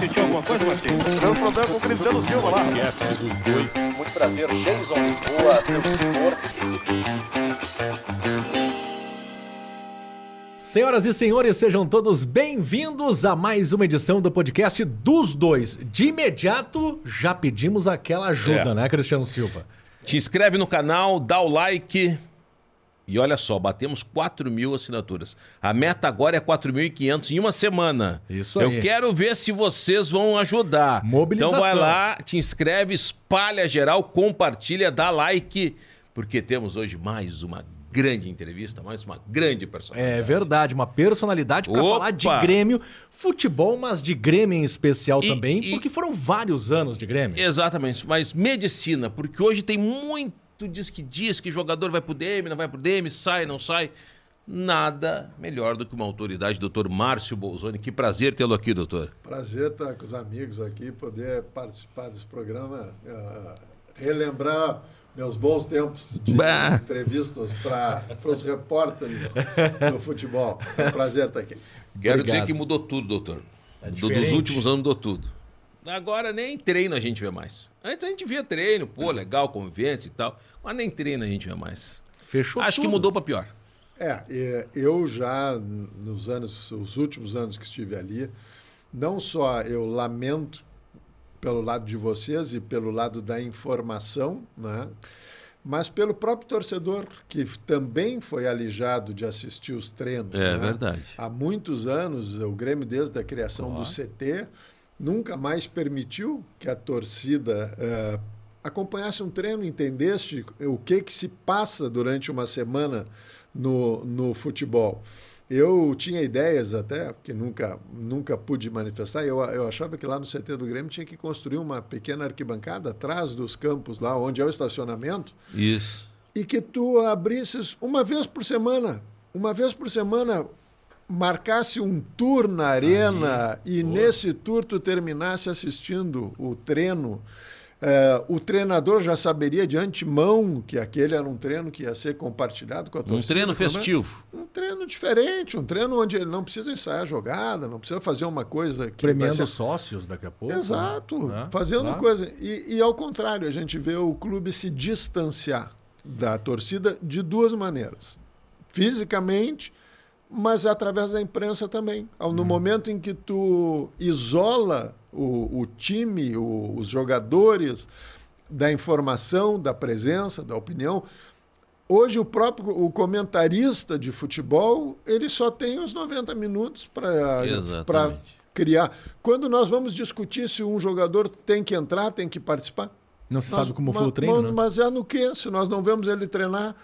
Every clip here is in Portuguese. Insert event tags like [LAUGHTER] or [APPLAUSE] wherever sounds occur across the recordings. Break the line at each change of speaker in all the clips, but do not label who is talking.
Sentiu alguma coisa, Martins? Deu problema com o Cristiano Silva lá.
Muito prazer, Jason Lisboa, seu tutor.
Senhoras e senhores, sejam todos bem-vindos a mais uma edição do podcast dos dois. De imediato, já pedimos aquela ajuda,
É.
né, Cristiano Silva?
Te inscreve no canal, dá o like. E olha só, batemos 4 mil assinaturas. A meta agora é 4.500 em uma semana.
Isso
Eu
aí.
quero ver se vocês vão ajudar.
Mobilização.
Então vai lá, te inscreve, espalha geral, compartilha, dá like. Porque temos hoje mais uma grande entrevista, mais uma grande personagem.
É verdade, uma personalidade para falar de Grêmio, futebol, mas de Grêmio em especial
E-
também,
e-
porque foram vários anos de Grêmio.
Exatamente, mas medicina, porque hoje tem muito diz que diz que jogador vai pro DM, não vai pro DM, sai, não sai. Nada melhor do que uma autoridade, doutor Márcio Bolzoni. Que prazer tê-lo aqui, doutor.
Prazer estar com os amigos aqui, poder participar desse programa, ah, relembrar meus bons tempos de
Bah.
entrevistas para os repórteres do futebol. É um prazer estar aqui.
Quero
Obrigado.
dizer que mudou tudo, doutor. Do- dos últimos anos mudou tudo. Agora nem treino a gente vê mais. Antes a gente via treino, pô, legal, convivência e tal. Mas nem treino a gente vê mais.
Fechou
Acho que
tudo.
mudou pra pior.
É, eu já nos anos, os últimos anos que estive ali, não só eu lamento pelo lado de vocês e pelo lado da informação, né? mas pelo próprio torcedor, que também foi alijado de assistir os treinos.
É
né?
verdade.
Há muitos anos, o Grêmio, desde a criação do CT, nunca mais permitiu que a torcida eh, acompanhasse um treino, entendesse o que, que se passa durante uma semana no, no futebol. Eu tinha ideias até, que nunca, nunca pude manifestar, eu, eu achava que lá no CT do Grêmio tinha que construir uma pequena arquibancada atrás dos campos, lá onde é o estacionamento,
Isso.
e que tu abrisses uma vez por semana, uma vez por semana marcasse um tour na arena e nesse tour tu terminasse assistindo o treino. Eh, o treinador já saberia de antemão que aquele era um treino que ia ser compartilhado com a
Um
torcida.
treino
pelo menos
festivo.
Um treino diferente, um treino onde ele não precisa ensaiar a jogada, não precisa fazer uma coisa que
Premiando
ser
sócios daqui a pouco.
Exato,
né?
fazendo
Claro.
coisa. E, e ao contrário, a gente vê o clube se distanciar da torcida de duas maneiras: fisicamente, mas através da imprensa também. No momento em que tu isola o, o time, o- os jogadores da informação, da presença, da opinião. Hoje o próprio o comentarista de futebol ele só tem os 90 minutos para criar. Quando nós vamos discutir se um jogador tem que entrar, tem que participar.
Não se
Nós-
sabe como foi o treino,
ma-
né?
Mas é no quê? Se nós não vemos ele treinar,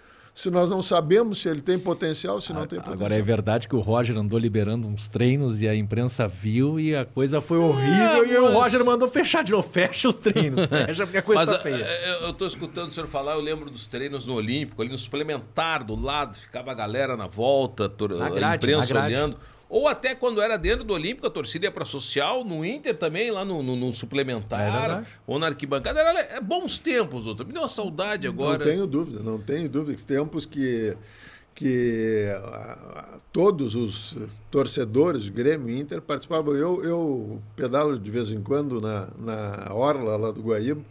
se nós não sabemos se ele tem potencial, se não tem potencial.
Agora é verdade que o Roger andou liberando uns treinos e a imprensa viu e a coisa foi horrível e o Roger mandou fechar de novo. Fecha os treinos, [LAUGHS] fecha porque a coisa
Mas
tá feia.
eh, eu, eu tô escutando o senhor falar, eu lembro dos treinos no Olímpico, ali no suplementar do lado, ficava a galera na volta, a
grade,
imprensa
na grade.
olhando. Ou até quando era dentro do Olímpico, a torcida ia pra social, no Inter também, lá no, no- no
É
suplementar,
verdade.
ou na arquibancada. Era, é bons tempos, doutor. Me deu uma saudade agora.
Não tenho dúvida, não tenho dúvida. Que tempos que, que ah, todos os torcedores Grêmio e Inter participavam. Eu, eu pedalo de vez em quando na, na orla lá do Guaíba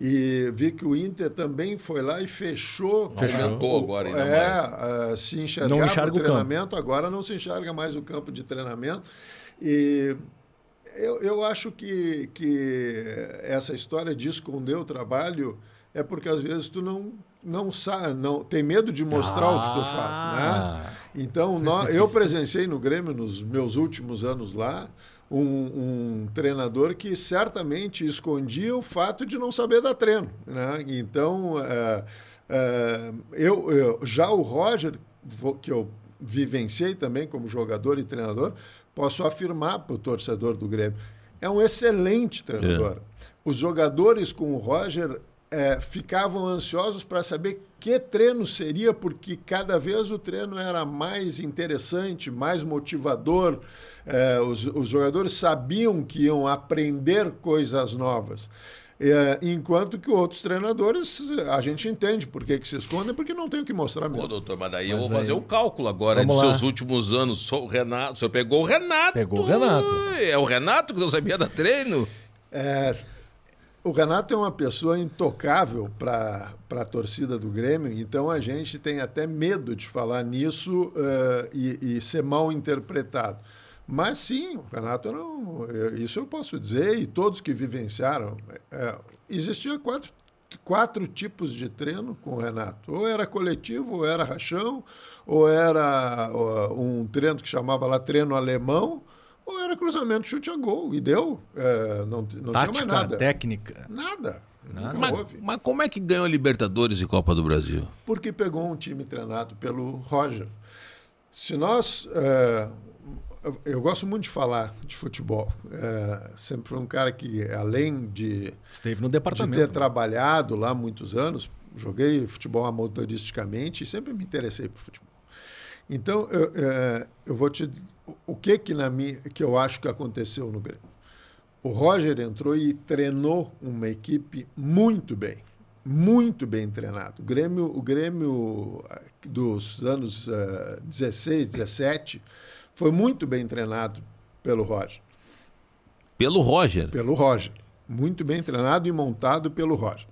e vi que o Inter também foi lá e fechou.
Aumentou
o-
agora ainda
é,
mais.
ah, se enxergava
Não enxerga
o
o
treinamento, agora não se enxerga mais o campo de treinamento. E eu, eu acho que, que essa história de esconder o trabalho é porque às vezes tu não não sabe, não tem medo de mostrar o que tu faz,
Ah.
né? Então nó- eu presenciei no Grêmio nos meus últimos anos lá um, um treinador que certamente escondia o fato de não saber dar treino, né? Então é, é, eu, eu já o Roger que eu vivenciei também como jogador e treinador posso afirmar para o torcedor do Grêmio é um excelente treinador. Os jogadores com o Roger eh, ficavam ansiosos para saber que treino seria, porque cada vez o treino era mais interessante, mais motivador. Eh, os, os jogadores sabiam que iam aprender coisas novas. É, enquanto que outros treinadores, a gente entende por que, que se escondem, porque não tem o que mostrar
Ô,
mesmo.
doutor, mas daí
Mas
eu vou
aí-
fazer o cálculo agora
Vamos
dos
lá.
seus últimos anos. Sou o Renato. O senhor pegou o Renato.
Pegou o Renato.
É o Renato que não sabia dar treino.
É, o Renato é uma pessoa intocável para a torcida do Grêmio, então a gente tem até medo de falar nisso eh, e, e ser mal interpretado. Mas sim, o Renato não. Isso eu posso dizer, e todos que vivenciaram. eh, existia quatro, quatro tipos de treino com o Renato. Ou era coletivo, ou era rachão, ou era um treino que chamava lá treino alemão, ou era cruzamento, chute a gol. E deu. eh, não não tinha mais
Tática,
nada.
técnica.
Nada. Nunca
Mas,
houve.
mas como é que ganhou a Libertadores e Copa do Brasil?
Porque pegou um time treinado pelo Roger. Se nós. eh, eu- gosto muito de falar de futebol. Eh, sempre fui um cara que, além de,
Esteve no
de
departamento.
ter trabalhado lá muitos anos, joguei futebol amadoristicamente e sempre me interessei por futebol. Então, eu, eh, eu vou te. O que que, na minha, que eu acho que aconteceu no Grêmio? O Roger entrou e treinou uma equipe muito bem. Muito bem treinado. O Grêmio, o Grêmio eh, dos anos eh, 16, 17 foi muito bem treinado pelo Roger.
Pelo Roger.
Pelo Roger. Muito bem treinado e montado pelo Roger.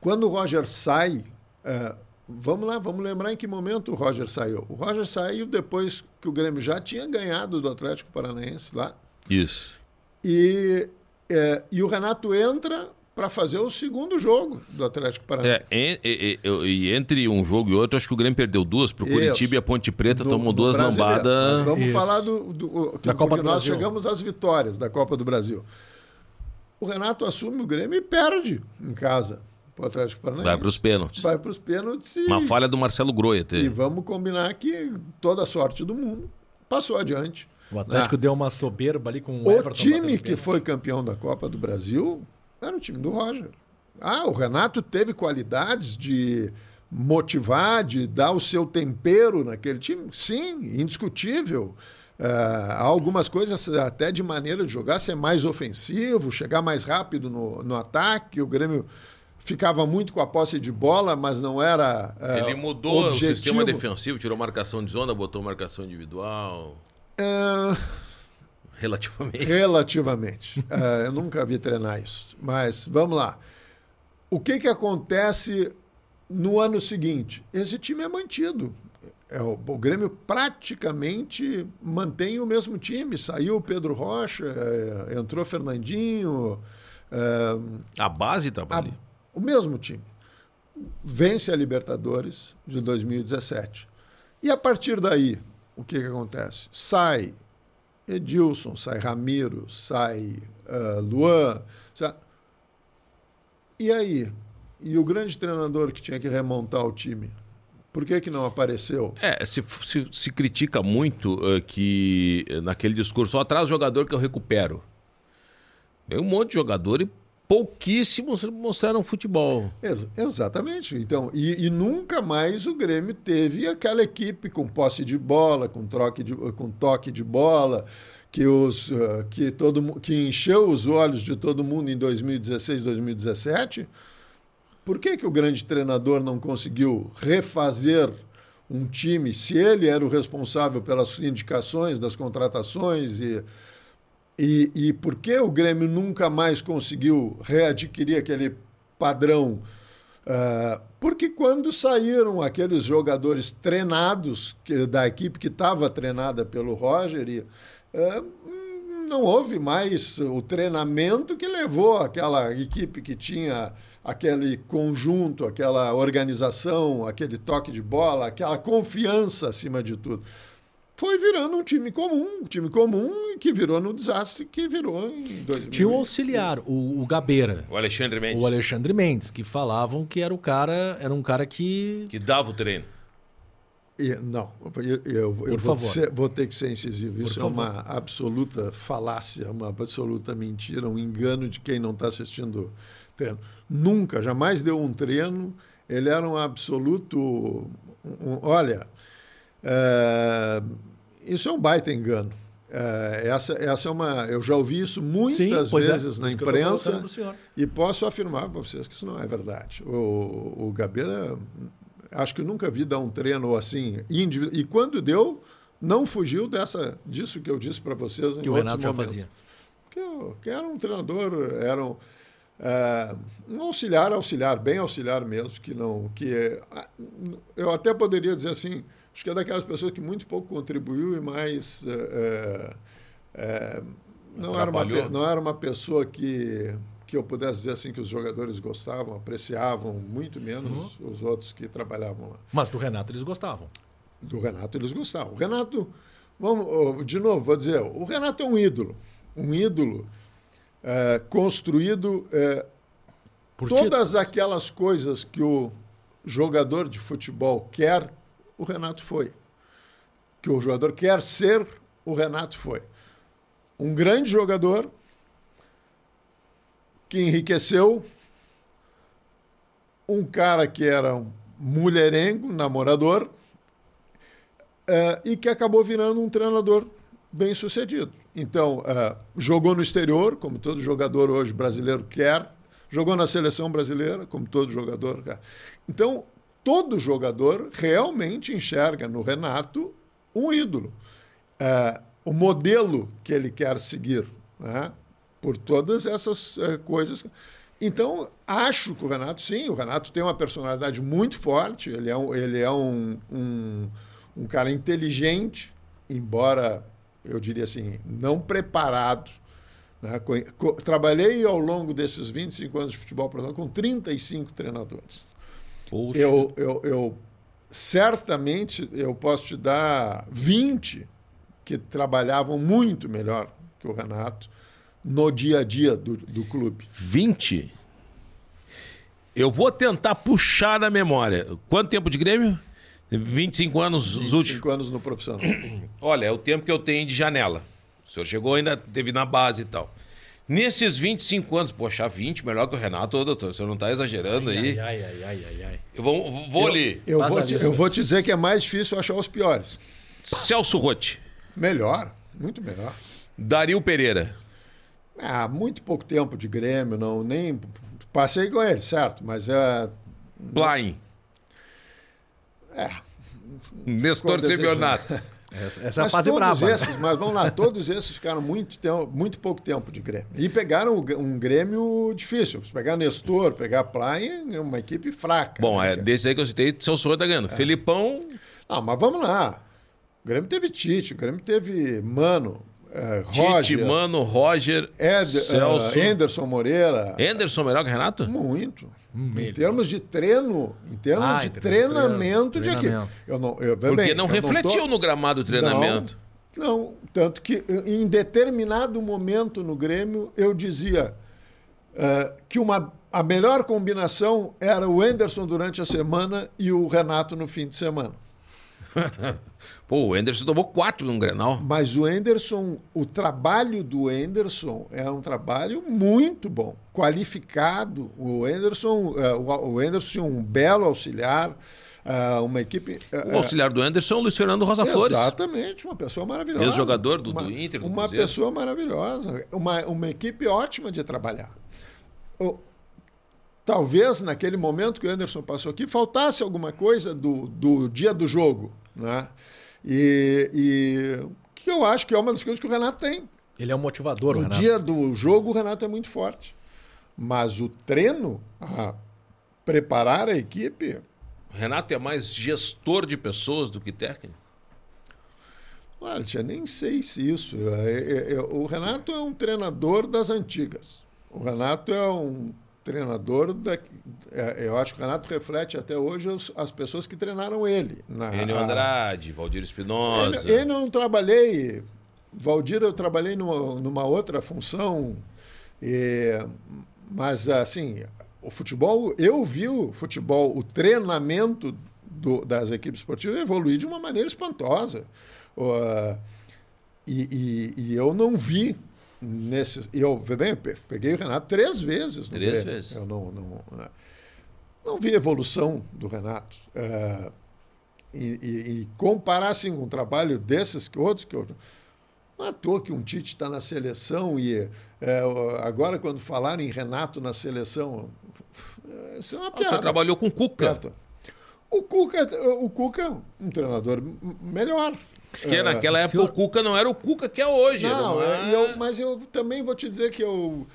Quando o Roger sai, eh, vamos lá, vamos lembrar em que momento o Roger saiu. O Roger saiu depois que o Grêmio já tinha ganhado do Atlético Paranaense lá.
Isso.
E, eh, e o Renato entra para fazer o segundo jogo do Atlético Paranaense.
É, e, e- e- e entre um jogo e outro, acho que o Grêmio perdeu duas pro
Isso.
Curitiba e a Ponte Preta
No-
tomou duas lambadas.
vamos
Isso.
falar do, do, o-
Da Copa do
nós
Brasil.
chegamos às vitórias da Copa do Brasil. O Renato assume o Grêmio e perde em casa para o Atlético Paranaense.
Vai para os pênaltis.
Vai para os pênaltis e,
Uma falha do Marcelo Groia.
e
Teve.
vamos combinar que toda a sorte do mundo passou adiante.
O Atlético
Ah.
deu uma soberba ali com o
O
Everton.
time
batendo
que foi campeão da Copa do Brasil era o time do Roger. Ah, o Renato teve qualidades de motivar, de dar o seu tempero naquele time? Sim, indiscutível. Há algumas coisas até de maneira de jogar, ser mais ofensivo, chegar mais rápido no, no ataque. O Grêmio ficava muito com a posse de bola, mas não era. ah,
Ele mudou o
objetivo.
sistema defensivo, tirou marcação de zona, botou marcação individual.
Ah,
Relativamente.
Relativamente. Eh, eu nunca vi treinar isso. Mas vamos lá. O que, que acontece no ano seguinte? Esse time é mantido. É, o, o Grêmio praticamente mantém o mesmo time. Saiu o Pedro Rocha, eh, entrou Fernandinho. eh,
A base tava
a-
ali.
O mesmo time. Vence a Libertadores de 2017. E a partir daí, o que, que acontece? Sai Edilson, sai Ramiro, sai ah, Luan. sai- E aí? E o grande treinador que tinha que remontar o time? Por que, que não apareceu?
É, se, se, se critica muito eh, que eh, naquele discurso, só o jogador que eu recupero. Tem um monte de jogador e pouquíssimos mostraram futebol.
Ex- exatamente. Então, e, e nunca mais o Grêmio teve aquela equipe com posse de bola, com, troque de, com toque de bola, que, os, ah, que, todo, que encheu os olhos de todo mundo em 2016, 2017. Por que, que o grande treinador não conseguiu refazer um time, se ele era o responsável pelas indicações das contratações e e, e por que o Grêmio nunca mais conseguiu readquirir aquele padrão? Ah, porque quando saíram aqueles jogadores treinados que- da equipe que estava treinada pelo Roger, e, hum, não houve mais o treinamento que levou aquela equipe que tinha aquele conjunto, aquela organização, aquele toque de bola, aquela confiança acima de tudo foi virando um time comum, um time comum e que virou no desastre que virou em 2000.
Tinha um auxiliar, o, o Gabeira.
O Alexandre Mendes,
O Alexandre Mendes, que falavam que era o cara, era um cara que.
que dava o treino.
E- não, eu, eu- eu
Por
vou, ser- vou ter que ser incisivo. Isso é
favor.
uma absoluta falácia, uma absoluta mentira, um engano de quem não está assistindo treino. Nunca, jamais deu um treino. Ele era um absoluto. um- um- olha, é, isso é um baita engano. É, essa, essa é uma. Eu já ouvi isso muitas
Sim, é,
vezes na
tô colocando
imprensa e posso afirmar para vocês que isso não é verdade. O, o Gabeira, acho que nunca vi dar um treino assim individual. E quando deu, não fugiu dessa, disso que eu disse para vocês em
Que o Renato já
momentos.
fazia.
Que, eu- que era um treinador, era um, é, um auxiliar, auxiliar, bem auxiliar mesmo, que não. que Eu até poderia dizer assim, acho que é daquelas pessoas que muito pouco contribuiu e mais. é, é, não, era uma, não era uma pessoa que, que eu pudesse dizer assim que os jogadores gostavam, apreciavam, muito menos
Uhum.
os outros que trabalhavam lá.
Mas do Renato eles gostavam.
Do Renato eles gostavam. O Renato, vamos, de novo, vou dizer, o Renato é um ídolo. Um ídolo eh, construído. eh,
Por
todas
títulos.
aquelas coisas que o jogador de futebol quer, o Renato foi. Que o jogador quer ser, o Renato foi. Um grande jogador que enriqueceu um cara que era um mulherengo, namorador, eh, e que acabou virando um treinador bem sucedido. Então, eh, jogou no exterior, como todo jogador hoje brasileiro quer, jogou na seleção brasileira, como todo jogador quer. Então, todo jogador realmente enxerga no Renato um ídolo. Eh, o modelo que ele quer seguir, né? por todas essas eh, coisas. Então, acho que o Renato, sim, o Renato tem uma personalidade muito forte, ele é um, ele é um, um, um cara inteligente, embora, eu diria assim, não preparado. né? Trabalhei ao longo desses 25 anos de futebol profissional com 35 treinadores.
Poxa.
Eu, eu, eu certamente eu posso te dar 20 que trabalhavam muito melhor que o Renato no dia a dia do, do clube.
20? Eu vou tentar puxar na memória. Quanto tempo de Grêmio? 25 anos os últimos.
25 anos no profissional.
Olha, é o tempo que eu tenho de janela. O senhor chegou ainda, teve na base e tal. Nesses 25 anos, poxa, 20 melhor que o Renato, ô doutor, senhor não está exagerando aí?
Ai, ai, ai, ai, ai.
Eu vou, vou ali.
Eu vou, te, eu vou te dizer que é mais difícil achar os piores.
Celso Rotti,
Melhor, muito melhor.
Dario Pereira,
Ah, muito pouco tempo de Grêmio, não, nem passei com ele, certo, mas é
Plain.
É.
Nestor Semionato. [LAUGHS]
Essa, essa é a
mas
fase
todos
brava.
esses, mas vamos lá, todos esses ficaram muito, tempo, muito pouco tempo de Grêmio. E pegaram um, Grêmio difícil. Se pegar Nestor, pegar Praia, é uma equipe fraca.
Bom,
né?
é, desse aí que eu citei, Celso Rotti tá ganhando. Felipão,
Ah, mas vamos lá. O Grêmio teve Tite, o Grêmio teve Mano, é,
Tite,
Roger,
Mano, Roger,
Ed,
Celso.
uh, Anderson Moreira.
Anderson melhor que Renato?
Muito. Em
melhor.
termos de treino, em termos
Ah,
de
em treino,
treinamento de equipe.
treinamento.
Eu não, eu,
Porque
bem,
não
eu
refletiu
tô-
no gramado do treinamento.
Não, não, tanto que em determinado momento no Grêmio eu dizia eh, que uma, a melhor combinação era o Enderson durante a semana e o Renato no fim de semana.
Pô, o Anderson tomou quatro num Grenal.
Mas o Enderson, o trabalho do Enderson é um trabalho muito bom, qualificado. O Enderson, eh, o Enderson tinha um belo auxiliar, eh, uma equipe. eh,
O auxiliar do Anderson é o Luiz Fernando Rosa Flores.
Exatamente, uma pessoa maravilhosa.
Ex-jogador do- do
Uma-
Inter, do
Uma
Cruzeiro.
pessoa maravilhosa, uma, uma equipe ótima de trabalhar. O- talvez naquele momento que o Anderson passou aqui faltasse alguma coisa do, do dia do jogo, né? E, e que eu acho que é uma das coisas que o Renato tem.
Ele é um motivador, o
No
Renato.
dia do jogo, o Renato é muito forte. Mas o treino, a preparar a equipe,
O Renato é mais gestor de pessoas do que técnico.
Olha, tia, nem sei se isso. É, é, é, o Renato é um treinador das antigas. O Renato é um treinador da. é, eu acho que o Renato reflete até hoje os- as pessoas que treinaram ele. Na,
Enio Andrade, Valdir Espinosa.
eu não trabalhei. Valdir, eu trabalhei numa, numa outra função. e- mas, assim, o futebol, eu vi o futebol, o treinamento do- das equipes esportivas evoluir de uma maneira espantosa. Ó, e, e- e eu não vi Eu, vê bem, eu pe- peguei o Renato três vezes. No
Três vezes.
Eu não, não, né, não vi evolução do Renato. É, e, e- e comparar assim, com um trabalho desses que outros que eu. Não é à toa que um Tite está na seleção e é, agora, quando falaram em Renato na seleção, isso é uma piada.
Você trabalhou com o Cuca.
Certo? O Cuca, o Cuca é um treinador melhor.
Acho que é, naquela época senhor... o Cuca não era o Cuca que é hoje.
Não,
uma...
é, eu, mas eu também vou te dizer que eu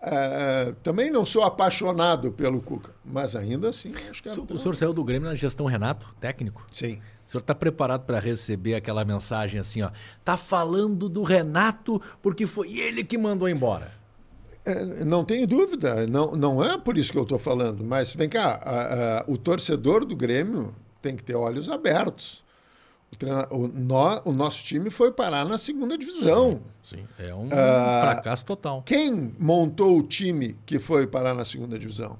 é, também não sou apaixonado pelo Cuca, mas ainda assim acho que
era O senhor saiu do Grêmio na gestão Renato, técnico?
Sim.
O senhor está preparado para receber aquela mensagem assim, ó? Tá falando do Renato porque foi ele que mandou embora.
É, não tenho dúvida, não, não é por isso que eu estou falando, mas vem cá, a, a, o torcedor do Grêmio tem que ter olhos abertos. O, no, o nosso time foi parar na segunda divisão.
Sim, sim. é um uh, fracasso total.
Quem montou o time que foi parar na segunda divisão?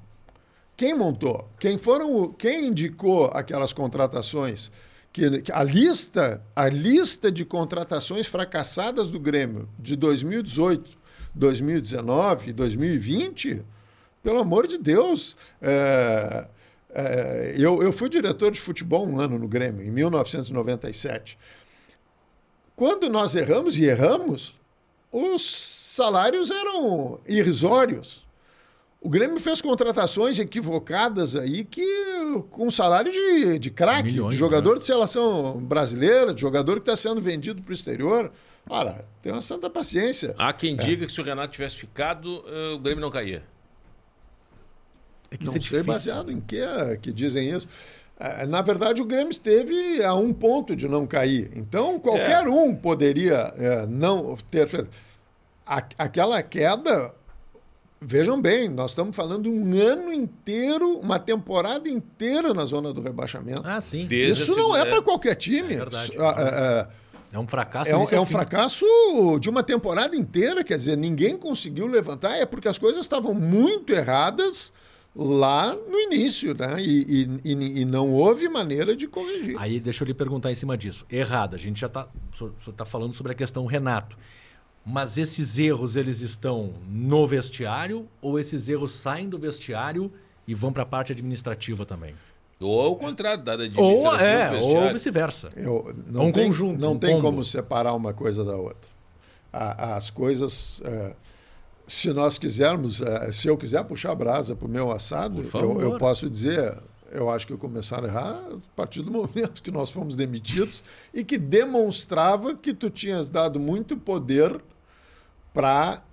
Quem montou? Quem foram? Quem indicou aquelas contratações? Que, que a lista, a lista de contratações fracassadas do Grêmio de 2018 2019, 2020, pelo amor de Deus. É, é, eu, eu fui diretor de futebol um ano no Grêmio, em 1997. Quando nós erramos, e erramos, os salários eram irrisórios. O Grêmio fez contratações equivocadas aí que com salário de, de craque, de jogador de, de seleção brasileira, de jogador que está sendo vendido para o exterior. Ora, tem uma santa paciência.
Há quem é. diga que se o Renato tivesse ficado, eh, o Grêmio não caía.
É que não é sei baseado em que, que dizem isso. Eh, na verdade, o Grêmio esteve a um ponto de não cair. Então, qualquer é. um poderia é, não ter feito. Aquela queda, vejam bem, nós estamos falando um ano inteiro, uma temporada inteira na zona do rebaixamento.
Ah, sim.
Desde Isso não é para qualquer time. É
verdade.
É,
é um fracasso.
É um, é um fracasso de uma temporada inteira, quer dizer, ninguém conseguiu levantar, é porque as coisas estavam muito erradas lá no início, né? E, e, e, e não houve maneira de corrigir.
Aí deixa eu lhe perguntar em cima disso. Errada, a gente já está. O senhor está falando sobre a questão Renato. Mas esses erros, eles estão no vestiário ou esses erros saem do vestiário e vão para a parte administrativa também?
Ou ao contrário, dada a
Ou, é, ou vice-versa.
Não um tem, conjunto. Não um tem como separar uma coisa da outra. As coisas. É, se nós quisermos, é, se eu quiser puxar a brasa para o meu assado, eu, eu, posso dizer, eu acho que começaram a errar a partir do [LAUGHS] momento que nós fomos demitidos e que demonstrava que tu tinhas dado muito poder para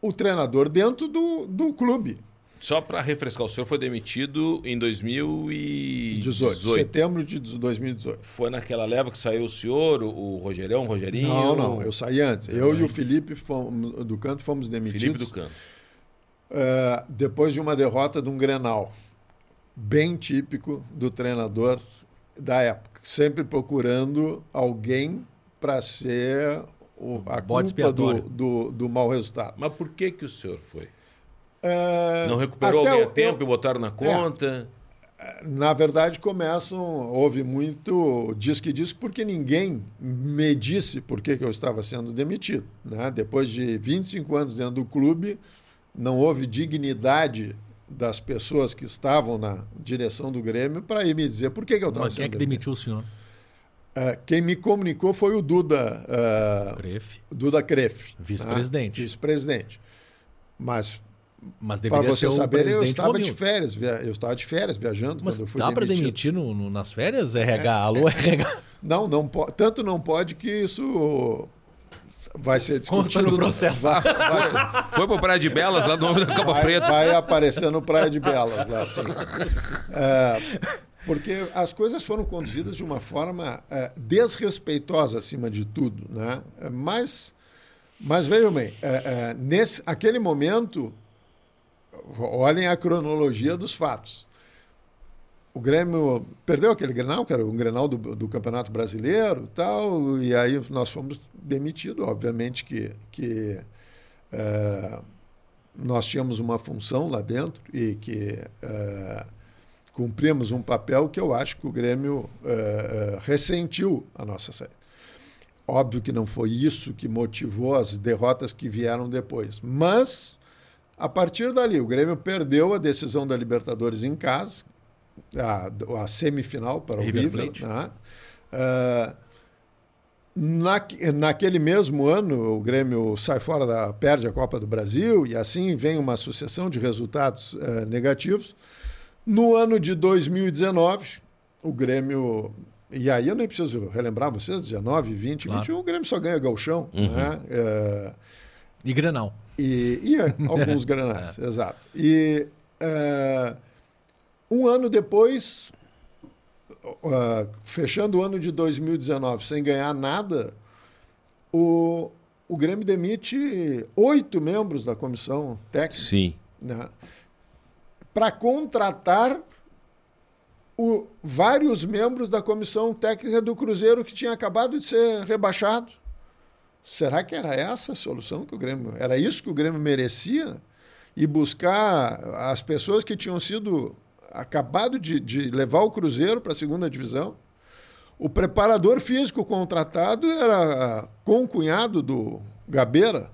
o treinador dentro do, do clube.
Só para refrescar, o senhor foi demitido em 2018.
Setembro de 2018.
Foi naquela leva que saiu o senhor, o Rogerão, o Rogerinho?
Não, não, eu saí antes. Eu antes. e o Felipe fomos, do Canto fomos demitidos.
Felipe do Canto.
Uh, depois de uma derrota de um Grenal, bem típico do treinador da época. Sempre procurando alguém para ser o, a Bode culpa do, do, do mau resultado.
Mas por que, que o senhor foi? É, não recuperou alguém a tempo eu, e botaram na conta?
É, na verdade, começam. Houve muito diz que diz porque ninguém me disse por que, que eu estava sendo demitido. Né? Depois de 25 anos dentro do clube, não houve dignidade das pessoas que estavam na direção do Grêmio para ir me dizer por que, que eu estava
Mas
sendo
quem é que demitiu o senhor?
Uh, quem me comunicou foi o Duda uh,
Cref.
Duda Cref.
Vice-presidente.
Né? Vice-presidente. Mas
mas deveria
para
você
saber, eu estava de férias, eu estava de férias viajando
Mas
quando eu fui
dá para demitir no, no, nas férias? RH, é, alô, RH.
Não, não pode, tanto não pode que isso vai ser discutido
no processo.
Vai, vai ser...
Foi para Praia de Belas, lá no nome da Capa
vai,
Preta.
Vai aparecer no Praia de Belas, lá assim. É, porque as coisas foram conduzidas de uma forma é, desrespeitosa acima de tudo, né? Mas, mas vejam bem, é, é nesse aquele momento olhem a cronologia dos fatos. O Grêmio perdeu aquele Grenal, que era um Grenal do, do Campeonato Brasileiro tal, e aí nós fomos demitidos. Obviamente que, que é, nós tínhamos uma função lá dentro e que é, cumprimos um papel que eu acho que o Grêmio é, ressentiu a nossa saída. Óbvio que não foi isso que motivou as derrotas que vieram depois, mas a partir dali, o Grêmio perdeu a decisão da Libertadores em casa, a, a semifinal para o River. River né? uh, Na, naquele mesmo ano, o Grêmio sai fora da. perde a Copa do Brasil e assim vem uma sucessão de resultados uh, negativos. No ano de 2019, o Grêmio. E aí eu nem preciso relembrar vocês, 19, 20, claro. 21, o Grêmio só ganha galchão. Uhum. Né? Uh,
e Grenal.
E, e é, alguns [LAUGHS] granais, é. exato. E uh, um ano depois, uh, fechando o ano de 2019 sem ganhar nada, o, o Grêmio demite oito membros da comissão técnica.
Sim.
Né, para contratar o, vários membros da comissão técnica do Cruzeiro que tinha acabado de ser rebaixado. Será que era essa a solução que o Grêmio. Era isso que o Grêmio merecia? E buscar as pessoas que tinham sido acabado de, de levar o Cruzeiro para a segunda divisão. O preparador físico contratado era concunhado do Gabeira.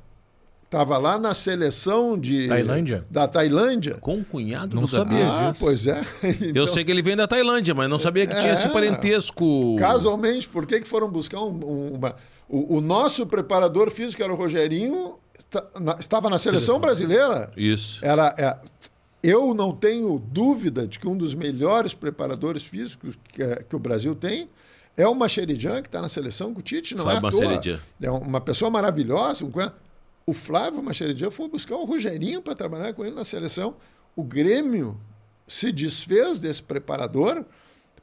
Estava lá na seleção de
Tailândia?
da Tailândia.
Concunhado
não sabia
ah,
disso.
Pois é. [LAUGHS]
Então, Eu sei que ele vem da Tailândia, mas não sabia que é, tinha esse parentesco.
Casualmente, por que, que foram buscar um, um, uma. O, o, nosso preparador físico era o Rogerinho, estava na seleção, seleção. brasileira.
Isso.
Era, é, eu não tenho dúvida de que um dos melhores preparadores físicos que, é, que o Brasil tem é o Macheridian, que está na seleção com o Tite, não Flávio é toa. É uma pessoa maravilhosa. O Flávio Macheridian foi buscar o Rogerinho para trabalhar com ele na seleção. O Grêmio se desfez desse preparador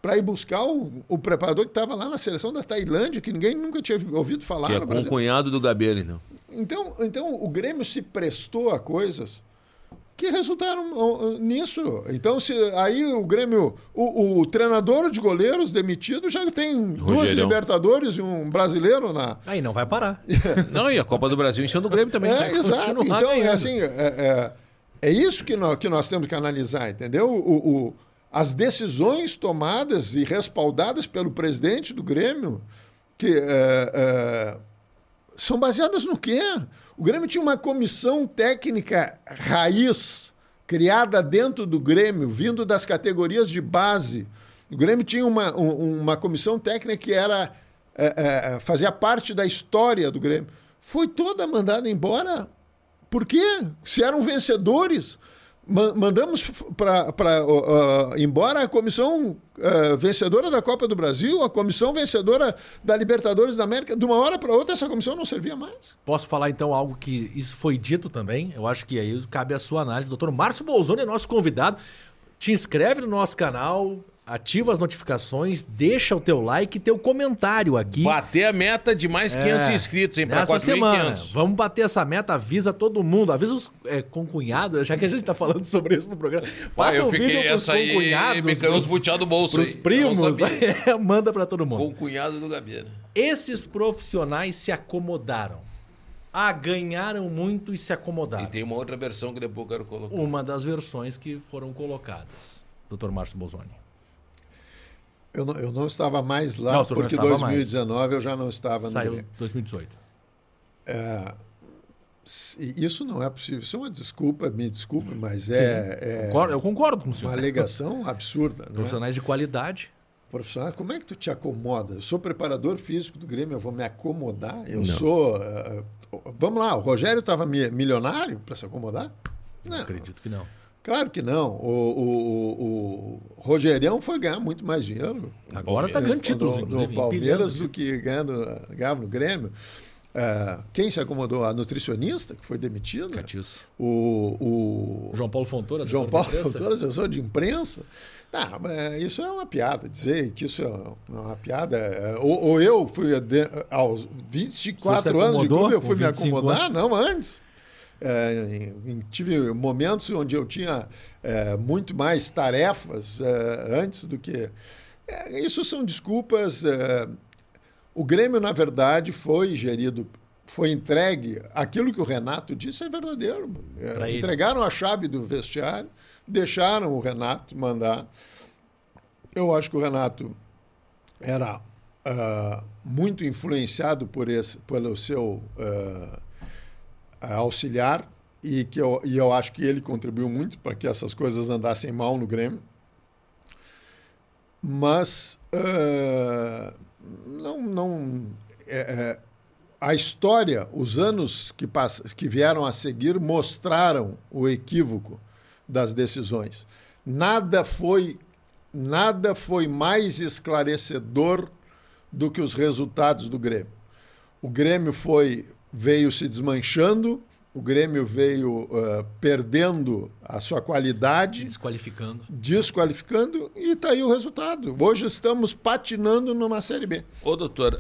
para ir buscar o, o preparador que estava lá na seleção da Tailândia, que ninguém nunca tinha ouvido falar. Que
é com o cunhado do Gabriel, então.
então. Então, o Grêmio se prestou a coisas que resultaram nisso. Então, se aí o Grêmio, o, o treinador de goleiros demitido já tem duas Libertadores e um brasileiro na.
Aí não vai parar. [LAUGHS]
não, e a Copa do Brasil enchendo o Grêmio também.
É, exato. Então, é assim, é, é, é, isso que nós, que nós temos que analisar, entendeu? O, o, as decisões tomadas e respaldadas pelo presidente do Grêmio, que é, é são baseadas no quê? O Grêmio tinha uma comissão técnica raiz, criada dentro do Grêmio, vindo das categorias de base. O Grêmio tinha uma, uma comissão técnica que era é, é, fazia parte da história do Grêmio. Foi toda mandada embora. Por quê? Se eram vencedores mandamos para uh, embora a comissão uh, vencedora da Copa do Brasil, a comissão vencedora da Libertadores da América, de uma hora para outra essa comissão não servia mais.
Posso falar então algo que isso foi dito também? Eu acho que aí cabe a sua análise. Doutor Márcio Bolzoni é nosso convidado. Te inscreve no nosso canal, ativa as notificações, deixa o teu like e teu comentário aqui.
Bater a meta de mais 500 é, inscritos, hein? Para 4.500.
Vamos bater essa meta, avisa todo mundo, avisa os é, concunhados, já que a gente tá falando [LAUGHS] sobre isso no programa.
Passa ah, eu um fiquei vídeo essa aí, me caiu os buteados do bolso
pros aí. primos, [LAUGHS] é, manda para todo mundo.
Concunhado do Gabeira.
Esses profissionais se acomodaram. Ah, ganharam muito e se acomodaram. E
tem uma outra versão que depois eu quero colocar.
Uma das versões que foram colocadas. Dr. Márcio Bolzoni.
Eu não, eu não estava mais lá, não, porque em 2019 mais. eu já não estava
Saiu no 2018.
É, isso não é possível. Isso é uma desculpa, me desculpe, mas é,
é, concordo, Eu concordo com o senhor.
Uma alegação [LAUGHS] absurda. Né?
Profissionais
né?
de qualidade.
Profissional, como é que tu te acomoda? Eu sou preparador físico do Grêmio, eu vou me acomodar? Eu não. sou. Uh, vamos lá, o Rogério estava milionário para se acomodar?
Não. não. Acredito que não.
Claro que não. O, o, o, Rogerião foi ganhar muito mais dinheiro.
Agora está ganhando títulos,
do, do Palmeiras do que ganhando, ganhava no Grêmio. Uh, quem se acomodou? A nutricionista, que foi demitida. O,
o João Paulo Fontoura,
João Paulo Fontoura, assessor de imprensa. Não, isso é uma piada. Dizer que isso é uma piada. É, ou, ou eu fui aos 24 anos de clube, eu fui me acomodar, anos. não antes. É, tive momentos onde eu tinha é, muito mais tarefas é, antes do que. É, isso são desculpas. É, o Grêmio, na verdade, foi gerido, foi entregue. Aquilo que o Renato disse é verdadeiro. É, entregaram a chave do vestiário, deixaram o Renato mandar. Eu acho que o Renato era uh, muito influenciado por esse, pelo seu. Uh, auxiliar e que eu, e eu acho que ele contribuiu muito para que essas coisas andassem mal no Grêmio. Mas uh, não, não, é, é, a história, os anos que, pass que vieram a seguir mostraram o equívoco das decisões. Nada foi, nada foi mais esclarecedor do que os resultados do Grêmio. O Grêmio foi veio se desmanchando, o Grêmio veio uh, perdendo a sua qualidade,
Desqualificando.
desqualificando e está aí o resultado. Hoje estamos patinando numa Série B.
Ô, doutor,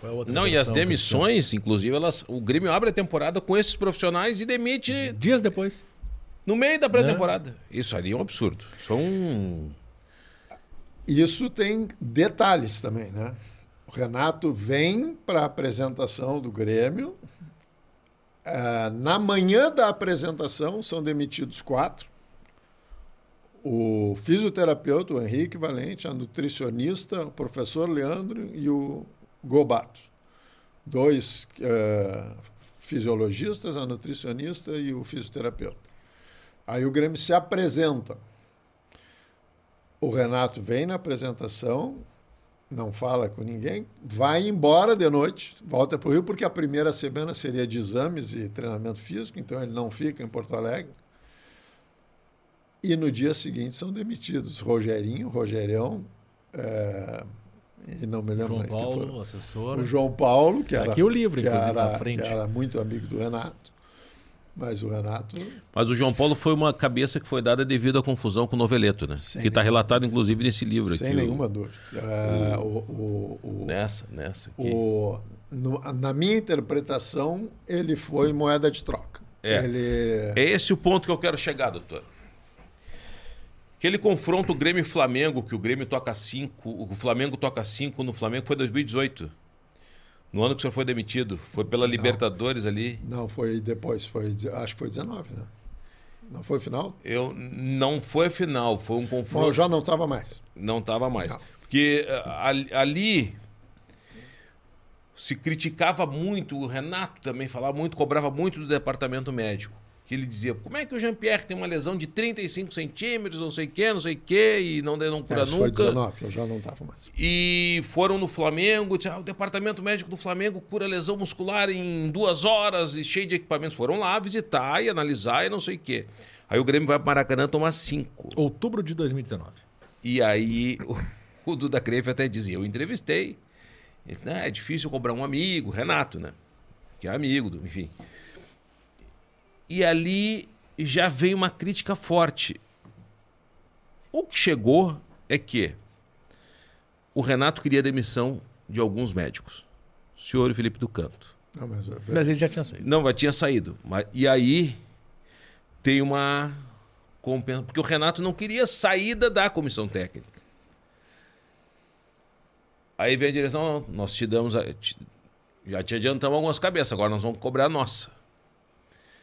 Qual é
não, e as demissões, inclusive, elas, o Grêmio abre a temporada com esses profissionais e demite
Dias depois.
no meio da pré-temporada. Isso ali é um absurdo. Isso é um.
Isso tem detalhes também, né? O Renato vem para a apresentação do Grêmio. Ah, na manhã da apresentação são demitidos quatro. O fisioterapeuta, o Henrique Valente, a nutricionista, o professor Leandro e o Gobato. Dois eh, fisiologistas, a nutricionista e o fisioterapeuta. Aí o Grêmio se apresenta. O Renato vem na apresentação, não fala com ninguém, vai embora de noite, volta para o Rio, porque a primeira semana seria de exames e treinamento físico, então ele não fica em Porto Alegre. E no dia seguinte são demitidos Rogerinho, Rogerão, é, e não me lembro
João
mais.
Paulo, assessor.
O João Paulo, que
Tá
era,
aqui o livro,
que
inclusive,
era-
na frente.
que era muito amigo do Renato. Mas o Renato
Mas o João Paulo foi uma cabeça que foi dada devido à confusão com o Noveleto, né?
Sem
que está relatado, inclusive, nesse livro
sem
aqui. o-
nenhuma dúvida. É, o- o- o-
Nessa, nessa aqui.
O, no- na minha interpretação, ele foi moeda de troca.
É.
Ele,
É esse o ponto que eu quero chegar, doutor. Aquele confronto Grêmio e Flamengo, que o Grêmio toca 5, o Flamengo toca 5 no Flamengo, foi 2018. No ano que o senhor foi demitido. Foi pela Libertadores ali.
não, foi depois, foi, acho que foi 19, né? Não foi final?
Eu não foi final, foi um
Bom, eu
confronto.
já não estava mais.
Não estava mais.
Não.
Porque ali, ali se criticava muito, o Renato também falava muito, cobrava muito do departamento médico. Que ele dizia, como é que o Jean-Pierre tem uma lesão de 35 centímetros, não sei o quê, não sei o quê, e não, não cura
É, isso foi
nunca.
19, eu já não estava mais.
E foram no Flamengo, disse, ah, o departamento médico do Flamengo cura lesão muscular em duas horas e cheio de equipamentos. Foram lá visitar e analisar e não sei o quê. Aí o Grêmio vai para Maracanã tomar cinco.
Outubro de 2019.
E aí o, o Duda Creve até dizia, eu entrevistei. Ele, "Não, é difícil cobrar um amigo, Renato, né? Que é amigo, do, enfim. E ali já veio uma crítica forte. O que chegou é que o Renato queria a demissão de alguns médicos. O senhor e o Felipe do Canto.
Não, mas, é,
Mas ele já tinha saído.
Não, já tinha saído. Mas, e aí tem uma compensação. Porque o Renato não queria saída da comissão técnica. Aí vem a direção, "Não, nós te damos. a- já te adiantamos algumas cabeças, agora nós vamos cobrar a nossa.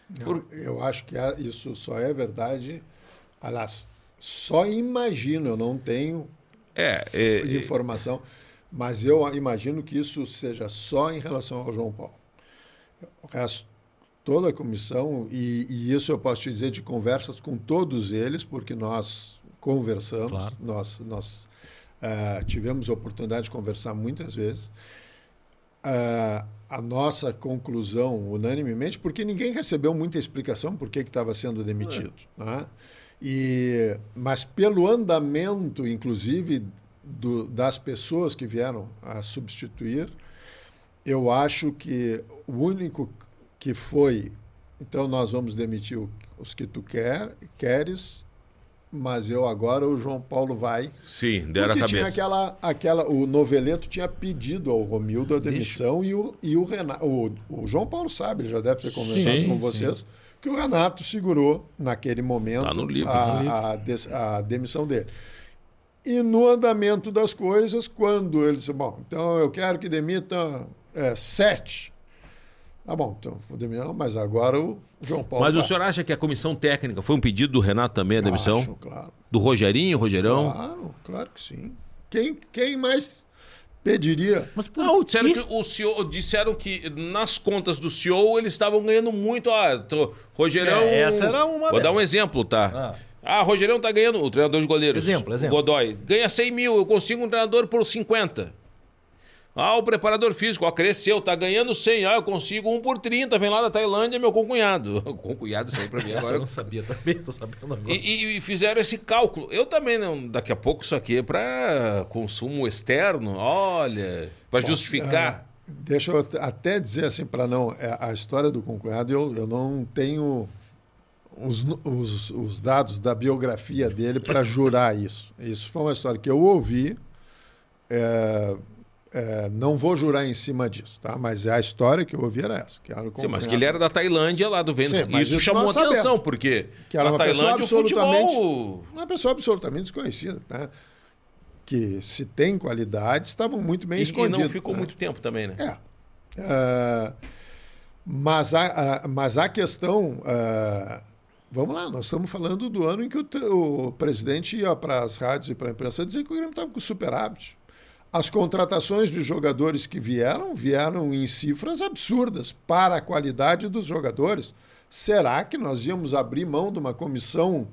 Não, eu acho que isso só é verdade. Aliás, só imagino, eu não tenho
É, é,
informação, mas eu imagino que isso seja só em relação ao João Paulo. O resto, toda a comissão, e, e isso eu posso te dizer de conversas com todos eles, porque nós conversamos,
Claro.
nós, nós ah, tivemos a oportunidade de conversar muitas vezes. A nossa conclusão, unanimemente, porque ninguém recebeu muita explicação por que estava sendo demitido. né? E, mas pelo andamento, inclusive, do- das pessoas que vieram a substituir, eu acho que o único que foi, então nós vamos demitir os que tu quer, queres, mas eu agora o João Paulo vai
sim, deram a
porque tinha
cabeça.
aquela, aquela, o Noveleto tinha pedido ao Romildo a demissão e o, e o Renato. O, o João Paulo sabe, ele já deve ter conversado
Sim,
com
sim.
vocês, que o Renato segurou naquele momento
Tá no livro,
a,
no livro.
a des- a demissão dele. E no andamento das coisas, quando ele disse, bom, então eu quero que demita é, sete. Tá bom, então vou demitir, Não, mas agora o João Paulo.
Mas o
vai.
senhor acha que a comissão técnica foi um pedido do Renato também, a demissão?
Acho, claro.
Do Rogerinho, Rogerão?
Claro, claro que sim. Quem, quem mais pediria?
Mas por
Não, disseram
quê?
que o CEO, disseram que nas contas do CEO eles estavam ganhando muito. Ah, tô, Rogerão.
É, essa era uma
Vou dar um exemplo, tá?
Ah.
Ah, Rogerão tá ganhando, o treinador de goleiros.
Exemplo,
o
exemplo.
Godoy. Ganha 100 mil, eu consigo um treinador por 50. Ah, o preparador físico, ó, cresceu, tá ganhando 100, ah, eu consigo um por 30, vem lá da Tailândia, meu concunhado. [LAUGHS] Concunhado, isso aí pra mim agora.
eu não sabia também, tô sabendo agora.
E, e- e fizeram esse cálculo. Eu também não. Daqui a pouco isso aqui é para consumo externo. Olha, para justificar.
Ah, deixa eu até dizer assim, para não. é, A história do concunhado, eu, eu não tenho os, os, os dados da biografia dele para jurar isso. Isso foi uma história que eu ouvi. é, é, não vou jurar em cima disso, tá? Mas a história que eu ouvi era essa. Que era
Sim, mas que ele era da Tailândia lá do vento.
Sim,
isso
isso
chamou atenção, porque
Que era
na
uma pessoa
Tailândia o
absolutamente-
futebol.
Uma pessoa absolutamente desconhecida, né? Que se tem qualidade, estavam muito bem
E, e não ficou
né?
muito tempo também, né?
É. Ah, mas, a, a- mas a questão. ah, vamos lá, nós estamos falando do ano em que o, o presidente ia para as rádios e para a imprensa dizer que o Grêmio estava com superávit. As contratações de jogadores que vieram, vieram em cifras absurdas para a qualidade dos jogadores. Será que nós íamos abrir mão de uma comissão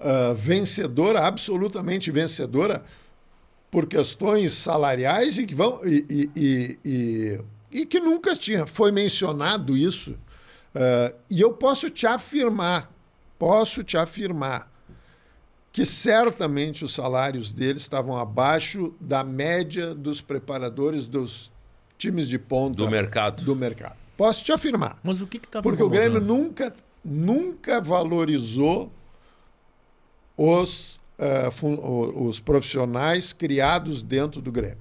ah, vencedora, absolutamente vencedora, por questões salariais e que vão e, e, e, e- que nunca tinha foi mencionado isso Eh, e eu posso te afirmar posso te afirmar que certamente os salários deles estavam abaixo da média dos preparadores dos times de ponta
Do mercado.
do mercado posso te afirmar
Mas o que que tava
porque o Grêmio nunca, nunca valorizou os, o- os profissionais criados dentro do Grêmio.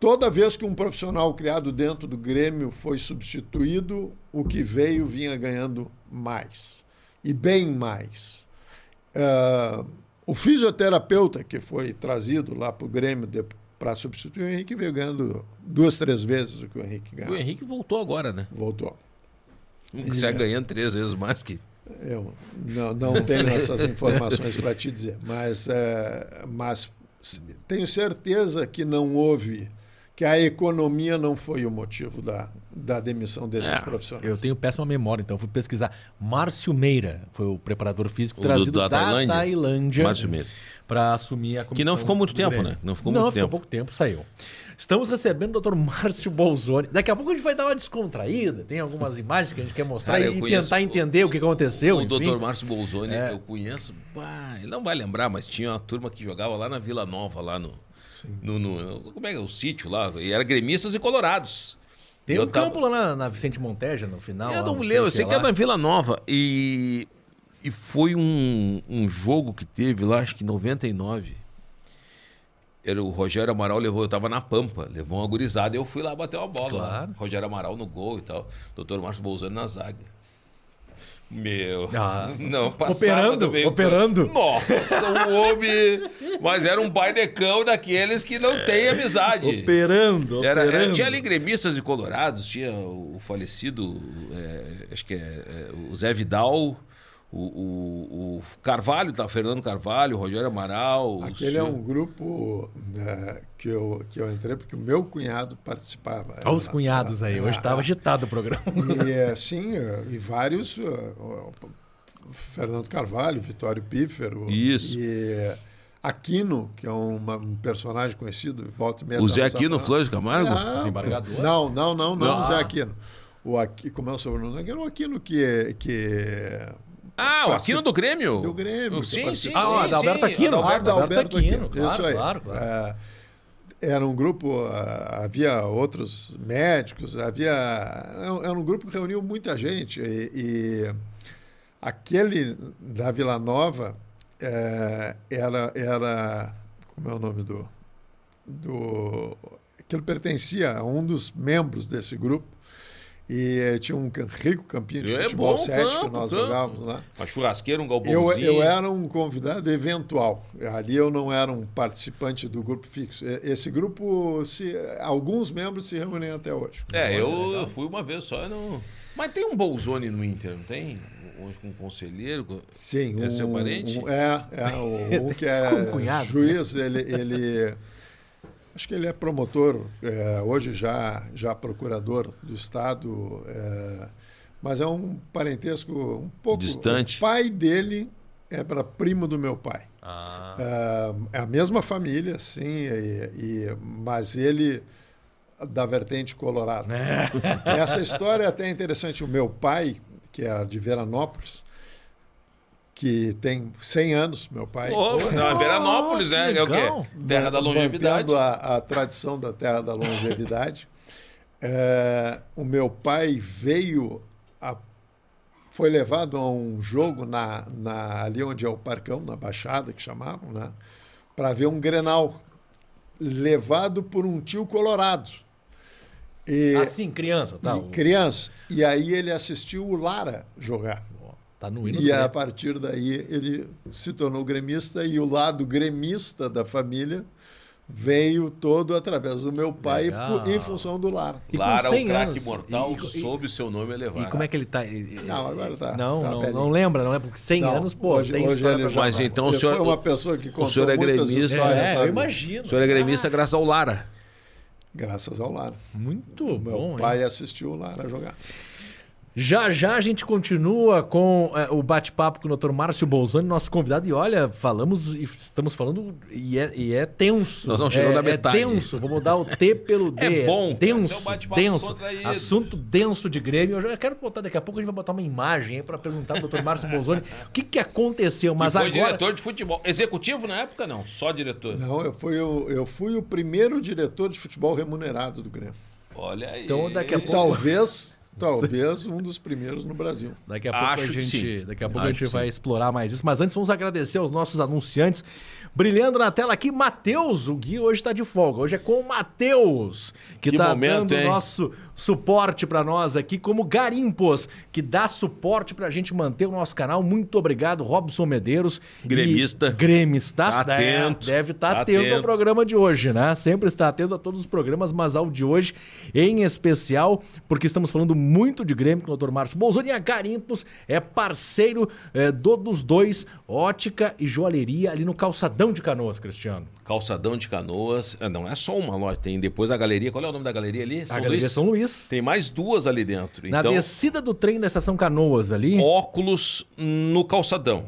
Toda vez que um profissional criado dentro do Grêmio foi substituído, o que veio vinha ganhando mais. E bem mais. Eh, o fisioterapeuta que foi trazido lá para o Grêmio para substituir o Henrique veio ganhando duas, três vezes o que o Henrique
O
ganhou.
Henrique voltou agora, né?
Voltou.
Que sai ganhando três vezes mais que.
Eu não, não tenho essas informações para te dizer, mas, é, mas tenho certeza que não houve, que a economia não foi o motivo da, da demissão desses
É,
profissionais.
Eu tenho péssima memória, então eu fui pesquisar. Márcio Meira foi o preparador físico
O do-
trazido
da
da,
Tailândia?
Tailândia,
Márcio Meira.
para assumir a comissão.
Que não ficou muito
do
tempo,
Grêmio.
né? Não ficou
não,
muito
ficou
tempo.
pouco tempo, saiu. Estamos recebendo o Dr. Márcio Bolzoni. Daqui a pouco a gente vai dar uma descontraída, tem algumas imagens que a gente quer mostrar
Cara, eu
e tentar
o-
entender o que aconteceu.
O
enfim.
doutor Márcio Bolzoni,
É.
eu conheço. Bah, ele não vai lembrar, mas tinha uma turma que jogava lá na Vila Nova, lá no. no, no- como é que é? O sítio lá. E era gremistas e colorados.
Tem
eu
um
tava-
campo lá na, na Vicente Monteja, no final.
Eu não me lembro, eu
se
sei que é
lá.
na Vila Nova. E, e foi um, um jogo que teve lá, acho que em 99. Era o Rogério Amaral levou, eu tava na Pampa, levou uma gurizada e eu fui lá bater uma bola. lá.
Claro.
Rogério Amaral no gol e tal. Doutor Márcio Bolzano na zaga. Meu.
Ah.
não, passava
Operando,
campo.
operando.
Nossa, o homem. Mas era um baidecão daqueles que não tem amizade.
Operando,
Era, era-
operando.
tinha ali gremistas e colorados, tinha o falecido, é, acho que é, é, o Zé Vidal, o, o- o Carvalho, tá, Fernando Carvalho, o Rogério Amaral. o
Aquele é um grupo né, que, eu, que eu entrei porque o meu cunhado participava.
Olha os cunhados aí, hoje estava agitado o programa.
E, é, sim, é, e vários. o Fernando Carvalho, Vitório Pífero.
Isso.
E Aquino, que é uma- um personagem conhecido, volta e meia.
O
tá
Zé
no
Aquino Flores de Camargo?
Não,
Desembargador?
Não, não, não, não,
Não.
Zé Aquino. O Aqui, como é o sobrenome? O Aquino que. que
Ah, o Aquino do Grêmio?
Do Grêmio, que
Sim, sim.
Ah, o
sim,
Adalberto
sim,
Aquino.
Adalberto-
Ah, da
Adalberto
Alberto Aquino.
Aquino,
Isso aí.
claro, claro.
É, era um grupo, ah, havia outros médicos, havia. Era um- era um grupo que reuniu muita gente. E, e aquele da Vila Nova eh, era, era. Como é o nome do. do aquilo pertencia a um dos membros desse grupo. E eh, tinha um rico campinho de
É
futebol
bom
7 que nós
campo.
jogávamos lá.
Uma churrasqueira, um
Eu,
galpãozinho.
eu era um convidado eventual. Ali eu não era um participante do grupo fixo. Esse grupo, se, alguns membros se reúnem até hoje.
É, eu, eu fui uma vez só. Não... Mas tem um Bolzoni no Inter, não tem? Hoje com um conselheiro.
Sim,
É
um,
seu parente?
um- é, é o- [LAUGHS] um que é
cunhado.
juiz, ele, ele acho que ele é promotor, é, hoje já, já procurador do Estado, é, mas é um parentesco um pouco...
Distante.
O pai dele é para primo do meu pai.
Ah,
É, é a mesma família, sim, e, e- mas ele da vertente colorado. Essa história é até interessante. O meu pai, que é de Veranópolis, que tem 100 anos, meu pai.
Não, Veranópolis, né? É o quê? Terra da longevidade.
A, a tradição da terra da longevidade. [LAUGHS] É, o meu pai veio, a- foi levado a um jogo na, na- ali onde é o Parcão, na Baixada, que chamavam, né? para ver um Grenal, levado por um tio colorado. E,
Assim, criança, tá?
e criança. E aí ele assistiu o Lara jogar.
Tá no hino
E a partir daí ele se tornou gremista e o lado gremista da família veio todo através do meu pai
Legal.
por- em função do Lara.
E
Lara,
100
o craque mortal,
E- e-
sob o seu nome elevar.
E como é que ele tá? Ele-
Não, agora tá-
Não,
tá
não,
velhinho.
não lembra, não é? Porque 100
Não,
anos, pô,
hoje-
tem
hoje ele já-
Mas então o senhor-
foi uma pessoa que contou
senhor é gremista.
É, eu imagino.
O senhor é gremista graças ao Lara.
Graças ao Lara.
Muito
Meu
bom, hein?
pai assistiu o Lara jogar.
Já já a gente continua com é, o bate-papo com o Dr. Márcio Bolzani, nosso convidado. E olha, falamos e estamos falando e é, e é tenso.
Nós não chegamos
é,
na metade.
É denso. Vou mudar o T pelo D. [LAUGHS]
É bom, é um
denso. Assunto denso de Grêmio. Eu já quero botar daqui a pouco a gente vai botar uma imagem para perguntar pro Dr. Márcio Bolzani o que que aconteceu, mas
e foi
agora
diretor de futebol. Executivo na época, não. Só diretor.
Não, eu fui, o, eu fui o primeiro diretor de futebol remunerado do Grêmio.
Olha aí.
Então, daqui a
E
pouco-
talvez, talvez um dos primeiros no Brasil.
Daqui a pouco
Acho
a
que
gente, daqui a pouco
Acho
a gente vai explorar mais isso. Mas antes vamos agradecer aos nossos anunciantes. Brilhando na tela aqui, Matheus. O Gui hoje está de folga. Hoje é com o Matheus, que está dando
hein?
nosso suporte para nós aqui, como Garimpos, que dá suporte para a gente manter o nosso canal. Muito obrigado, Robson Medeiros.
Gremista.
Gremista.
Tá
É,
atento.
Deve estar
Tá
atento ao
atento.
programa de hoje, né? Sempre está atento a todos os programas, mas ao de hoje em especial, porque estamos falando muito de Grêmio com o Dr. Márcio Bolsonaro e a Garimpos é parceiro é, do, dos dois, ótica e joalheria ali no Calçadão de Canoas, Cristiano.
Calçadão de Canoas. Ah, Não é só uma loja, tem depois a galeria. Qual é o nome da galeria ali?
a Galeria São Luís.
Tem mais duas ali dentro.
Na
então,
descida do trem da estação Canoas ali.
óculos no calçadão.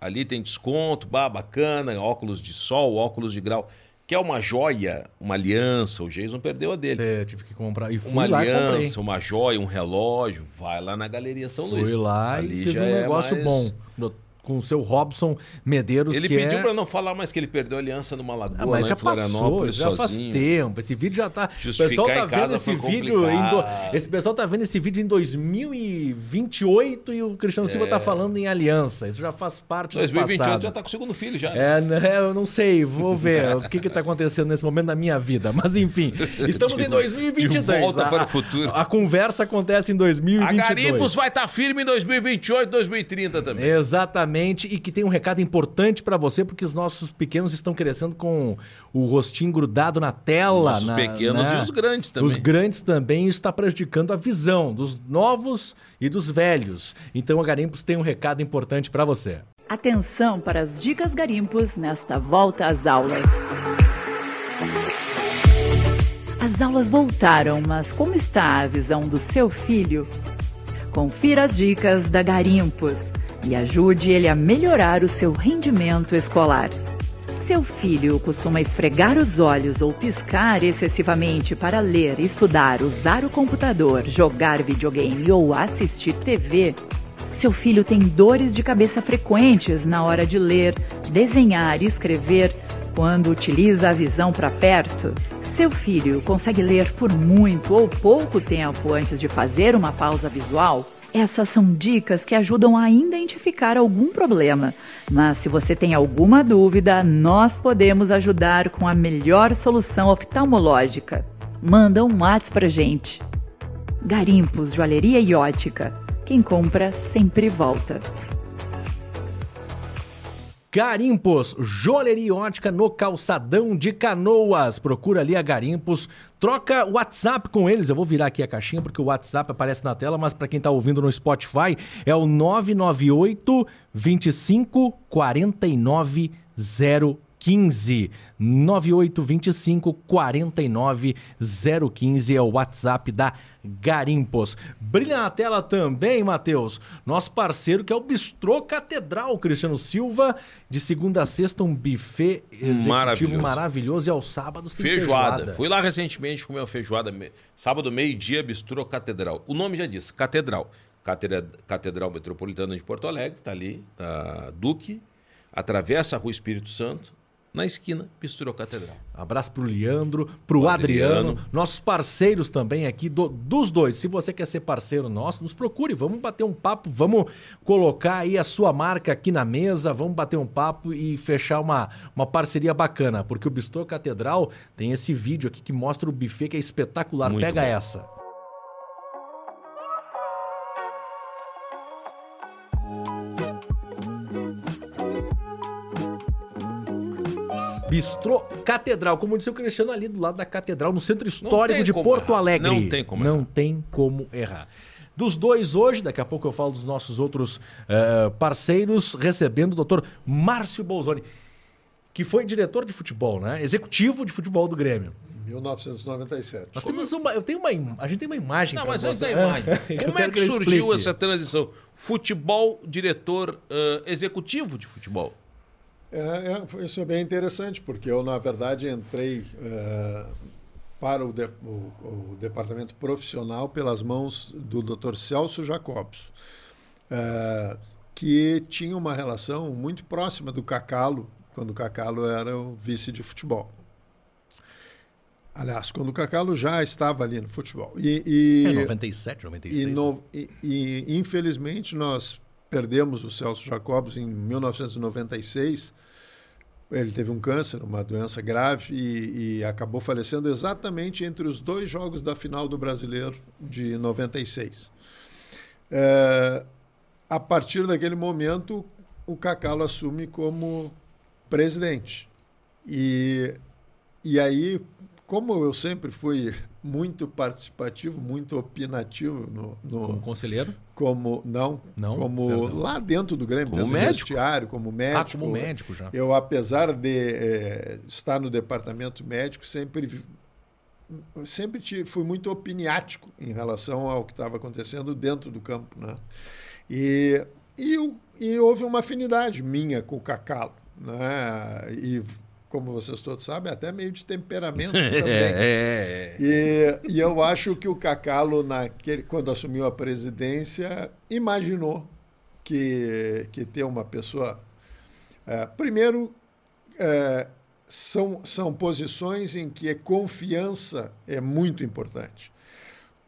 Ali tem desconto, bah, bacana, óculos de sol, óculos de grau. Quer uma joia, uma aliança, o Jason perdeu a dele.
É, tive que comprar. E fui
Uma
lá comprei.
aliança, uma joia, um relógio, vai lá na Galeria São
Fui
Luís.
lá
Ali
e fiz um
é
negócio
mais-
bom. Com o seu Robson Medeiros,
Ele pediu
é...
pra não falar mais que ele perdeu a aliança numa lagoa
Ah, mas
lá
já passou, já faz
sozinho.
tempo. Esse vídeo já tá. O pessoal tá vendo esse vídeo em do... Esse pessoal tá vendo esse vídeo em 2028 e o Cristiano Silva tá falando em aliança. Isso já faz parte do
2028
passado.
já tá com o segundo filho já. né?
É, né, eu não sei, vou ver o que que tá acontecendo nesse momento na minha vida. Mas enfim, [LAUGHS] estamos
De-
em 2022.
de volta
A-
para o futuro.
A, conversa acontece em
A
2022.
Garimpos vai estar firme em 2028, 2030 também.
Exatamente, e que tem um recado importante pra você, porque os nossos pequenos estão crescendo com o rostinho grudado na tela. Na-
pequenos
né?
e os grandes também.
Os grandes também, isso está prejudicando a visão dos novos e dos velhos. Então a Garimpos tem um recado importante pra você.
Atenção para as dicas garimpos nesta volta às aulas. As aulas voltaram, mas como está a visão do seu filho? Confira as dicas da Garimpos e ajude ele a melhorar o seu rendimento escolar. Seu filho costuma esfregar os olhos ou piscar excessivamente para ler, estudar, usar o computador, jogar videogame ou assistir TV? Seu filho tem dores de cabeça frequentes na hora de ler, desenhar e escrever quando utiliza a visão para perto? Seu filho consegue ler por muito ou pouco tempo antes de fazer uma pausa visual? Essas são dicas que ajudam a identificar algum problema. Mas se você tem alguma dúvida, nós podemos ajudar com a melhor solução oftalmológica. Manda um WhatsApp pra gente. Garimpos, Joalheria e Ótica. Quem compra sempre volta.
Garimpos, joalheria ótica no calçadão de Canoas. Procura ali a Garimpos, troca WhatsApp com eles. Eu vou virar aqui a caixinha porque o WhatsApp aparece na tela, mas para quem tá ouvindo no Spotify é o 998 25 49 15 9825 49015 é o WhatsApp da Garimpos. Brilha na tela também, Matheus, nosso parceiro que é o Bistrô Catedral, Cristiano Silva, de segunda a sexta um buffet executivo
Maravilhoso.
maravilhoso, e aos sábados tem
Feijoada.
feijoada.
Fui lá recentemente comer uma feijoada. Sábado, meio-dia, Bistrô Catedral. O nome já diz, Catedral. Catedra- Catedral Metropolitana de Porto Alegre, tá ali, Duque. Atravessa a Rua Espírito Santo, na esquina, Bistrô Catedral.
Abraço pro Leandro, pro
O
Adriano.
Adriano.
nossos parceiros também aqui do- dos dois. Se você quer ser parceiro nosso, nos procure, vamos bater um papo, vamos colocar aí a sua marca aqui na mesa, vamos bater um papo e fechar uma, uma parceria bacana, porque o Bistrô Catedral tem esse vídeo aqui que mostra o buffet que é espetacular.
Muito
Pega
bom.
essa. Bistrô Catedral, como disse o Cristiano ali do lado da Catedral, no centro histórico de Porto
errar.
Alegre.
Não tem como
Não
errar.
tem como errar. Dos dois hoje, daqui a pouco eu falo dos nossos outros eh, parceiros, recebendo o doutor Márcio Bolzoni, que foi diretor de futebol, né? Executivo de futebol do Grêmio.
1997.
Nós temos uma, eu tenho uma, a gente tem uma imagem.
Não, mas antes da imagem, [LAUGHS] como é que
ele
surgiu
explique.
essa transição? Futebol, diretor ãh, executivo de futebol.
É, é, isso é bem interessante, porque eu, na verdade, entrei eh, para o, de- o- o departamento profissional pelas mãos do Dr. Celso Jacobs, eh, que tinha uma relação muito próxima do Cacalo, quando o Cacalo era o vice de futebol. Aliás, quando o Cacalo já estava ali no futebol. E, e-
É 97, 96.
e,
né?
no- e- e, infelizmente nós perdemos o Celso Jacobs em 1996. Ele teve um câncer, uma doença grave, e, e acabou falecendo exatamente entre os dois jogos da final do Brasileiro de 96. É, a partir daquele momento, o Cacalo assume como presidente. E, e aí, como eu sempre fui muito participativo, muito opinativo no, no-
Como conselheiro?
como não,
Não?
como
Perdão.
lá dentro do Grêmio,
Como médico.
vestiário, como médico.
Ah, como médico já.
Eu, apesar de eh, estar no departamento médico, sempre sempre tive, fui muito opiniático em relação ao que estava acontecendo dentro do campo, né? E, e, e houve uma afinidade minha com o Cacalo, né? E como vocês todos sabem, até meio de temperamento [LAUGHS] também.
É, é.
E, e eu acho que o Cacalo, naquele, quando assumiu a presidência, imaginou que, que ter uma pessoa. eh, primeiro, eh, são, são posições em que a confiança é muito importante.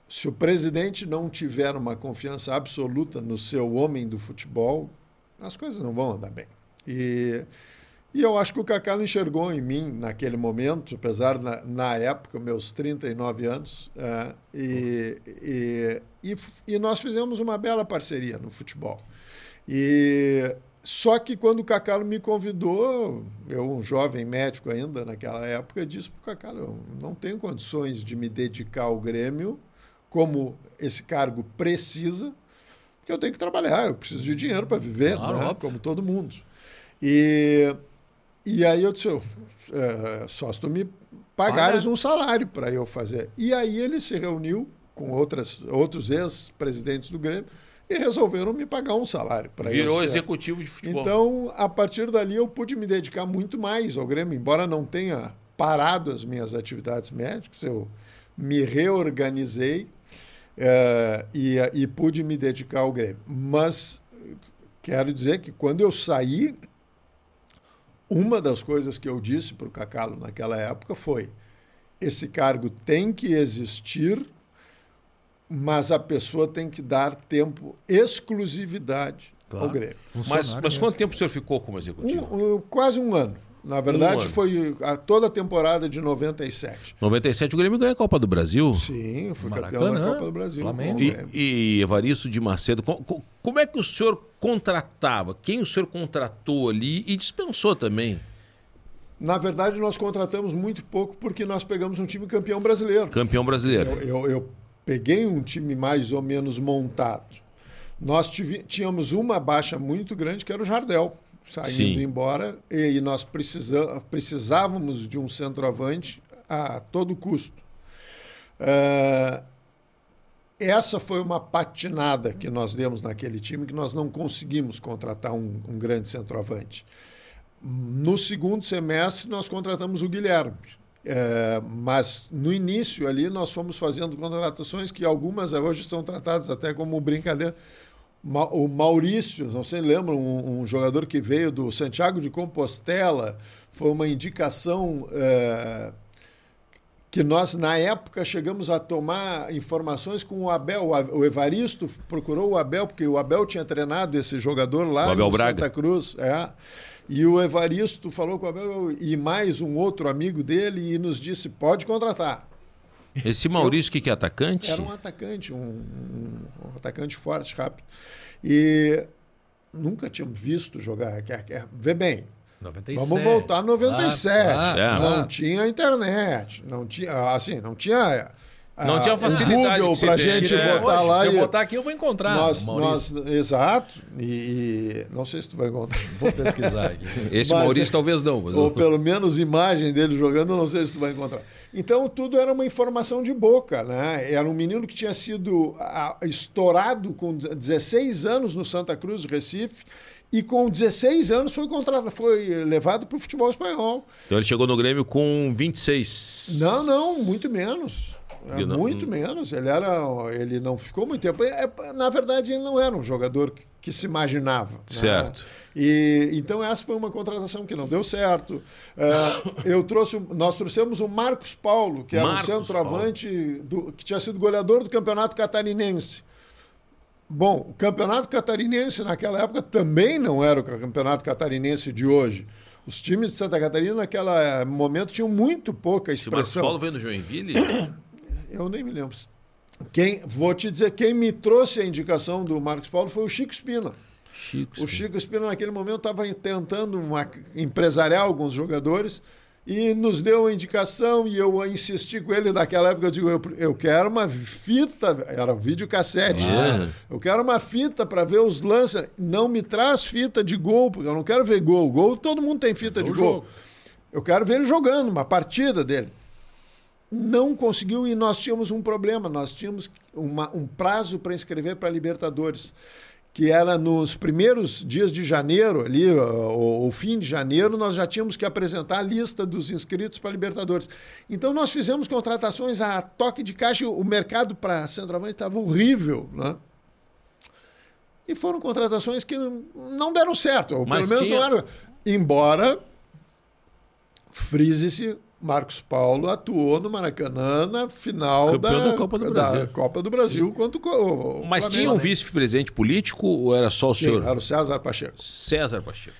Se o presidente não tiver uma confiança absoluta no seu homem do futebol, as coisas não vão andar bem. E, e eu acho que o Cacalo enxergou em mim naquele momento, apesar na, na época, meus 39 anos, eh, e, e, e, e nós fizemos uma bela parceria no futebol. E só que quando o Cacalo me convidou, eu, um jovem médico ainda naquela época, disse para o Cacalo: eu não tenho condições de me dedicar ao Grêmio como esse cargo precisa, porque eu tenho que trabalhar, eu preciso de dinheiro para viver,
Claro,
né? como todo mundo. E, e aí eu disse: eu, é, só se tu me pagares um salário para eu fazer. E aí ele se reuniu com outras, outros ex-presidentes do Grêmio e resolveram me pagar um salário para eu
Virou
ser-
executivo de futebol.
então, a partir dali, eu pude me dedicar muito mais ao Grêmio, embora não tenha parado as minhas atividades médicas, eu me reorganizei eh, e, e pude me dedicar ao Grêmio. Mas quero dizer que quando eu saí, uma das coisas que eu disse para o Cacalo naquela época foi: esse cargo tem que existir, mas a pessoa tem que dar tempo, exclusividade
Claro.
ao Grêmio.
Mas, mas quanto tempo o senhor ficou como executivo?
Um- um- quase um ano. Na verdade,
ano.
foi a, toda a temporada de 97.
97 o Grêmio ganhou a Copa do Brasil.
Sim, eu fui campeão da Copa do Brasil.
Flamengo.
E, e Evaristo de Macedo, co- co- como é que o senhor contratava? Quem o senhor contratou ali e dispensou também?
Na verdade, nós contratamos muito pouco porque nós pegamos um time campeão brasileiro.
Campeão brasileiro.
Eu, eu- eu peguei um time mais ou menos montado. Nós tive- tínhamos uma baixa muito grande, que era o Jardel. Saindo
Sim.
embora, e, nós precisa, precisávamos de um centroavante a todo custo. Eh, essa foi uma patinada que nós demos naquele time, que nós não conseguimos contratar um, um grande centroavante. No segundo semestre, nós contratamos o Guilherme. É, mas no início ali, nós fomos fazendo contratações que algumas hoje são tratadas até como brincadeira. O Maurício, não sei, lembram, um, um jogador que veio do Santiago de Compostela, foi uma indicação. é, que nós, na época, chegamos a tomar informações com o Abel. O Evaristo procurou o Abel, porque o Abel tinha treinado esse jogador lá
O Abel
no
Braga.
Santa Cruz. É. E o Evaristo falou com o Abel e mais um outro amigo dele e nos disse: pode contratar.
Esse Maurício, o que, que é atacante?
Era um atacante, um, um- um atacante forte, rápido. E nunca tínhamos visto jogar. Quer- quer- Vê bem,
97.
Vamos voltar a 97.
Ah,
ah,
não
ah.
tinha internet. Não tinha, assim, não tinha.
Não tinha
o
facilidade
Google
tem,
gente
né?
botar
Hoje,
lá
Se eu
e.
botar aqui, eu vou encontrar.
nós, nós, exato. E, e não sei se tu vai encontrar. [LAUGHS]
Vou pesquisar aqui.
Esse
Mas-
Maurício talvez não. Mas
Ou pelo menos imagem dele jogando, eu não sei se tu vai encontrar. Então, tudo era uma informação de boca, né? Era um menino que tinha sido ah, estourado com 16 anos no Santa Cruz, Recife, e com 16 anos foi contratado, foi levado para o futebol espanhol.
Então ele chegou no Grêmio com 26.
Não, não, muito menos. É,
não-
muito menos. Ele era, ele não ficou muito tempo. É, na verdade, ele não era um jogador que, que se imaginava. né?
Certo.
E então essa foi uma contratação que não deu certo. É, [LAUGHS] eu trouxe, nós trouxemos o Marcos Paulo, que era
Marcos
um centroavante do, que tinha sido goleador do campeonato catarinense. Bom, o campeonato catarinense naquela época também não era o campeonato catarinense de hoje. Os times de Santa Catarina naquele momento tinhão muito pouca
Se o Marcos
expressão.
Paulo veio no Joinville, [COUGHS]
Eu nem me lembro. Quem, vou te dizer, quem me trouxe a indicação do Marcos Paulo foi o Chico Espina.
Chico.
O Chico Espina, naquele momento, estava tentando uma, empresariar alguns jogadores e nos deu a indicação e eu insisti com ele naquela época. Eu digo, eu, eu quero uma fita, era videocassete.
Ah.
né? Eu quero uma fita para ver os lances. Não me traz fita de gol, porque eu não quero ver gol. Gol, todo mundo tem fita de
o
gol.
jogo.
Eu quero ver ele jogando, uma partida dele. Não conseguiu e nós tínhamos um problema. Nós tínhamos uma- um prazo para inscrever para Libertadores, que era nos primeiros dias de janeiro, ali, o, o fim de janeiro, nós já tínhamos que apresentar a lista dos inscritos para Libertadores. Então nós fizemos contratações a toque de caixa. O mercado para centroavante estava horrível, né? E foram contratações que não- não deram certo, ou
Mas
pelo menos
tinha-
não eram. Embora frise-se, Marcos Paulo atuou no Maracanã na final
Campeão
da,
da Copa do
da
Brasil.
Copa do Brasil contra o o
Mas
Flamengo,
tinha um
né?
vice-presidente político ou era só o
Sim,
senhor?
era o César Pacheco.
César Pacheco.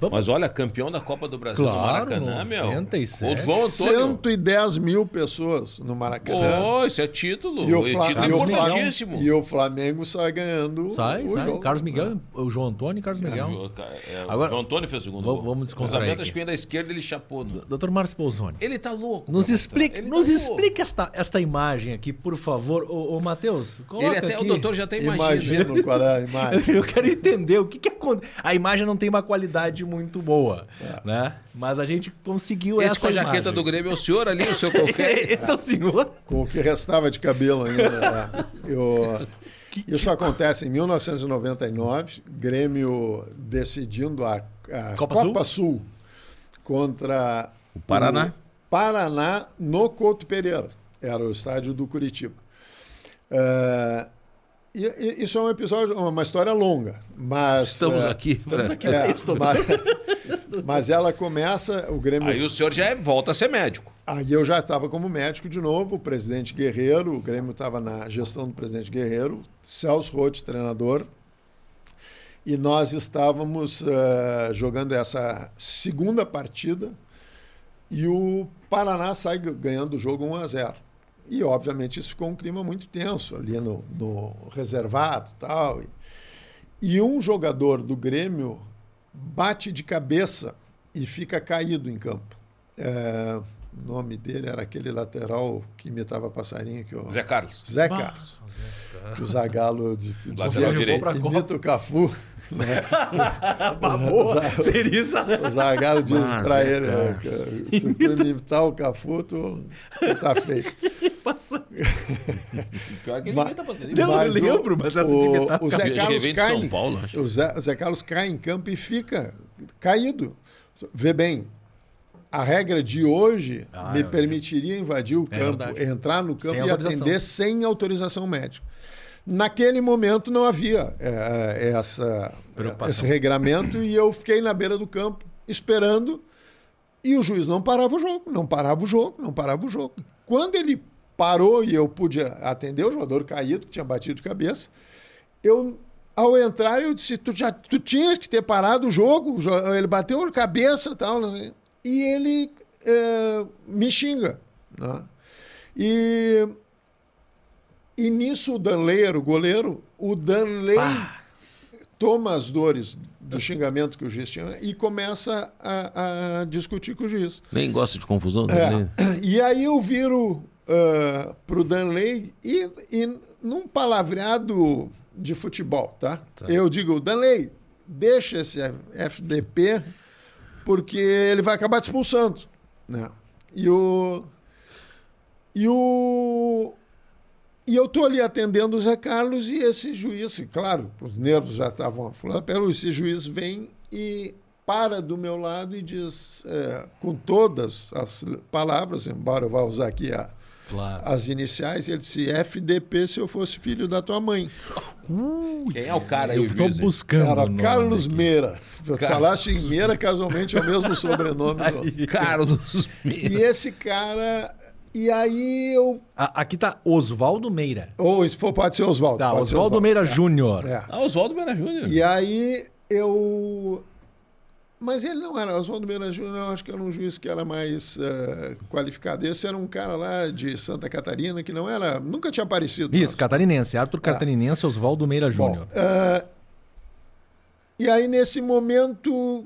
Vamos-
Mas olha, campeão da Copa do Brasil
Claro,
no Maracanã, meu.
97.
O João Antônio.
110 mil pessoas no Maracanã.
Pô, isso é título.
E o,
é título
e
importantíssimo.
Flamengo, e o Flamengo sai ganhando.
Sai,
o
sai.
jogo.
Carlos Miguel, o João Antônio e Carlos Miguel.
É, o
Agora-
João Antônio fez o segundo
Vamos-
gol.
vamos descontrair
Cruzamento,
aqui.
acho que vem da esquerda, ele chapou. No...
Doutor Márcio Bolzoni.
Ele tá louco.
Nos explique,
Ele
nos
tá
explique esta, esta imagem aqui, por favor. Ô, ô Matheus, coloca
Ele até,
aqui.
o doutor já até imagina.
Imagino qual é a [LAUGHS] imagem.
Eu quero entender o que, que acontece. A imagem não tem uma qualidade muito boa, né? Mas a gente conseguiu
Esse
essa
com a jaqueta
imagem.
do Grêmio é o senhor ali, o seu confete. [LAUGHS]
Esse é o senhor?
Com o que restava de cabelo ainda. né? Eu- isso acontece em 1999, Grêmio decidindo a, a
Copa
Copa, Sul? contra
O Paraná.
o Paraná no Couto Pereira. Era o estádio do Curitiba. É, e- isso é um episódio, uma história longa, mas
Estamos
é,
aqui.
Estamos
pra-
aqui.
é, mas, mas ela começa, o Grêmio
Aí o senhor já é- volta a ser médico.
Aí eu já estava como médico de novo, o presidente Guerreiro, o Grêmio estava na gestão do presidente Guerreiro, Celso Roth, treinador, e nós estávamos eh, jogando essa segunda partida e o Paraná sai ganhando o jogo 1 a 0. E, obviamente, isso ficou um clima muito tenso ali no, no reservado e tal. E, e um jogador do Grêmio bate de cabeça e fica caído em campo. É, o nome dele era aquele lateral que imitava passarinho. Que eu...
Zé Carlos.
Zé Carlos. Que o Zagallo de-
Lateral
dizia que
direito.
Pra Copa.
imita o Cafu. [LAUGHS]
Boa, seria isso.
O Zagallo diz
Mas,
pra
é,
ele, né, que se tu imitar o Cafuto, tá feito. [LAUGHS] [LAUGHS]
Pior que ele
Ma-
inventa parceria.
Não,
Mas
eu lembro,
o,
mas essa
o,
imitar o
o Zé. Carlos cai,
São Paulo, acho.
o Zé, o Zé Carlos cai em campo e fica caído. Vê bem, a regra de hoje
Ah,
me
é.
permitiria invadir o
É
campo,
verdade.
entrar no campo
Sem
e atender sem autorização médica. Naquele momento não havia é, é, essa, esse regramento e eu fiquei na beira do campo esperando e o juiz não parava o jogo, não parava o jogo, não parava o jogo. Quando ele parou e eu pude atender o jogador caído, que tinha batido de cabeça, eu, ao entrar, eu disse, tu já tu tinhas que ter parado o jogo, ele bateu de cabeça e tal, e ele eh, me xinga. Né? E, e nisso o Danley era o goleiro, o Danley toma as dores do xingamento que o juiz tinha e começa a, a discutir com o juiz.
Nem gosta de confusão, né?
E aí eu viro uh, pro Danley e, e num palavreado de futebol, tá? Eu digo, Danley, deixa esse FDP porque ele vai acabar te expulsando. Né? E o... E o... E eu tô ali atendendo o Zé Carlos e esse juiz, e claro, os nervos já estavam aflorando, pero esse juiz vem e para do meu lado e diz, é, com todas as palavras, embora eu vá usar aqui a,
Claro.
as iniciais, ele disse FDP se eu fosse filho da tua mãe.
Quem é o cara aí,
Eu estou buscando. nome
Carlos
aqui.
Meira. Falaste em Meira, casualmente é o mesmo sobrenome. do-
Carlos
E esse cara... E aí eu...
A- aqui tá Oswaldo Meira.
Ou se for, pode ser Oswaldo.
Tá, Oswaldo Meira Júnior.
É.
Ah, Oswaldo Mena Júnior.
E aí eu. Mas ele não era. Oswaldo Meira Júnior, eu acho que era um juiz que era mais eh, qualificado. Esse era um cara lá de Santa Catarina que não era. Nunca tinha aparecido.
Isso,
Nossa.
catarinense. Arthur Catarinense, Oswaldo Meira Júnior.
Eh, e aí, nesse momento,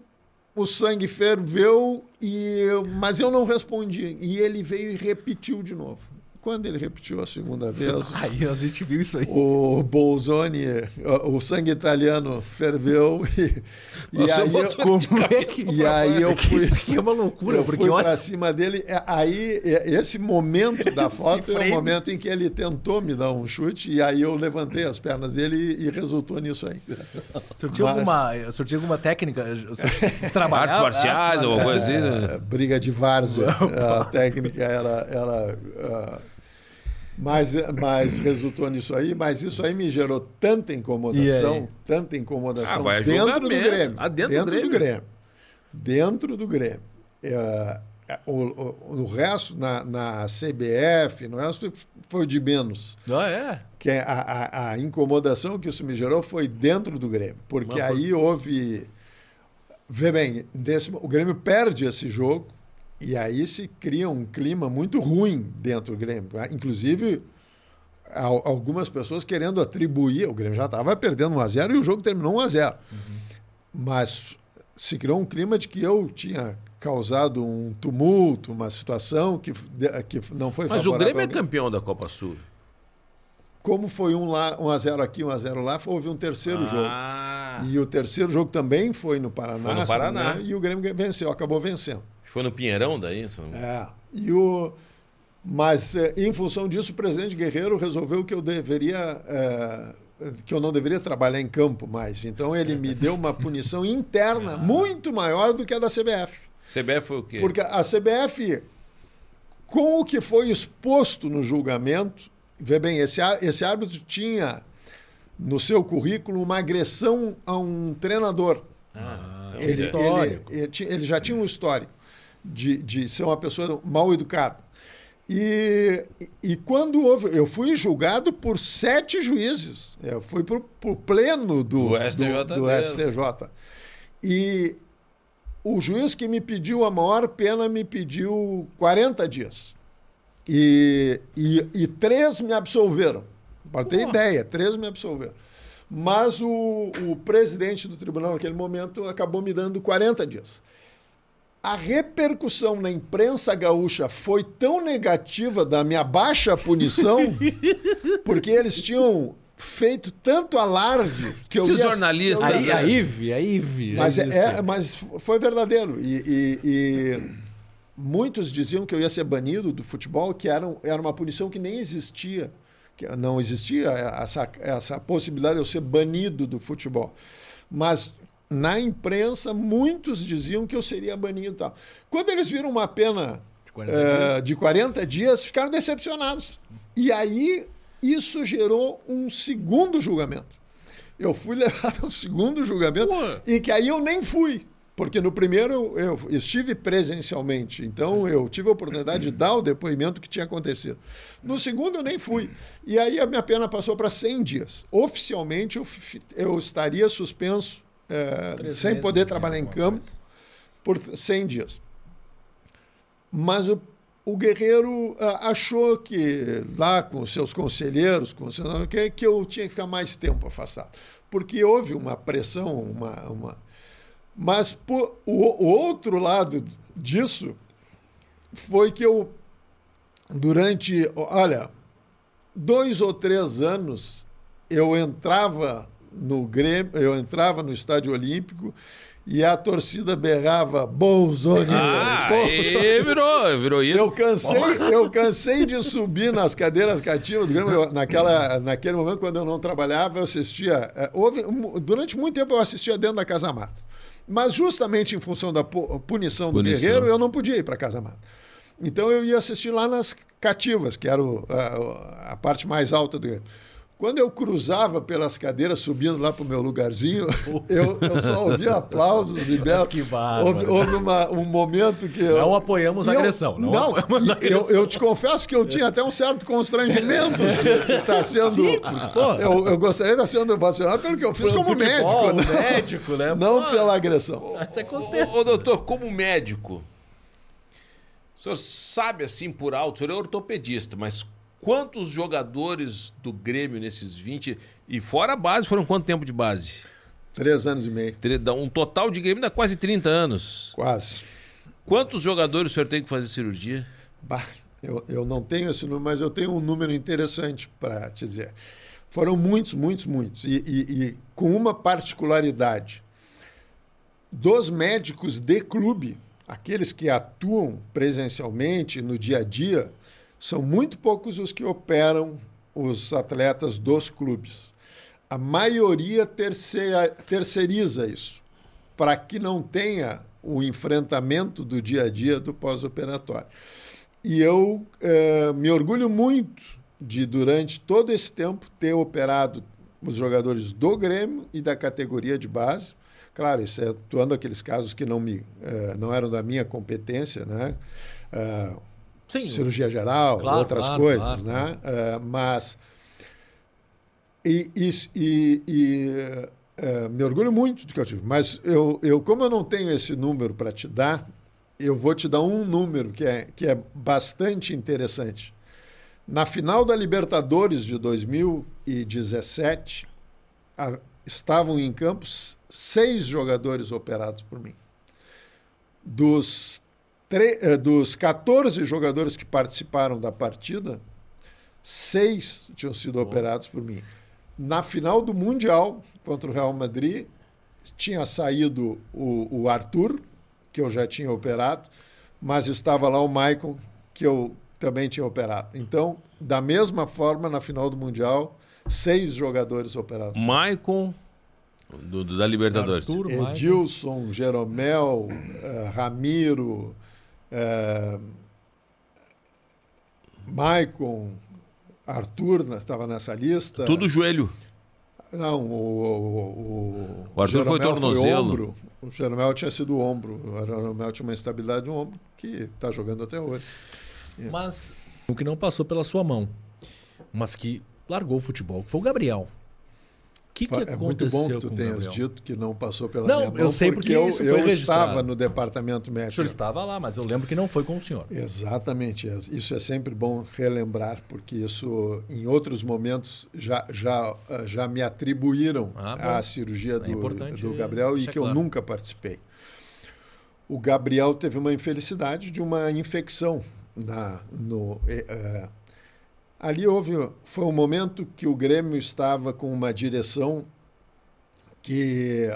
o sangue ferveu, e mas eu não respondi. E ele veio e repetiu de novo. Quando ele repetiu a segunda vez. [LAUGHS]
Aí a gente viu isso aí.
O Bolzoni, o o sangue italiano ferveu [LAUGHS] e, e
Você
aí, eu,
Como é que.
e aí eu fui,
Isso aqui é uma loucura,
eu
porque
fui
olha.
pra cima dele. É, Aí, é, esse momento da [LAUGHS] foto é o momento em que ele tentou me dar um chute e aí eu levantei as pernas dele e, e resultou nisso aí.
O senhor tinha,
Mas-
alguma, o senhor tinha alguma técnica? Trabalhava?
Artes marciais, alguma coisa assim, né?
É, briga de várzea. a técnica era. era ah, mas, mas resultou nisso aí, mas isso aí me gerou tanta incomodação, tanta incomodação
Ah, vai a
dentro do. Grêmio.
Ah, dentro do Grêmio?
Dentro do Grêmio. É, é, o, o, o resto, na, na CBF, no resto foi de menos.
Ah, é?
Que a, a, a incomodação que isso me gerou foi dentro do Grêmio. Porque aí houve. Vê bem, desse- o Grêmio perde esse jogo e aí se cria um clima muito ruim dentro do Grêmio. Inclusive, al- algumas pessoas querendo atribuir. O Grêmio já estava perdendo 1 a 0 e o jogo terminou 1 a 0 Mas se criou um clima de que eu tinha causado um tumulto, uma situação que, que não foi
Mas o Grêmio é campeão da Copa Sul.
Como foi um, lá, um a 0 aqui, um a 0 lá, houve um terceiro jogo.
Ah,
E o terceiro jogo também foi no Paraná.
Foi no Paraná.
engano, E o Grêmio venceu, acabou vencendo.
Foi no Pinheirão daí? não-
É. E o, mas, eh, em função disso, o presidente Guerreiro resolveu que eu deveria. eh, que eu não deveria trabalhar em campo mais. Então ele me deu uma punição interna [LAUGHS] muito maior do que a da CBF.
CBF foi o quê?
Porque a CBF, com o que foi exposto no julgamento, vê bem, esse, esse árbitro tinha no seu currículo uma agressão a um treinador.
Ah,
ele,
histórico.
ele- ele ele já tinha um histórico de, de ser uma pessoa mal educada. E, e- quando houve. Eu fui julgado por sete juízes. Eu fui para o pleno do,
Do STJ
do, do. STJ. E o juiz que me pediu a maior pena me pediu 40 dias. E, e, e três me absolveram. Para ter ideia, três me absolveram. Mas o, o presidente do tribunal, naquele momento, acabou me dando 40 dias. A repercussão na imprensa gaúcha foi tão negativa da minha baixa punição, [LAUGHS] porque eles tinham feito tanto alarde que eu
Esses
ia-
jornalistas,
Aí,
sair.
a IVE, a IVE.
Mas, é, é- mas foi verdadeiro. E, e- e muitos diziam que eu ia ser banido do futebol, que era, era uma punição que nem existia. Que não existia essa, essa possibilidade de eu ser banido do futebol. Mas na imprensa, muitos diziam que eu seria banido e tal. Quando eles viram uma pena
De 40
eh, de 40 dias, ficaram decepcionados. E aí isso gerou um segundo julgamento. Eu fui [LAUGHS] levado ao segundo julgamento e que aí eu nem fui. Porque no primeiro eu estive presencialmente, então eu tive a oportunidade de dar o depoimento que tinha acontecido. No segundo eu nem fui. E aí a minha pena passou para 100 dias. Oficialmente eu, eu estaria suspenso,
Três
sem
meses,
poder
assim,
trabalhar em campo
coisa.
por 100 dias. Mas o, o Guerreiro ah, achou que, lá com os seus conselheiros, com seus, que, que eu tinha que ficar mais tempo afastado. Porque houve uma pressão, uma. uma... Mas por, o, o outro lado disso foi que eu, durante, olha, dois ou três anos, eu entrava no Grêmio, eu entrava no Estádio Olímpico e a torcida berrava Bolsonaro.
Ah, e virou, virou isso.
Eu cansei, eu cansei de subir nas cadeiras cativas do Grêmio. Eu, naquela, naquele momento, quando eu não trabalhava, eu assistia. eh, Houve, durante muito tempo eu assistia dentro da Casa Mata. Mas justamente em função da pu- punição do
Punição.
Guerreiro, eu não podia ir para Casa Mata. Então eu ia assistir lá nas cativas, que era o- a, a parte mais alta do Grêmio. Quando eu cruzava pelas cadeiras, subindo lá para o meu lugarzinho, eu, eu só ouvia aplausos e belos.
que.
Houve, houve uma- um momento que. eu-
Não apoiamos a
eu-
agressão, não
Não,
apoiamos a
e eu, eu te confesso que eu tinha até um certo constrangimento de estar [LAUGHS] sendo.
pô.
eu, eu gostaria de estar sendo vacinado pelo que eu fiz
Pelo
como
futebol,
médico. Não,
médico, né?
não
Pô,
pela agressão.
Isso acontece.
Ô, ô, doutor, como médico, o senhor sabe assim por alto, o senhor é ortopedista, mas quantos jogadores do Grêmio nesses 20 e fora a base foram quanto tempo de base?
Três anos e meio,
Um total de Grêmio dá quase 30 anos.
quase.
Quantos jogadores o senhor tem que fazer cirurgia?
Bah, eu, eu não tenho esse número, mas eu tenho um número interessante para te dizer. Foram muitos, muitos, muitos. E, e- e com uma particularidade. Dos médicos de clube, aqueles que atuam presencialmente no dia a dia, são muito poucos os que operam os atletas dos clubes. A maioria terceira, terceiriza isso, para que não tenha o enfrentamento do dia a dia do pós-operatório. E eu eh, me orgulho muito de, durante todo esse tempo, ter operado os jogadores do Grêmio e da categoria de base. Claro, excetuando aqueles casos que não, me, eh, não eram da minha competência, né? Ah,
Sim,
cirurgia geral,
Claro,
outras
claro,
coisas,
claro,
né? Eh, mas e, e, e- e, eh, me orgulho muito do que eu tive. Mas eu, eu como eu não tenho esse número para te dar, eu vou te dar um número que é, que é bastante interessante. Na final da Libertadores de 2017, a- estavam em campos seis jogadores operados por mim. Dos, dos 14 jogadores que participaram da partida, seis tinham sido operados por mim. Na final do Mundial contra o Real Madrid, tinha saído o, o Arthur, que eu já tinha operado, mas estava lá o Maicon, que eu também tinha operado. Então, da mesma forma, na final do Mundial, seis jogadores operados.
Maicon, do, do- da Libertadores.
Arthur, Maicon.
Edilson, Jeromel, eh, Ramiro, eh, Maicon, Arthur né, estava nessa lista.
Tudo joelho.
Não, o, o, o,
O Arthur foi
Jeromel
tornozelo.
ombro. O Jeromel tinha sido o ombro. O Jeromel tinha uma instabilidade no ombro que está jogando até hoje.
Mas o que não passou pela sua mão, mas que largou o futebol, foi o Gabriel. O que, que
é muito bom que tu
o
tenhas
Gabriel?
dito que não passou pela
Não,
minha mão,
eu sei porque
eu,
isso foi
eu
registrado.
estava no departamento
O
médico.
senhor estava lá, mas eu lembro que não foi com o senhor.
Exatamente. é- Isso é sempre bom relembrar, porque isso, em outros momentos, já, já, ah, já me atribuíram
Ah,
a cirurgia
É
do, do Gabriel e
deixar
que eu
claro.
nunca participei. O Gabriel teve uma infelicidade de uma infecção na, no, eh, Ali houve. Foi um momento que o Grêmio estava com uma direção que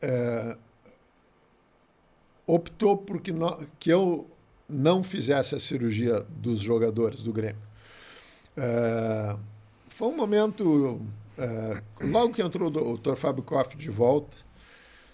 é, optou por que, que eu não fizesse a cirurgia dos jogadores do Grêmio. É, foi um momento. É, logo que entrou o doutor Fábio Koff de volta,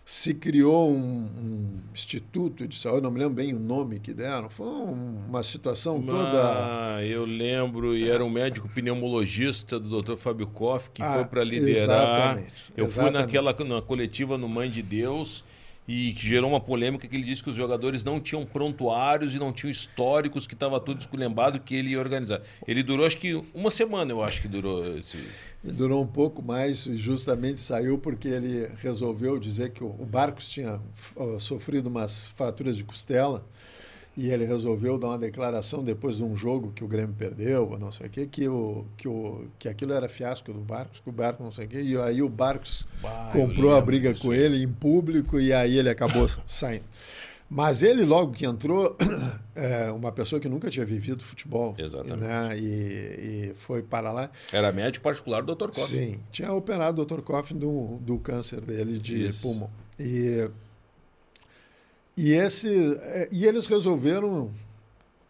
se criou um, um, instituto de saúde, não me lembro bem o nome que deram, foi um, uma situação toda.
Ah, eu lembro, e era um médico pneumologista do Dr. Fábio Koff que ah, foi para liderar. Exatamente, eu exatamente. fui naquela na coletiva no Mãe de Deus e que gerou uma polêmica que ele disse que os jogadores não tinham prontuários e não tinham históricos, que estava tudo esculhambado, que ele ia organizar. Ele durou, acho que uma semana, eu acho que durou esse.
Durou um pouco mais e justamente saiu porque ele resolveu dizer que o Barcos tinha sofrido umas fraturas de costela e ele resolveu dar uma declaração depois de um jogo que o Grêmio perdeu, não sei o quê, que, o, que, o, que aquilo era fiasco do Barcos, que o Barcos não sei o quê, e aí o Barcos bah, comprou a briga com ele em público e aí ele acabou [COUGHS] saindo. Mas ele, logo que entrou, [COUGHS] é uma pessoa que nunca tinha vivido futebol.
Exatamente.
Né? E, e foi para lá.
Era médico particular do Dr. Koff.
Sim, tinha operado o Dr. Koff do, do câncer dele de Isso. pulmão. E e, esse, é, e eles resolveram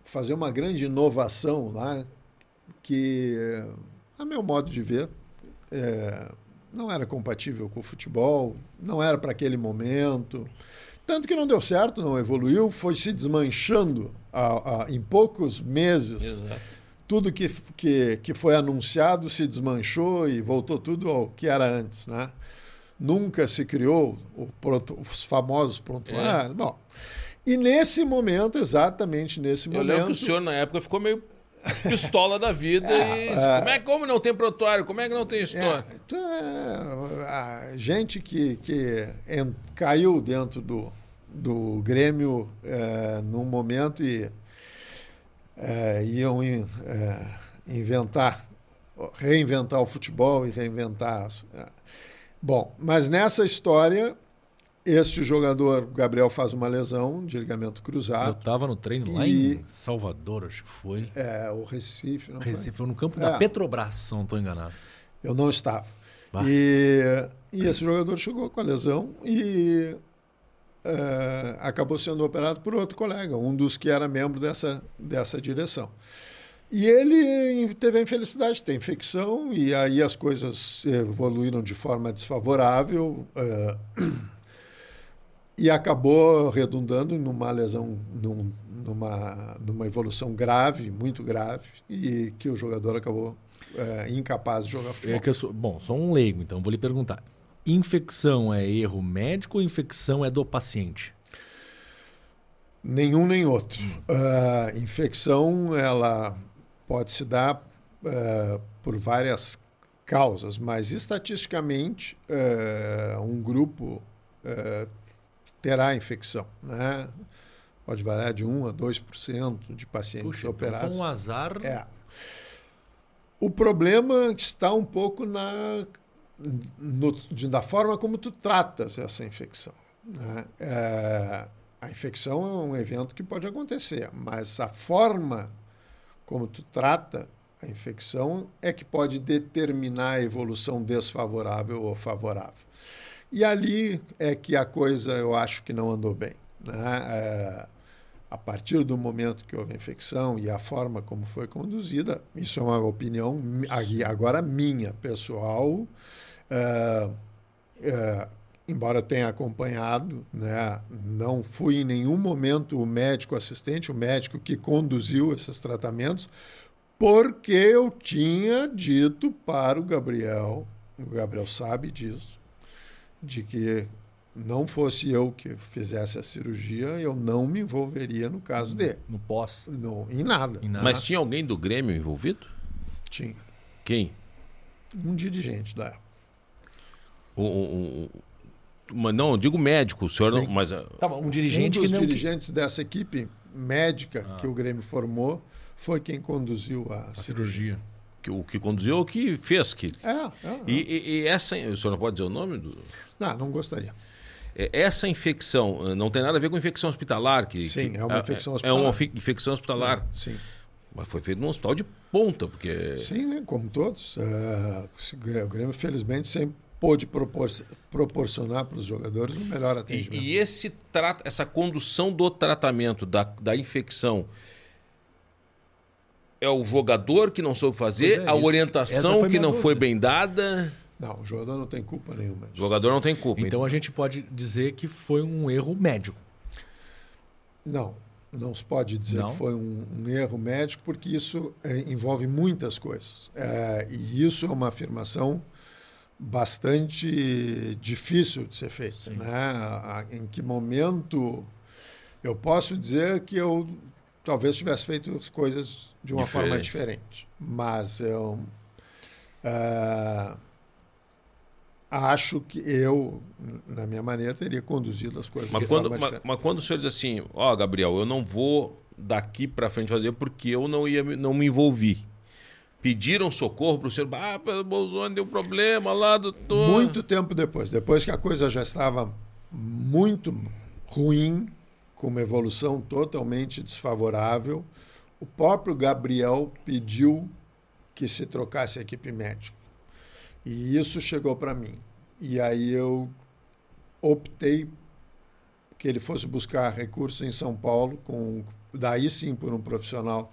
fazer uma grande inovação lá, que, a meu modo de ver, é, não era compatível com o futebol, não era para aquele momento. Tanto que não deu certo, não evoluiu, foi se desmanchando a, a, em poucos meses. Exato. Tudo que, que, que foi anunciado se desmanchou e voltou tudo ao que era antes. Né? Nunca se criou pronto, os famosos prontuários. É. Bom, e nesse momento, exatamente nesse
Eu
momento. Eu
lembro que o senhor, na época, ficou meio pistola da vida [LAUGHS] é, e é, como é como não tem prontuário como é que não tem história
é, é a gente que, que caiu dentro do, do Grêmio é, num momento e é, iam é, inventar reinventar o futebol e reinventar é, Bom, mas nessa história, este jogador, Gabriel, faz uma lesão de ligamento cruzado. Eu
estava no treino lá e... em Salvador, acho que foi.
É, o Recife, não
Recife, foi? foi no campo é. da Petrobras, se não estou enganado.
Eu não estava. E, e esse jogador chegou com a lesão e uh, acabou sendo operado por outro colega, um dos que era membro dessa, dessa direção. E ele teve a infelicidade de ter infecção, e aí as coisas evoluíram de forma desfavorável uh, [CLEARS THROAT] e acabou redundando numa lesão, num, numa, numa evolução grave, muito grave, e que o jogador acabou uh, incapaz de jogar futebol.
É sou, bom, sou um leigo, então vou lhe perguntar. Infecção é erro médico ou infecção é do paciente?
Nenhum nem outro. Uh, infecção, ela pode se dar uh, por várias causas, mas estatisticamente uh, um grupo uh, terá infecção, né? Pode variar de 1 a 2% de pacientes Puxa, operados. Então
foi um azar.
É. O problema está um pouco na no, de, da forma como tu tratas essa infecção. Né? É, a infecção é um evento que pode acontecer, mas a forma como tu trata a infecção é que pode determinar a evolução desfavorável ou favorável. E ali é que a coisa eu acho que não andou bem. Né? É, a partir do momento que houve a infecção e a forma como foi conduzida, isso é uma opinião agora minha, pessoal. É, é, embora tenha acompanhado, né, não fui em nenhum momento o médico assistente, o médico que conduziu esses tratamentos, porque eu tinha dito para o Gabriel, o Gabriel sabe disso, de que não fosse eu que fizesse a cirurgia, eu não me envolveria no caso dele.
No pós?
No, em nada. Em nada.
Mas tinha alguém do Grêmio envolvido?
Tinha.
Quem?
Um dirigente da época.
Um, um, não, digo médico, o senhor não, mas
ah, tá bom, um dirigente um dos que não... dirigentes dessa equipe médica ah. que o Grêmio formou foi quem conduziu a, a cirurgia. cirurgia.
Que, o que conduziu o que fez que.
É, é,
é. E, e, e, essa, o senhor não pode dizer o nome do?
Não, não gostaria.
É, essa infecção eh, não tem nada a ver com infecção hospitalar, que
sim,
que,
é uma infecção hospitalar.
É uma infecção hospitalar.
É, sim.
Mas foi feito num hospital de ponta, porque.
Sim, né? como todos. Uh, o Grêmio, felizmente, sempre pôde propor proporcionar para os jogadores um melhor atendimento.
E, e esse essa condução do tratamento da, da infecção é o jogador que não soube fazer, é, a isso. orientação que não dúvida. foi bem dada.
Não, o jogador não tem culpa nenhuma.
O jogador não tem culpa.
Então, então a gente pode dizer que foi um erro médico.
Não, não se pode dizer não. que foi um, um, erro médico, porque isso é, envolve muitas coisas. É, e isso é uma afirmação bastante difícil de ser feita. Né? Em que momento eu posso dizer que eu talvez tivesse feito as coisas de uma diferente. forma diferente, mas eu uh, acho que eu, na minha maneira, teria conduzido as coisas
mas de quando, forma mas, diferente. Mas quando o senhor diz assim, ó, oh, Gabriel, eu não vou daqui para frente fazer porque eu não ia, não me envolvi pediram socorro para o senhor. Ah, o Bolsonaro deu problema lá, doutor.
Muito tempo depois, depois que a coisa já estava muito ruim, com uma evolução totalmente desfavorável, o próprio Gabriel pediu que se trocasse a equipe médica. E isso chegou para mim. E aí eu optei que ele fosse buscar recursos em São Paulo, com daí sim por um profissional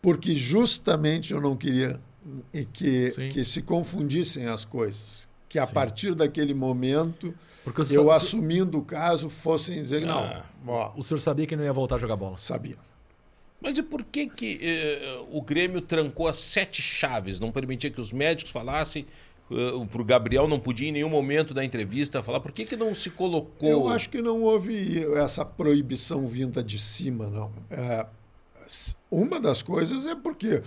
porque justamente eu não queria que, que se confundissem as coisas. Que a Sim. partir daquele momento, eu assumindo o caso, fossem dizer, ah. não. Ó,
o senhor sabia que não ia voltar a jogar bola?
Sabia.
Mas e por que, que eh, o Grêmio trancou as sete chaves? Não permitia que os médicos falassem? Uh, para o Gabriel não podia em nenhum momento da entrevista falar por que, que não se colocou.
Eu acho que não houve essa proibição vinda de cima, não. É, uma das coisas é porque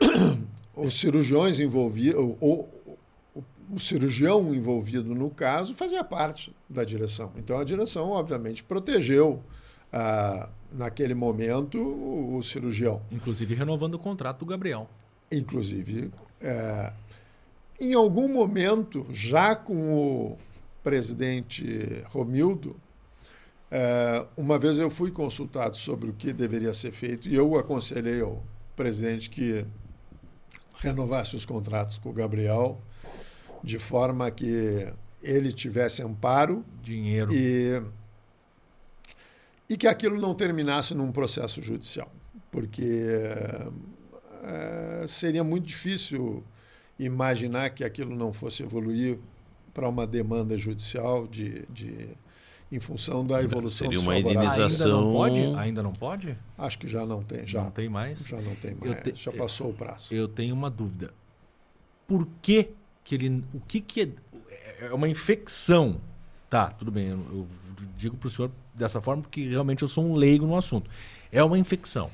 [COUGHS] os cirurgiões envolvidos, o, o, o cirurgião envolvido no caso fazia parte da direção. Então a direção, obviamente, protegeu ah, naquele momento o, o, cirurgião.
Inclusive renovando o contrato do Gabriel.
Inclusive, é, em algum momento, já com o presidente Romildo, uma vez eu fui consultado sobre o que deveria ser feito e eu aconselhei ao presidente que renovasse os contratos com o Gabriel de forma que ele tivesse amparo
dinheiro.
e e que aquilo não terminasse num processo judicial porque é, seria muito difícil imaginar que aquilo não fosse evoluir para uma demanda judicial de, de em função da evolução
Seria uma indenização.
Ainda não pode? Ainda não pode?
Acho que já não tem. Já
não tem mais?
Já não tem mais. Te... Já passou o prazo.
Eu tenho uma dúvida. Por que, que ele. O que, que é. É uma infecção. Tá, tudo bem. Eu, eu digo para o senhor dessa forma porque realmente eu sou um leigo no assunto. É uma infecção.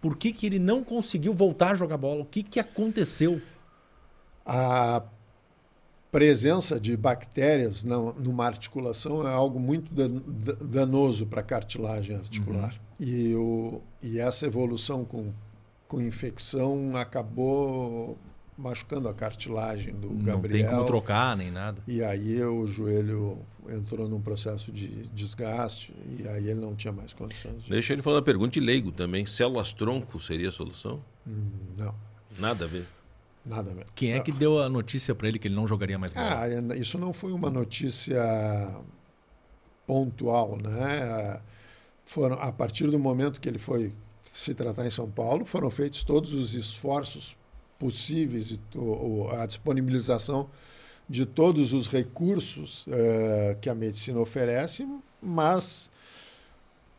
Por que, que ele não conseguiu voltar a jogar bola? O que, que aconteceu?
A presença de bactérias na, numa articulação é algo muito danoso para a cartilagem articular. Uhum. E, o, e essa evolução com, com infecção acabou machucando a cartilagem do
Não
Gabriel.
Não tem como trocar nem nada.
E aí o joelho entrou num processo de desgaste e aí ele não tinha mais condições. De...
Deixa ele falar uma pergunta de leigo também. Células tronco seria a solução?
Hum, não.
Nada a ver.
Nada mesmo.
Quem é que deu a notícia para ele que ele não jogaria mais bola?
Ah, é, isso não foi uma notícia pontual, né? Foram a partir do momento que ele foi se tratar em São Paulo, foram feitos todos os esforços possíveis e a disponibilização de todos os recursos uh, que a medicina oferece, mas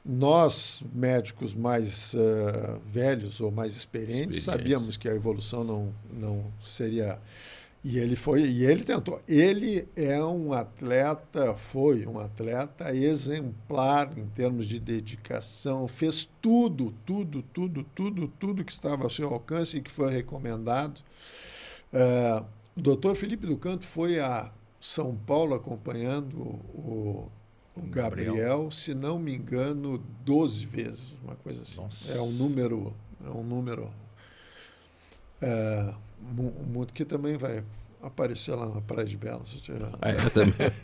nós, médicos mais uh, velhos ou mais experientes, sabíamos que a evolução não, não seria. E ele foi, e ele tentou. Ele é um atleta, foi um atleta exemplar em termos de dedicação, fez tudo, tudo, tudo, tudo, tudo que estava ao seu alcance e que foi recomendado. Uh, o doutor Felipe do Canto foi a São Paulo acompanhando o o Gabriel, Gabriel, se não me engano, 12 vezes, uma coisa assim. Nossa. É um número, é um número é, muito que também vai aparecer lá na Praia de Belas.
É, eu também. [LAUGHS]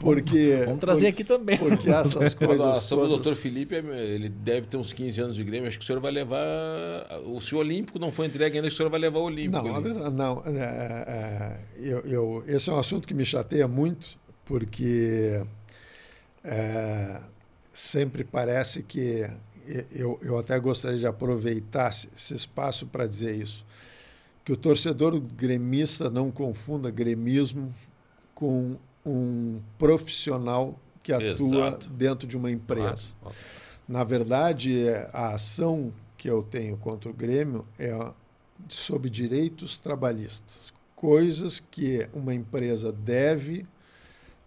Porque,
Vamos trazer
por-
aqui também.
Porque essas
Quando a
coisas
ação do
todas...
doutor Felipe, ele deve ter uns 15 anos de Grêmio. Acho que o senhor vai levar. O senhor Olímpico não foi entregue ainda, o senhor vai levar o Olímpico.
Não, verdade, não. é, é, eu, eu- esse é um assunto que me chateia muito, porque é, sempre parece que eu, eu até gostaria de aproveitar esse espaço para dizer isso. Que o torcedor gremista não confunda gremismo com um profissional que atua
Exato.
dentro de uma empresa.
Claro.
Na verdade, a ação que eu tenho contra o Grêmio é sobre direitos trabalhistas, coisas que uma empresa deve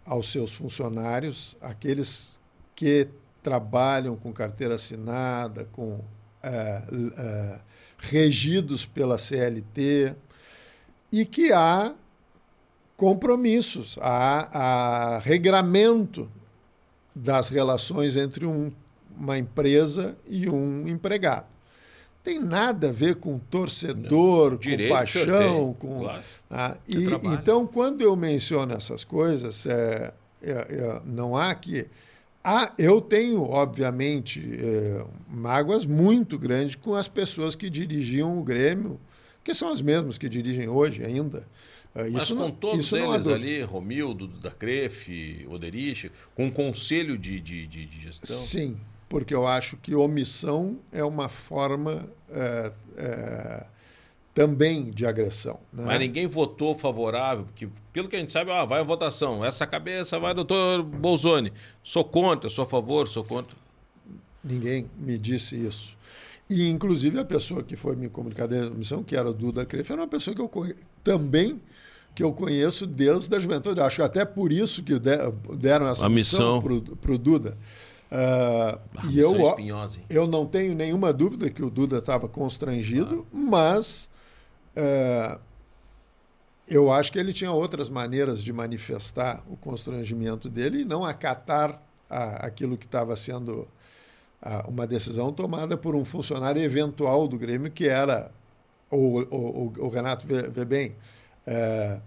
aos seus funcionários, aqueles que trabalham com carteira assinada, com eh, eh, regidos pela CLT, e que há compromissos, há, há regramento das relações entre um- uma empresa e um empregado. Tem nada a ver com torcedor, com
Direito
paixão, com
claro.
ah, e, então, quando eu menciono essas coisas, é, é, é, não há que. Há, eu tenho, obviamente, é, mágoas muito grandes com as pessoas que dirigiam o Grêmio, que são as mesmas que dirigem hoje ainda. É,
Mas
isso
com
não-
todos eles ali, Romildo, da Crefe, Oderich, com um conselho de, de, de, de gestão.
Sim, porque eu acho que omissão é uma forma é, é, também de agressão. Né?
Mas ninguém votou favorável, porque pelo que a gente sabe, ah, vai a votação. Essa cabeça vai doutor Bolzoni. Sou contra, sou a favor, sou contra.
Ninguém me disse isso. E, inclusive, a pessoa que foi me comunicar da missão, que era o Duda Crefe, era uma pessoa que eu conhe... também que eu conheço desde a juventude. Acho que até por isso que de- deram essa
A missão.
para o Duda. Ah,
Ah,
e eu,
espinhosa,
eu não tenho nenhuma dúvida que o Duda estava constrangido, mas eh, eu acho que ele tinha outras maneiras de manifestar o constrangimento dele e não acatar a- aquilo que estava sendo ah, uma decisão tomada por um funcionário eventual do Grêmio, que era o, o, o- o Renato vê, vê bem. eh,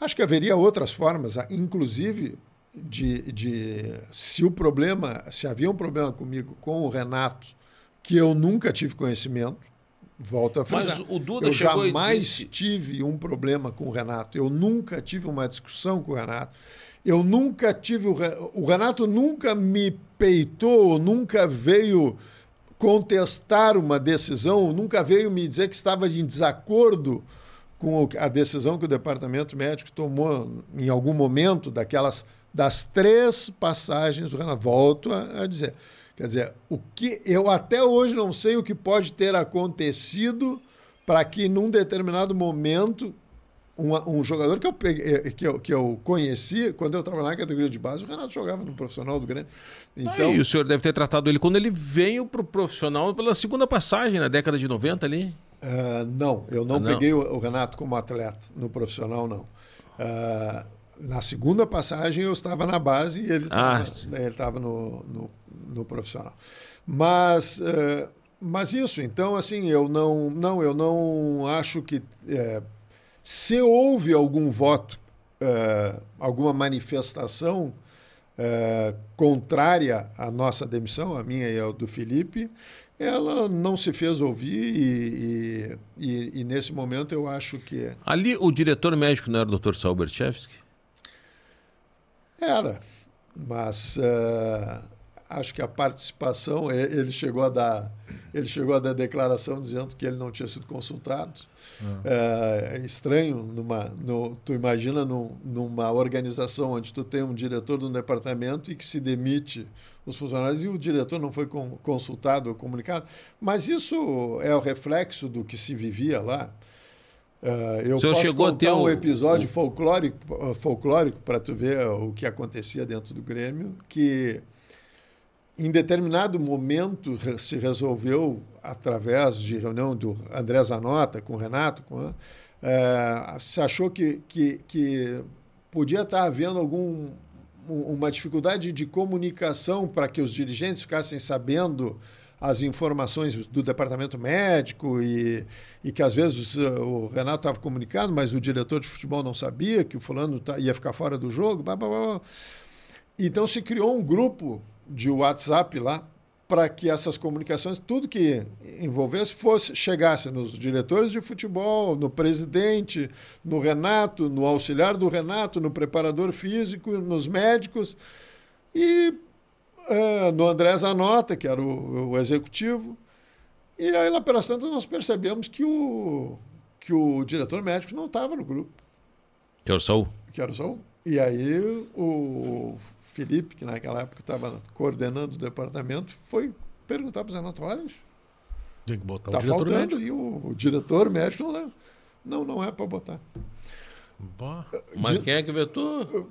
acho que haveria outras formas, ah, inclusive de, de se o problema, se havia um problema comigo com o Renato, que eu nunca tive conhecimento, volto a
Mas
frisar.
o Duda
eu jamais
disse-
tive um problema com o Renato. Eu nunca tive uma discussão com o Renato. Eu nunca tive. O, o Renato nunca me peitou, nunca veio contestar uma decisão, nunca veio me dizer que estava em desacordo com a decisão que o departamento médico tomou em algum momento daquelas das três passagens do Renato. Volto a, a dizer. Quer dizer, o que eu até hoje não sei o que pode ter acontecido para que num determinado momento um, um jogador que eu, peguei, eh, que, eu, que eu conheci quando eu trabalhava na categoria de base, o Renato jogava no profissional do Grêmio. Então,
Aí, o senhor deve ter tratado ele quando ele veio pro profissional pela segunda passagem, na década de 90 ali.
Ah, não, eu não,
Ah, não?
peguei o, o Renato como atleta no profissional, não. Ah, na segunda passagem eu estava na base e ele
Ah,
estava ele estava no, no, no profissional. Mas, eh, mas isso, então, assim, eu não, não, eu não acho que eh, se houve algum voto, eh, alguma manifestação contrária à nossa demissão, a minha e a do Felipe, ela não se fez ouvir e, e- e- e nesse momento eu acho que
Ali o diretor médico não era o Dr. Saul Berchevsky?
Era, mas eh, acho que a participação ele chegou a dar ele chegou a dar declaração dizendo que ele não tinha sido consultado. É, é estranho numa no, tu imagina num- numa organização onde tu tem um diretor de um departamento e que se demite os funcionários e o diretor não foi con- consultado ou comunicado. Mas isso é o reflexo do que se vivia lá. Eh, eu posso
chegou
contar um
o-
episódio folclórico, folclórico para tu ver o que acontecia dentro do Grêmio, que em determinado momento se resolveu, através de reunião do André Zanota com o Renato, com, a- eh, se achou que, que, que podia estar havendo algum um- uma dificuldade de comunicação para que os dirigentes ficassem sabendo as informações do departamento médico e, e que às vezes uh, o Renato estava comunicando, mas o diretor de futebol não sabia que o fulano tá, ia ficar fora do jogo. Blá, blá, blá. Então se criou um grupo de WhatsApp lá para que essas comunicações, tudo que envolvesse, fosse chegasse nos diretores de futebol, no presidente, no Renato, no auxiliar do Renato, no preparador físico, nos médicos e uh, no André Zanota, que era o, o, executivo. E aí lá pelas tantas nós percebemos que o, que o diretor médico não estava no grupo.
Que era o Saul?
Que era o Saul. E aí o Felipe, que naquela época estava coordenando o departamento, foi perguntar para o Zé olha,
tem que botar
tá
o diretor
faltando
médico.
e o, o, diretor médico não, não, não é para botar.
Bah.
Mas quem é que vetou?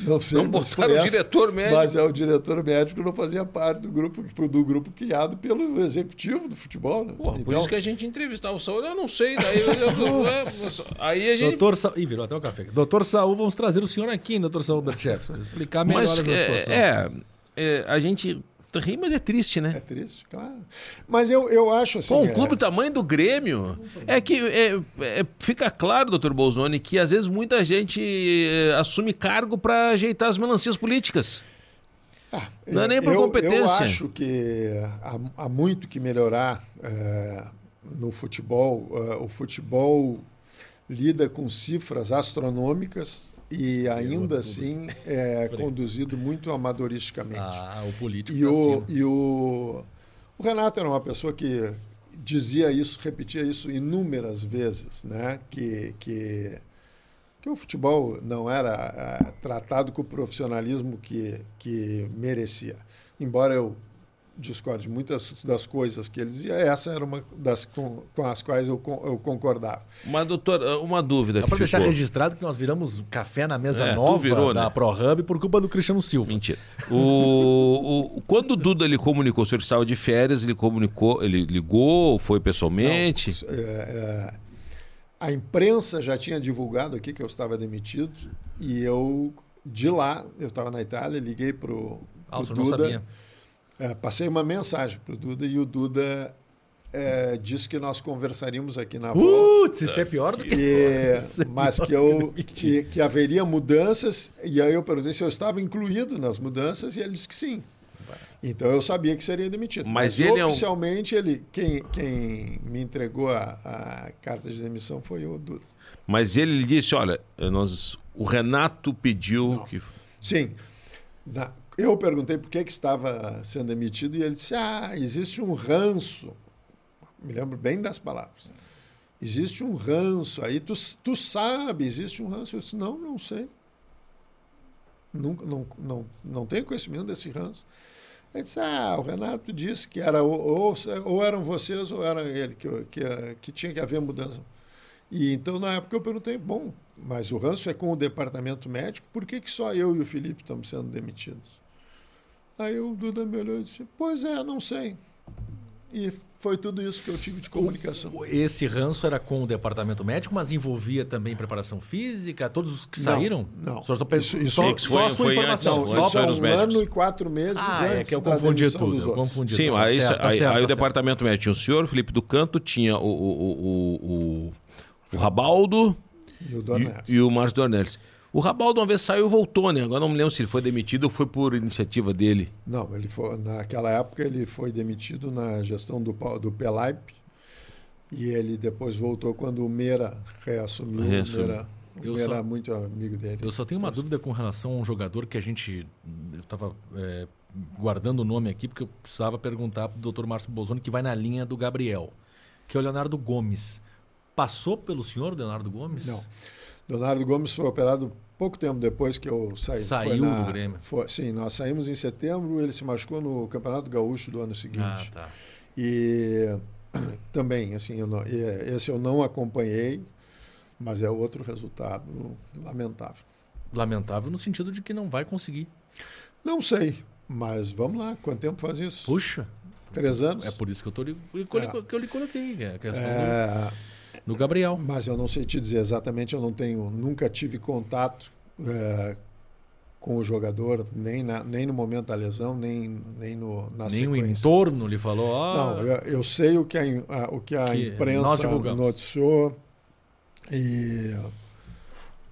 Não sei.
Não botaram o essa, diretor médico.
Mas é o diretor médico não fazia parte do grupo do grupo criado pelo executivo do futebol. Né?
Porra, então, por isso que a gente entrevistava o Saúl, eu não sei. Daí, eu, eu, é, [LAUGHS] aí a gente.
Doutor Sa... Ih, virou até o café. Doutor Saúl, vamos trazer o senhor aqui, doutor Saúl Berchevski, explicar melhor
mas,
essa situação.
É, é, a gente ri, mas é triste, né?
É triste, claro. Mas eu, eu acho assim.
Pô, um clube é... tamanho do Grêmio. É que é, é, fica claro, doutor Bolsoni, que às vezes muita gente é, assume cargo para ajeitar as melancias políticas. Ah, Não é nem por
eu,
competência.
Eu acho que há, há muito que melhorar é, no futebol. o futebol lida com cifras astronômicas e ainda assim é conduzido muito amadoristicamente.
Ah, o político.
E, o, e o, o Renato era uma pessoa que dizia isso, repetia isso inúmeras vezes, né? Que, que, que o futebol não era é, tratado com o profissionalismo que, que merecia. Embora eu discorde muitas das coisas que ele dizia, essa era uma das com, com as quais eu, eu, concordava.
Mas, doutor, uma dúvida
Dá para deixar registrado que nós viramos café na mesa é, nova virou, da né? ProHub por culpa do Cristiano Silva.
Mentira. O, o, quando o Duda ele comunicou, o senhor estava de férias, ele comunicou, ele ligou, foi pessoalmente?
Não, é, é, a imprensa já tinha divulgado aqui que eu estava demitido e eu, de lá, eu estava na Itália, liguei para o
ah, Duda. Não sabia
é, passei uma mensagem para o Duda e o Duda é, disse que nós conversaríamos aqui na volta.
Putz, isso é pior do que.
E, mas que, eu, que, que haveria mudanças, e aí eu perguntei se eu estava incluído nas mudanças, e ele disse que sim. Então eu sabia que seria demitido.
Mas, mas ele
oficialmente,
é
um... ele, quem, quem me entregou a, a, carta de demissão foi o Duda.
Mas ele disse: olha, nós, o Renato pediu
Não.
que.
Sim. Na, eu perguntei por que, que estava sendo demitido e ele disse: Ah, existe um ranço. Me lembro bem das palavras. Existe um ranço. Aí tu, tu sabe, existe um ranço. Eu disse: Não, não sei. Nunca, não, não, não tenho conhecimento desse ranço. Ele disse: Ah, o Renato disse que era ou, ou, eram vocês ou era ele, que, que, que tinha que haver mudança. E então, na época, eu perguntei: Bom, mas o ranço é com o departamento médico, por que, que só eu e o Felipe estamos sendo demitidos? Aí o Duda me olhou e disse: Pois é, não sei. E foi tudo isso que eu tive de comunicação.
Esse ranço era com o departamento médico, mas envolvia também preparação física, todos os que saíram?
Não.
Só,
só,
isso, isso só,
só foi, a sua informação.
Não, só um ano e quatro meses
ah,
antes
é que eu confundi tudo. Eu confundi
Sim,
tudo.
aí, certo, aí, certo, aí o departamento médico tinha o senhor, Felipe do Canto, tinha o, o, o, o, o Rabaldo
e o,
e, e o Márcio Dornelles. O Rabaldo uma vez saiu e voltou, né? Agora não me lembro se ele foi demitido ou foi por iniciativa dele.
Não, ele foi, naquela época ele foi demitido na gestão do, do Pelaip e ele depois voltou quando o Meira reassumiu. Reassumiu. O Meira, o eu Meira só, muito amigo dele.
Eu só tenho uma dúvida com relação a um jogador que a gente. Eu estava é, guardando o nome aqui porque eu precisava perguntar para o Dr. Márcio Bolzoni, que vai na linha do Gabriel, que é o Leonardo Gomes. Passou pelo senhor, Leonardo Gomes?
Não. Leonardo Gomes foi operado pouco tempo depois que eu saí.
Saiu na, do Grêmio?
Foi, sim, nós saímos em setembro, ele se machucou no Campeonato Gaúcho do ano seguinte. Ah,
tá.
E [CLEARS THROAT] também, assim, eu não, esse eu não acompanhei, mas é outro resultado lamentável.
Lamentável no sentido de que não vai conseguir.
Não sei, mas vamos lá, quanto tempo faz isso?
Puxa.
Três anos?
É por isso que eu, tô, é. que eu lhe coloquei, é a questão é... do no Gabriel.
Mas eu não sei te dizer exatamente, eu não tenho, nunca tive contato é, com o jogador, nem, na, nem no momento da lesão, nem, nem no, na
Nem o
sequência.
entorno lhe falou, ó.
Não, eu, eu sei o que a, a- o que a
Que
imprensa noticiou, e,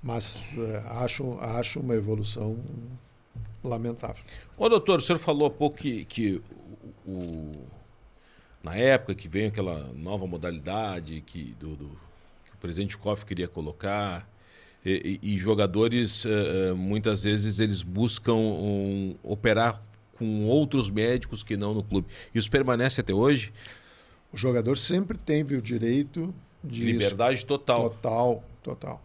mas é, acho, acho uma evolução lamentável.
Ô, doutor, o senhor falou há pouco que, que o, o- na época que veio aquela nova modalidade que, do, do- que o presidente Koff queria colocar, e, e- e jogadores, eh, muitas vezes, eles buscam um, operar com outros médicos que não no clube. Isso permanece até hoje?
O jogador sempre teve o direito de
Liberdade total.
Total, total.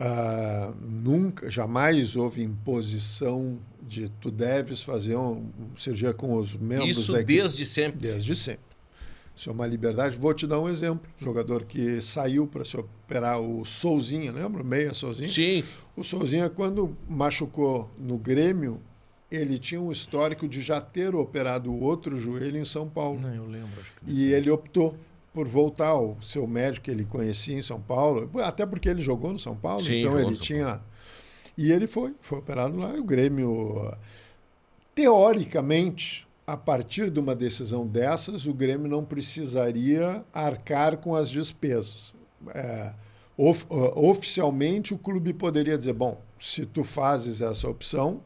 Ah, nunca, jamais houve imposição de tu deves fazer um, cirurgia com os membros
Isso
da equipe.
desde sempre.
Desde sempre. Isso é uma liberdade. Vou te dar um exemplo. Jogador que saiu para se operar, o Souzinha, lembra? Meia Souzinha?
Sim,
O Souzinha, quando machucou no Grêmio, ele tinha um histórico de já ter operado o outro joelho em São Paulo.
Não, eu lembro. Acho que...
E ele optou por voltar ao seu médico que ele conhecia em São Paulo, até porque ele jogou no São Paulo,
Sim,
então ele tinha. E ele foi, foi operado lá, e o Grêmio. Teoricamente, a partir de uma decisão dessas, o Grêmio não precisaria arcar com as despesas. É, of- oficialmente, o clube poderia dizer: bom, se tu fazes essa opção,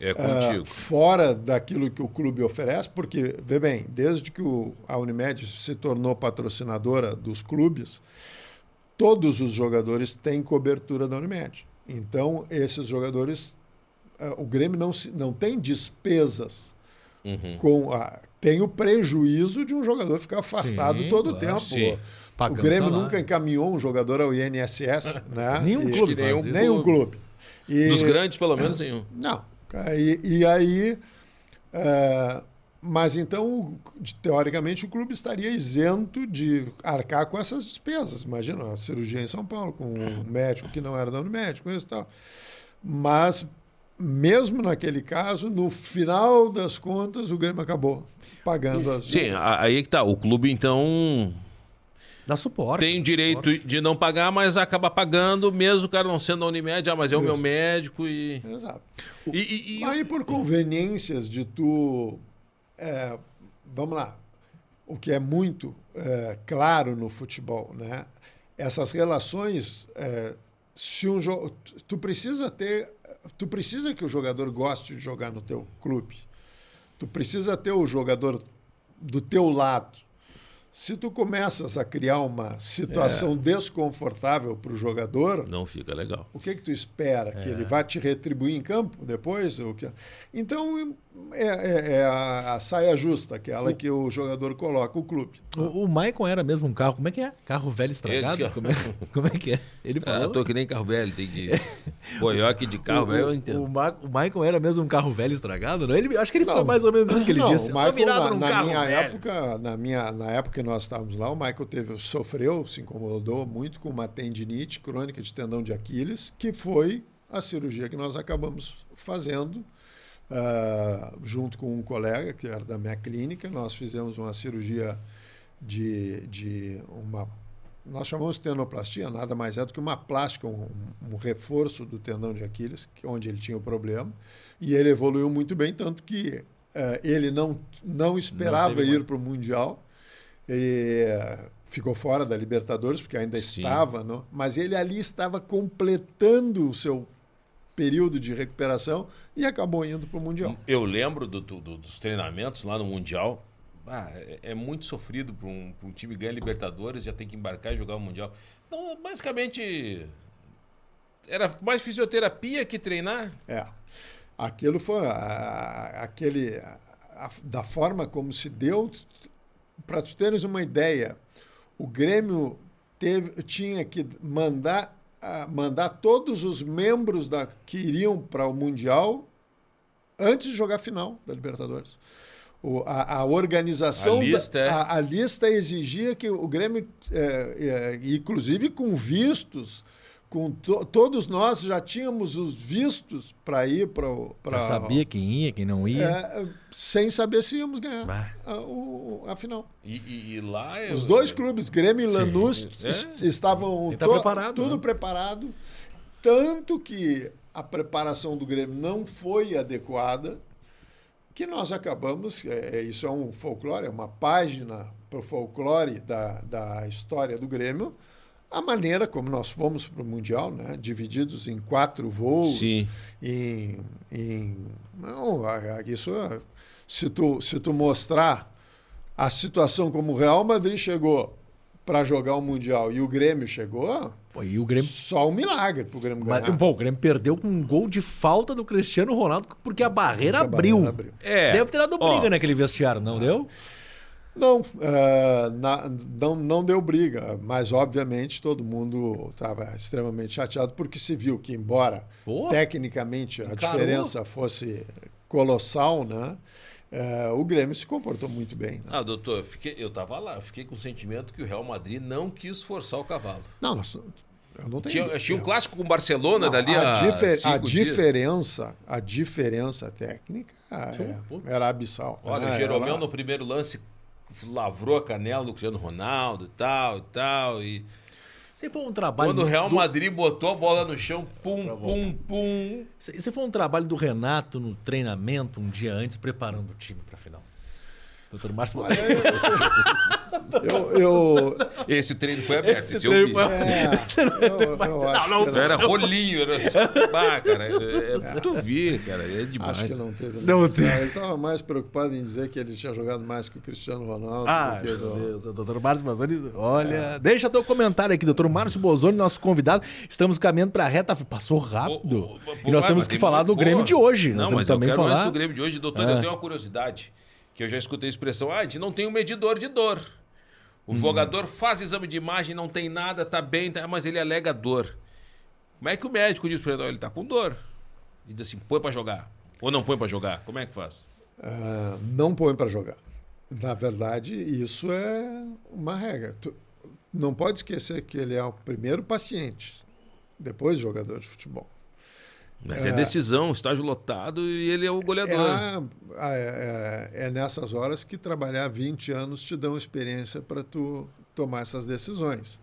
é
ah,
contigo.
fora daquilo que o clube oferece, porque, vê bem, desde que o, a Unimed se tornou patrocinadora dos clubes, todos os jogadores têm cobertura da Unimed. Então, esses jogadores, ah, o Grêmio não, se, não tem despesas
Uhum.
com a, tem o prejuízo de um jogador ficar afastado
Sim,
todo o
claro,
tempo.
sim.
O
Pagando
Grêmio
salário.
nunca encaminhou um jogador ao INSS, [LAUGHS] né?
Nenhum
E-
clube
nenhum.
Nenhum clube. E-
Dos grandes, pelo menos, nenhum.
não. E, e aí. é, mas então, teoricamente, o clube estaria isento de arcar com essas despesas. Imagina, a cirurgia em São Paulo, com um médico que não era dono médico, isso e tal. Mas, mesmo naquele caso, no final das contas, o Grêmio acabou pagando as
Sim, aí é que tá. O clube, então,
Dá suporte.
tem o direito de não pagar, mas acaba pagando, mesmo o cara não sendo da Unimed, ah, mas é o meu médico e.
Exato.
E, e- e-
Aí, por conveniências de tu. É, vamos lá. O que é muito é, claro no futebol, né? Essas relações. é, se um tu- precisa ter. Tu precisa que o jogador goste de jogar no teu clube. Tu precisa ter o jogador do teu lado. Se tu começas a criar uma situação desconfortável para o jogador,
Não fica legal.
o que que tu espera? Que ele vá te retribuir em campo depois? Então, é, é- é a, a saia justa, aquela que o jogador coloca, o clube.
O, o Maicon era mesmo um carro. Como é que é? Carro velho estragado?
Que-
Como, é, como é que é? Ele
Ah,
falou.
eu tô que nem carro velho, tem que. Aqui de carro,
o,
velho, eu
o,
entendo.
o, Ma- o Maicon era mesmo um carro velho estragado? Não? Ele, acho que ele
Não.
falou mais ou menos isso que ele
Não,
disse.
o
Tô
Michael,
virado
na,
num
na
carro
minha
velho.
época, na minha na época que nós estávamos lá, o Michael teve sofreu, se incomodou muito com uma tendinite crônica de tendão de Aquiles, que foi a cirurgia que nós acabamos fazendo ah, junto com um colega que era da minha clínica. Nós fizemos uma cirurgia de, de uma nós chamamos de tenoplastia, nada mais é do que uma plástica, um, um reforço do tendão de Aquiles, que- onde ele tinha o problema. E ele evoluiu muito bem, tanto que eh, ele não, não esperava
teve
ir para o Mundial. E, ficou fora da Libertadores, porque ainda
Sim.
estava, no, mas ele ali estava completando o seu período de recuperação e acabou indo para o Mundial.
Eu lembro do- do- do- dos treinamentos lá no Mundial. Ah, é, é muito sofrido para um, um time ganhar Libertadores, já tem que embarcar e jogar o Mundial. Então, basicamente, era mais fisioterapia que treinar.
É. Aquilo foi a- a- aquele a- da forma como se deu. Para tu teres uma ideia, o Grêmio teve, tinha que mandar mandar todos os membros da, que iriam para o mundial antes de jogar a final da Libertadores. O- a, a organização,
A lista,
da-
é.
a, a lista exigia que o Grêmio, é, é, inclusive com vistos, com to- todos nós já tínhamos os vistos para ir para
Já sabia quem ia, quem não ia.
é, sem saber se íamos ganhar
Bah.
a, o- a final.
E, e- e lá é.
Os dois clubes, Grêmio e Lanús,
é.
est- estavam
tá
to-
preparado,
tudo
né?
preparado. Tanto que a preparação do Grêmio não foi adequada, que nós acabamos, é, é isso é um folclore, é uma página para o folclore da, da história do Grêmio, a maneira como nós fomos para o Mundial, né? divididos em quatro voos,
Sim.
em, em não, isso se tu se tu mostrar a situação como o Real Madrid chegou para jogar o mundial e o Grêmio chegou,
Pô, e o Grêmio
só um milagre pro Grêmio
Mas,
ganhar.
pô, o Grêmio perdeu com um gol de falta do Cristiano Ronaldo porque a barreira,
Porque a
abriu.
barreira abriu.
É.
Deve ter dado briga
Ó.
naquele vestiário, não deu?
Não, eh, na- não, não deu briga, mas obviamente todo mundo estava extremamente chateado porque se viu que, embora
Pô,
tecnicamente a
encarou.
diferença fosse colossal, né, eh, o Grêmio se comportou muito bem. né?
Ah, doutor, eu, fiquei, eu tava lá, eu fiquei com o sentimento que o Real Madrid não quis forçar o cavalo.
Não, nós, eu não tenho.
Tinha, tinha um clássico com o Barcelona
Não,
dali
a,
a,
difer- a
cinco dias.
diferença, a diferença técnica é, era abissal.
Olha,
né?
o Jeromel
Ela-
no primeiro lance lavrou a canela do Cristiano Ronaldo e tal e tal. E
Você foi um trabalho.
quando o Real
do-
Madrid botou a bola no chão, pum, pum, pum.
Você foi um trabalho do Renato no treinamento um dia antes, preparando o time para a final. Doutor Márcio.
Eu, [LAUGHS] eu,
Esse treino foi aberto,
Esse
esse, eu
treino
vi.
foi-
é, eu, eu acho
não,
que
Não era rolinho, era só. Ah, cara, é, é, tu vê, cara, é demais.
Acho que não teve.
Não teve.
Ele estava mais preocupado em dizer que ele tinha jogado mais que o Cristiano Ronaldo.
Ah,
do que do-
meu Deus, doutor Márcio Bozoni, olha. Deixa teu comentário aqui, doutor Márcio Bozoni, nosso convidado. Estamos caminhando para a reta. Passou rápido.
O- o-
e nós temos que falar do Grêmio de hoje.
Não, mas eu quero antes
falar.
do Grêmio de hoje, doutor, eu tenho uma curiosidade, que eu já escutei a expressão, ah, a gente não tem um medidor de dor.
Uhum.
O jogador faz exame de imagem, não tem nada, tá bem, tá- mas ele alega dor. Como é que o médico diz pra ele, "Não, ele tá com dor? E diz assim, põe pra jogar. Ou não põe pra jogar. Como é que faz?
Ah, não põe para jogar. Na verdade, isso é uma regra. Tu não pode esquecer que ele é o primeiro paciente, depois jogador de futebol.
Mas é, decisão, estágio lotado e ele é o
É,
goleador.
a- a- é, é nessas horas que trabalhar 20 anos te dão experiência para tu tomar essas decisões.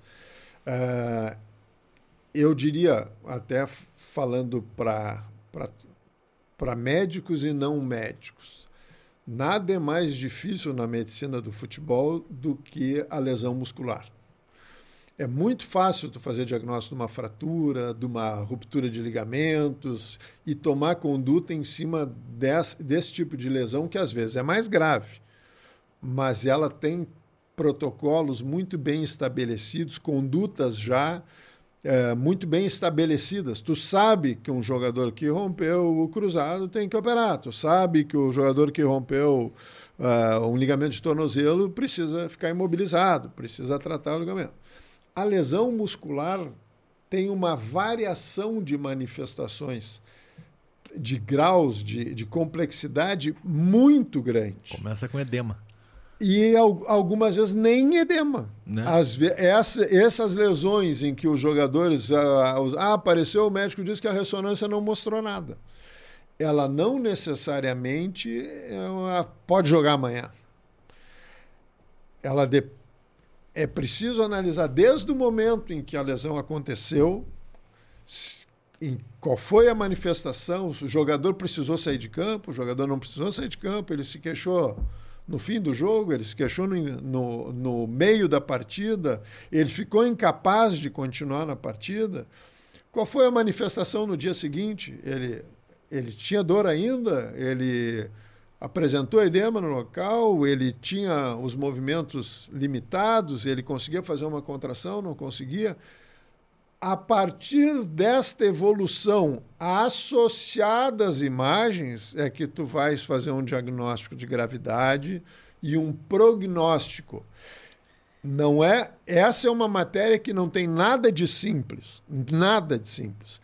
Ah, eu diria, até falando para médicos e não médicos, nada é mais difícil na medicina do futebol do que a lesão muscular. É muito fácil tu fazer diagnóstico de uma fratura, de uma ruptura de ligamentos e tomar conduta em cima desse, desse tipo de lesão que às vezes é mais grave, mas ela tem protocolos muito bem estabelecidos, condutas já é, muito bem estabelecidas. Tu sabe que um jogador que rompeu o cruzado tem que operar. Tu sabe que o jogador que rompeu uh, um ligamento de tornozelo precisa ficar imobilizado, precisa tratar o ligamento. A lesão muscular tem uma variação de manifestações, de graus de, de complexidade muito grande.
Começa com edema.
E al- algumas vezes nem edema.
Né?
Ve- essa- essas lesões em que os jogadores. Ah, apareceu, o médico disse que a ressonância não mostrou nada. Ela não necessariamente ela pode jogar amanhã. Ela de- é preciso analisar desde o momento em que a lesão aconteceu, em qual foi a manifestação, o jogador precisou sair de campo, o jogador não precisou sair de campo, ele se queixou no fim do jogo, ele se queixou no, no, no meio da partida, ele ficou incapaz de continuar na partida. Qual foi a manifestação no dia seguinte? Ele, ele tinha dor ainda, ele apresentou edema no local, ele tinha os movimentos limitados, ele conseguia fazer uma contração, não conseguia. A partir desta evolução associada às imagens é que tu vais fazer um diagnóstico de gravidade e um prognóstico. Não é, essa é uma matéria que não tem nada de simples, nada de simples.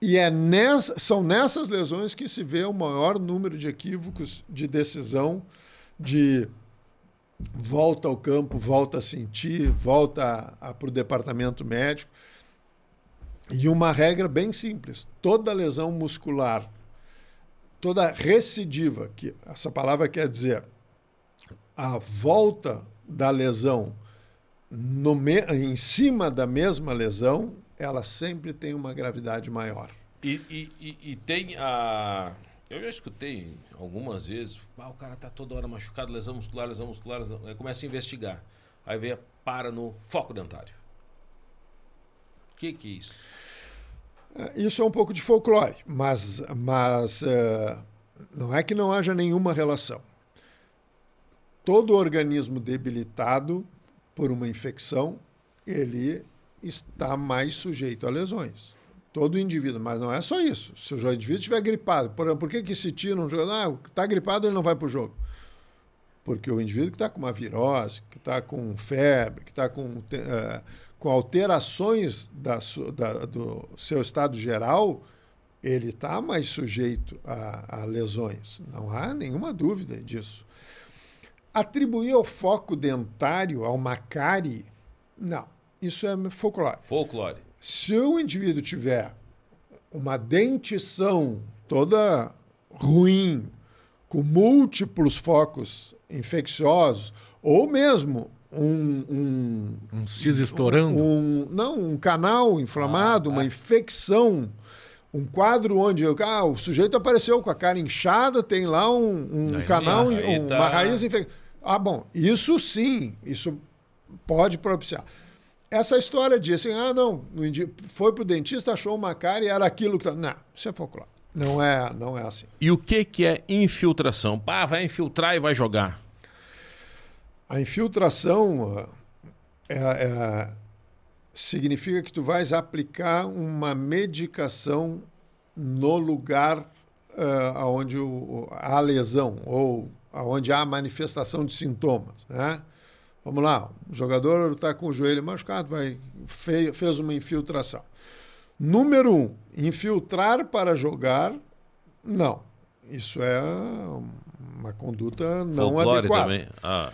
E é nessa, são nessas lesões que se vê o maior número de equívocos de decisão de volta ao campo, volta a sentir, volta para o departamento médico. E uma regra bem simples: toda lesão muscular, toda recidiva, que essa palavra quer dizer a volta da lesão no em cima da mesma lesão, ela sempre tem uma gravidade maior.
E, e, e, e tem a. Eu já escutei algumas vezes, ah, o cara tá toda hora machucado, lesão muscular, lesão muscular, lesão... aí começa a investigar. Aí vem, para no foco dentário. O que, que é isso?
Isso é um pouco de folclore, mas, mas uh, não é que não haja nenhuma relação. Todo organismo debilitado por uma infecção, ele está mais sujeito a lesões. Todo indivíduo, mas não é só isso. Se o indivíduo estiver gripado, por, por que, que se tira um jogador? Ah, está gripado, ele não vai para o jogo. Porque o indivíduo que está com uma virose, que está com febre, que está com, uh, com alterações da, da, do seu estado geral, ele está mais sujeito a, a lesões. Não há nenhuma dúvida disso. Atribuir o foco dentário ao Macari, não. Isso é folclore.
Folclore.
Se o indivíduo tiver uma dentição toda ruim, com múltiplos focos infecciosos, ou mesmo um. Um,
um siso estourando?
Um, não, um canal inflamado, ah, uma é. infecção. Um quadro onde ah, o sujeito apareceu com a cara inchada, tem lá um, um canal, um, tá... uma raiz infectada. Ah, bom, isso sim, isso pode propiciar. Essa história de assim, ah, não, foi pro dentista, achou uma cara e era aquilo que. Tá... Não, isso é folclore. Não é, não é assim.
E o que, que é infiltração? Pá, vai infiltrar e vai jogar.
A infiltração é, é, significa que tu vais aplicar uma medicação no lugar uh, onde o, há lesão ou onde há manifestação de sintomas, né? Vamos lá, o jogador está com o joelho machucado, vai, fez, fez uma infiltração. Número um, infiltrar para jogar, não. Isso é uma conduta não Folclore adequada. também.
Ah,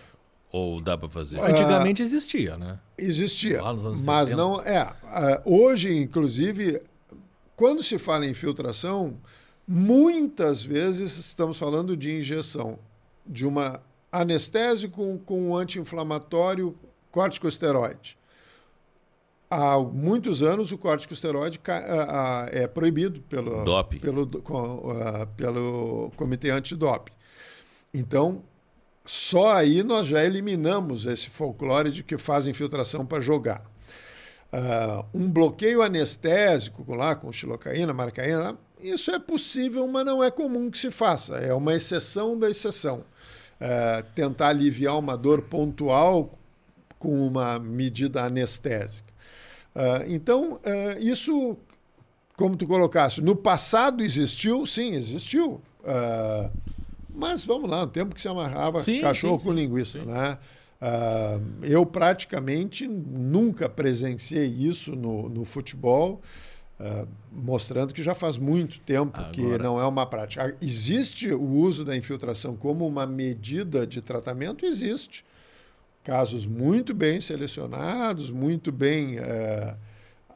ou dá para fazer?
Antigamente existia, né?
Existia, mas 70. não é. Ah, hoje, inclusive, quando se fala em infiltração, muitas vezes estamos falando de injeção de uma anestésico com um anti-inflamatório corticosteroide. Há muitos anos o corticosteroide é proibido pelo, pelo, pelo Comitê Antidoping. Então, só aí nós já eliminamos esse folclore de que faz infiltração para jogar. Uh, um bloqueio anestésico lá com xilocaína, marcaína, isso é possível, mas não é comum que se faça. É uma exceção da exceção. Uh, tentar aliviar uma dor pontual com uma medida anestésica. Uh, então, uh, isso, como tu colocaste, no passado existiu? Sim, existiu. mas vamos lá, no tempo que se amarrava sim, cachorro sim, com sim, linguiça. Né? eu praticamente nunca presenciei isso no, no futebol. Uh, mostrando que já faz muito tempo Agora... que não é uma prática. Existe o uso da infiltração como uma medida de tratamento? Existe. Casos muito bem selecionados, muito bem uh,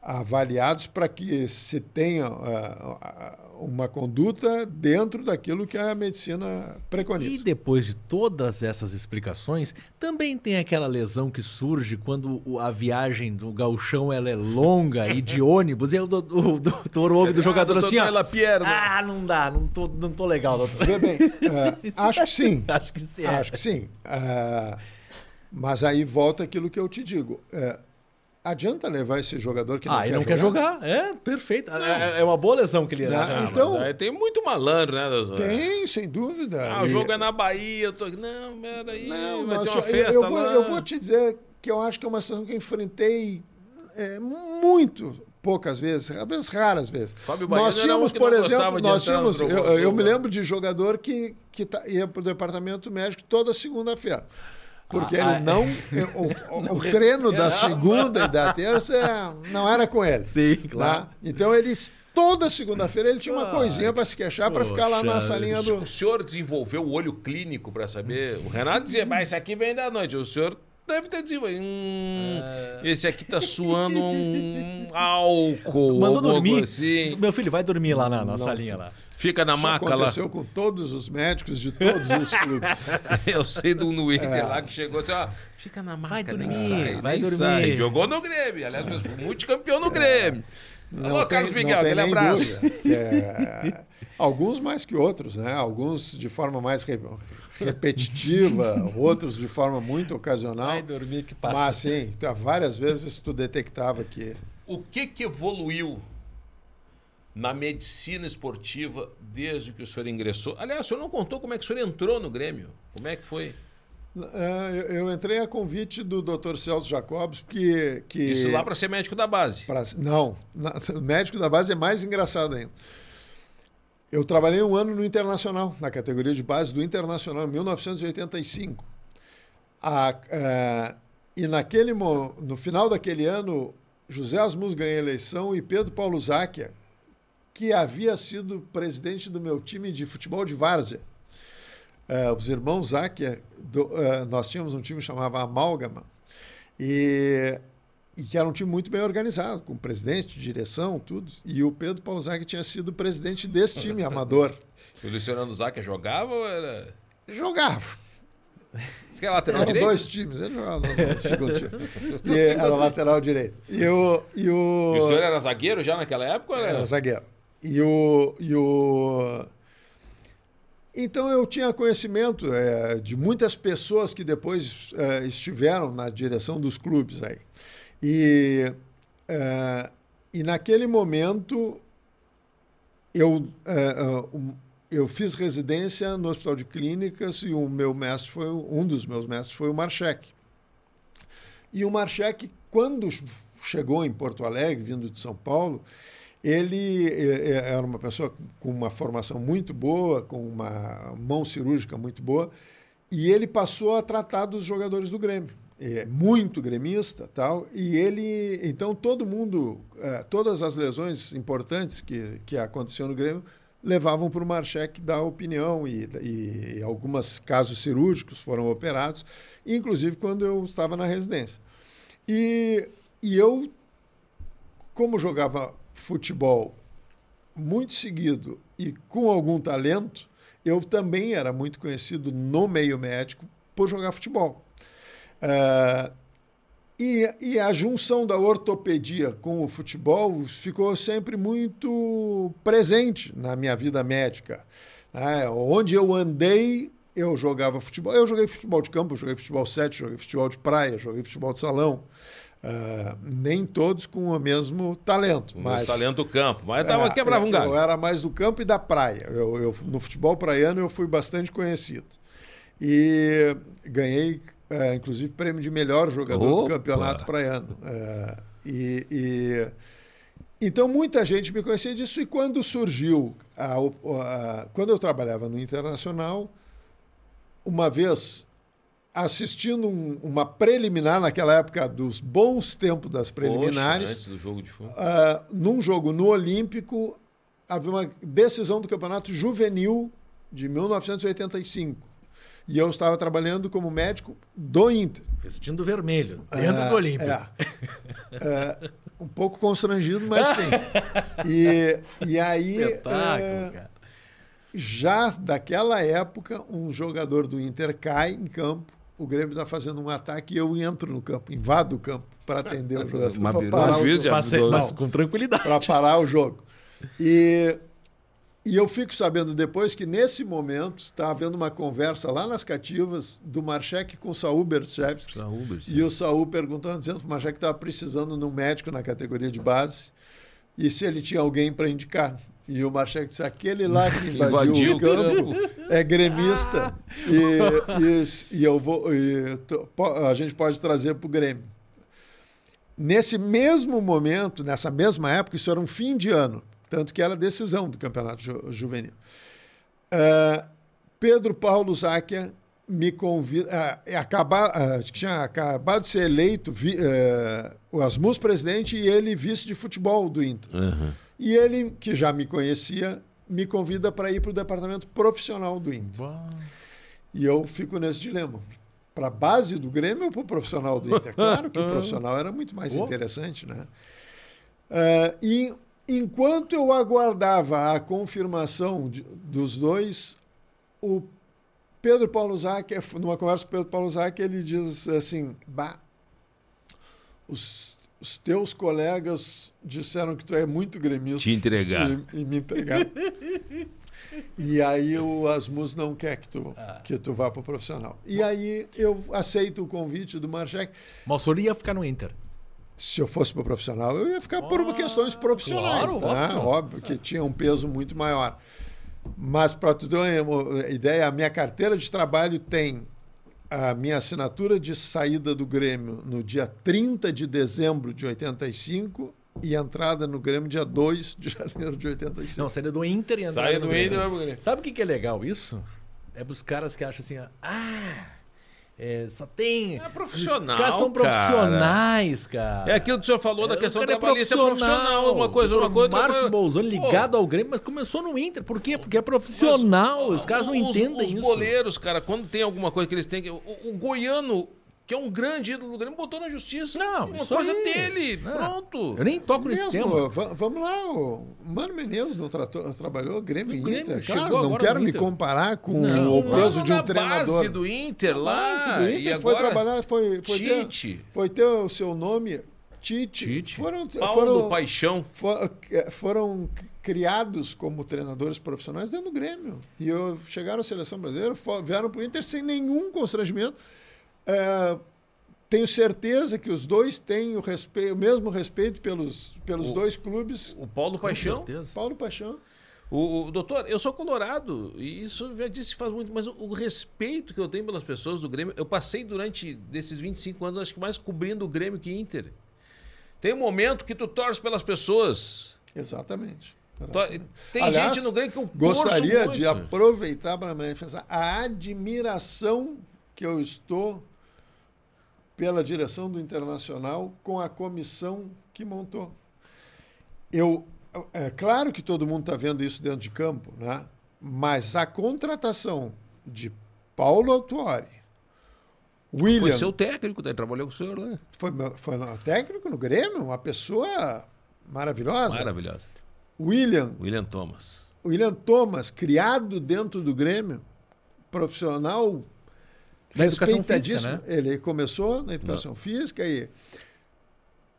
avaliados para que se tenha uh, uma conduta dentro daquilo que a medicina preconiza.
E depois de todas essas explicações, também tem aquela lesão que surge quando a viagem do galchão ela é longa e de [LAUGHS] ônibus, e o, doutor ouve do jogador ah, assim, ó, ah, não dá, não tô, não tô legal, doutor.
Vê bem, uh, [LAUGHS] acho que sim. [LAUGHS]
acho que sim.
Acho que sim. Uh, mas aí volta aquilo que eu te digo. Uh, Adianta levar esse jogador que não
ah,
quer
ele não
jogar?
quer jogar. É, perfeito. É, é, uma boa lesão que ele...
Não, ah, então,
tem muito malandro, né, doutor?
Tem, sem dúvida.
Ah, o jogo é na Bahia. Eu tô... Não, peraí,
não, vai ter uma festa eu, eu vou, lá. Eu vou te dizer que eu acho que é uma situação que eu enfrentei é, muito poucas vezes, às vezes raras vezes.
Fábio nós tínhamos, por exemplo,
nós tínhamos, eu, eu, me lembro de jogador que, que tá, ia para o departamento médico toda segunda-feira. Porque ah, ele não. [LAUGHS] o, o, o, [LAUGHS] treino da segunda e da terça não era com ele.
Sim, tá? claro.
Então ele toda segunda-feira ele tinha uma coisinha para se queixar para ficar lá na salinha do.
O senhor desenvolveu o olho clínico para saber. O Renato dizia, mas isso aqui vem da noite. O senhor deve ter desenvolvido. Hum, é... Esse aqui tá suando um álcool.
Mandou dormir. Assim. Meu filho, vai dormir lá na, na salinha lá.
Fica na Isso maca
aconteceu lá. aconteceu com todos os médicos de todos os clubes. [LAUGHS]
Eu sei do no Inter é. lá que chegou assim, ó, fica na maca,
vai dormir,
sai,
vai dormir.
Sai. Jogou no Grêmio, aliás, foi multicampeão no Grêmio. Alô, Carlos Miguel, aquele abraço.
é- [LAUGHS] alguns mais que outros, né? Alguns de forma mais repetitiva, [LAUGHS] outros de forma muito ocasional.
Vai dormir que passa.
Mas sim, tá, várias vezes tu detectava que
O que que evoluiu na medicina esportiva desde que o senhor ingressou? Aliás, o senhor não contou como é que o senhor entrou no Grêmio. Como é que foi?
É, eu- entrei a convite do Dr. Celso Jacobs, que. que
Isso lá para ser médico da base.
pra- não, [LAUGHS] médico da base é mais engraçado ainda. Eu trabalhei um ano no Internacional, na categoria de base do Internacional, em 1985. A- é, e naquele, no final daquele ano, José Asmus ganhou a eleição e Pedro Paulo Záquia, que havia sido presidente do meu time de futebol de várzea. É, os irmãos Záquia, é, nós tínhamos um time que chamava Amálgama, e, e que era um time muito bem organizado, com presidente, direção, tudo. E o Pedro Paulo Záquia tinha sido presidente desse time [LAUGHS] amador.
O Luciano Zaca jogava ou era.
Jogava.
Você que é lateral
Eram
direito?
dois times, ele jogava no, segundo time. [LAUGHS] E era lateral direito. E o, e o,
E o senhor era zagueiro já naquela época? Era...
Era zagueiro. E o, e o... Então eu tinha conhecimento é, de muitas pessoas que depois é, estiveram na direção dos clubes aí. E, é, e naquele momento eu, é, um, eu fiz residência no Hospital de Clínicas e o meu mestre foi um dos meus mestres foi o Marchek. E o Marchek, quando chegou em Porto Alegre, vindo de São Paulo, ele era uma pessoa com uma formação muito boa, com uma mão cirúrgica muito boa, e ele passou a tratar dos jogadores do Grêmio. É muito gremista, tal, e ele, então todo mundo, eh, todas as lesões importantes que que aconteciam no Grêmio levavam para o Marchek dar opinião e, e alguns casos cirúrgicos foram operados, inclusive quando eu estava na residência. E, e eu, como jogava futebol muito seguido e com algum talento, eu também era muito conhecido no meio médico por jogar futebol. Uh, e, e, a junção da ortopedia com o futebol ficou sempre muito presente na minha vida médica. É, onde eu andei, eu jogava futebol. Eu joguei futebol de campo, joguei futebol 7, joguei futebol de praia, joguei futebol de salão. Uh, nem todos com o mesmo talento.
O
mas
talento do campo, mas tava, é, quebrava um galho.
Eu era mais do campo e da praia. Eu, eu, no futebol praiano eu fui bastante conhecido. E ganhei, é, inclusive, prêmio de melhor jogador Opa. do campeonato praiano. É, e, e, então muita gente me conhecia disso. E quando surgiu, a, a, quando eu trabalhava no Internacional, uma vez assistindo um, uma preliminar naquela época dos bons tempos das preliminares.
Poxa, antes do jogo de fundo.
Uh, num jogo no Olímpico, havia uma decisão do campeonato juvenil de 1985. E eu estava trabalhando como médico do Inter.
Vestindo vermelho, dentro uh, do Olímpico.
É. uh, um pouco constrangido, mas sim. [LAUGHS] E, e aí.
Espetáculo, cara.
Já daquela época, um jogador do Inter cai em campo o Grêmio está fazendo um ataque e eu entro no campo, invado o campo para atender o jogador.
Mas parar o
jogo. Mas, mas com tranquilidade.
Para parar o jogo. E, e eu fico sabendo depois que, nesse momento, está havendo uma conversa lá nas cativas do Marchek com o Saul Berchevski. E o Saul perguntando, dizendo que o Marchek estava precisando de um médico na categoria de base e se ele tinha alguém para indicar. E o Marchek disse: aquele lá que [LAUGHS] invadiu, invadiu o campo é gremista e, e, e, eu vou, e a gente pode trazer para o Grêmio. Nesse mesmo momento, nessa mesma época, isso era um fim de ano, tanto que era decisão do campeonato ju juvenil. Uh, Pedro Paulo Záquia me convida. Uh, acabar, uh, tinha acabado de ser eleito vi, o Asmus presidente e ele vice de futebol do Inter.
Uhum.
E ele, que já me conhecia, me convida para ir para o departamento profissional do Inter.
Uau.
E eu fico nesse dilema. Para a base do Grêmio ou para o profissional do Inter? Claro que o [LAUGHS] profissional era muito mais interessante, né? Uh, e enquanto eu aguardava a confirmação de, dos dois, o Pedro Paulo Zac, numa conversa com o Pedro Paulo Zac, ele diz assim, bah, os os teus colegas disseram que tu é muito gremista.
Te entregar.
E, e me entregar. [LAUGHS] e aí o Asmus não quer que tu, que tu vá para o profissional. E aí eu aceito o convite do Marchek.
Mas o ia ficar no Inter.
Se eu fosse para o profissional, eu ia ficar por questões profissionais.
claro,
né?
óbvio.
óbvio que tinha um peso muito maior. Mas, para tu ter uma ideia, a minha carteira de trabalho tem a minha assinatura de saída do Grêmio no dia 30 de dezembro de 85 e entrada no Grêmio dia 2 de [LAUGHS] janeiro de 85.
Não, saída do Inter e entrada
Sai
no
do
Grêmio.
Inter, Grêmio.
Sabe o que, que é legal isso? É pros caras que acham assim, ah, é, só tem...
É profissional,
Os caras são
cara.
profissionais, cara.
É aquilo que o senhor falou da
É,
questão
cara é
trabalhista, é profissional, uma coisa, uma coisa. outra
Márcio. Bolzano
Pô,
ligado ao Grêmio, mas começou no Inter. Por quê? Porque é profissional. os caras não
os,
entendem
os
isso.
goleiros, cara, quando tem alguma coisa que eles têm. O, o goiano, que é um grande ídolo do Grêmio, botou na justiça.
Não,
uma coisa
aí.
dele.
Não.
Pronto.
Eu nem toco nesse
Mesmo,
tema.
va- vamos lá, o Mano Menezes não tratou- trabalhou Grêmio
Grêmio,
Inter. Claro, não quero me
Inter.
comparar com
Não,
o peso de um
na
treinador.
base do Inter lá.
base do Inter
e
foi
agora,
trabalhar, foi, foi, ter,
Tite.
foi ter o seu nome, Tite.
Tite.
Foram,
Paulo
foram,
Paixão.
eh, foram criados como treinadores profissionais dentro do Grêmio. E eu, chegaram à seleção brasileira, vieram para o Inter sem nenhum constrangimento. Eh, tenho certeza que os dois têm o, respe- o mesmo respeito pelos, pelos
O-
dois clubes.
O Paulo Paixão.
Com certeza.
Paulo Paixão.
O, o- doutor, eu sou colorado, e isso já disse faz muito, mas o, o respeito que eu tenho pelas pessoas do Grêmio, eu passei durante desses 25 anos, acho que mais cobrindo o Grêmio que Inter. Tem um momento que tu torce pelas pessoas.
Exatamente. Exatamente.
Tem
Aliás,
gente no Grêmio que eu
Gostaria
torço
de aproveitar para manifestar a admiração que eu estou pela direção do Internacional com a comissão que montou. Eu, é claro que todo mundo está vendo isso dentro de campo, né? mas a contratação de Paulo Autuori, William,
Foi seu técnico, daí trabalhou com o senhor lá.
foi, foi técnico no Grêmio, uma pessoa maravilhosa.
Maravilhosa.
William,
William Thomas.
William Thomas, criado dentro do Grêmio, profissional
Da educação
respeitadíssimo.
física, né?
Ele começou na educação física e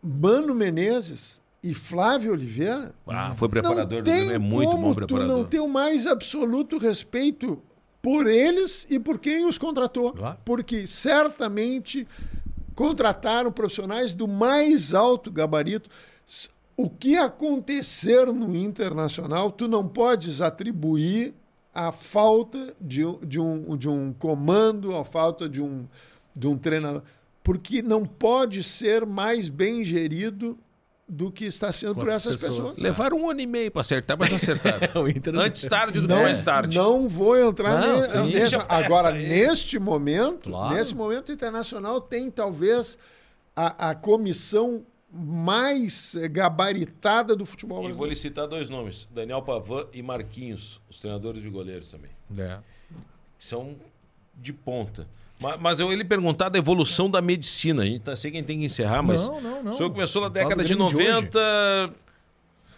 Mano Menezes e Flávio Oliveira.
Ah, foi preparador
não
do
tem
Grêmio, é muito bom
Tu
preparador.
não ter o mais absoluto respeito por eles e por quem os contratou.
Claro.
Porque certamente contrataram profissionais do mais alto gabarito. O que acontecer no Internacional, tu não podes atribuir a falta de, um- de, um, de um comando, a falta de um, de um treinador. Porque não pode ser mais bem gerido do que está sendo
Com
por
essas pessoas.
pessoas.
Levaram um ano e meio para acertar, mas acertaram. [LAUGHS] Antes tarde do que mais tarde.
não vou entrar
Não,
ne-
sim.
agora
aí.
neste momento,
Claro.
nesse momento o internacional tem talvez a, a comissão mais eh, gabaritada do futebol
E vou
brasileiro.
lhe citar dois nomes: Daniel Pavan e Marquinhos, os treinadores de goleiros também.
É.
são de ponta. Ma- Mas eu ele perguntar da evolução da medicina. A gente tá, sei que a gente tem que encerrar, mas
Não, não, não.
o senhor começou na década de
Grêmio de hoje.
90.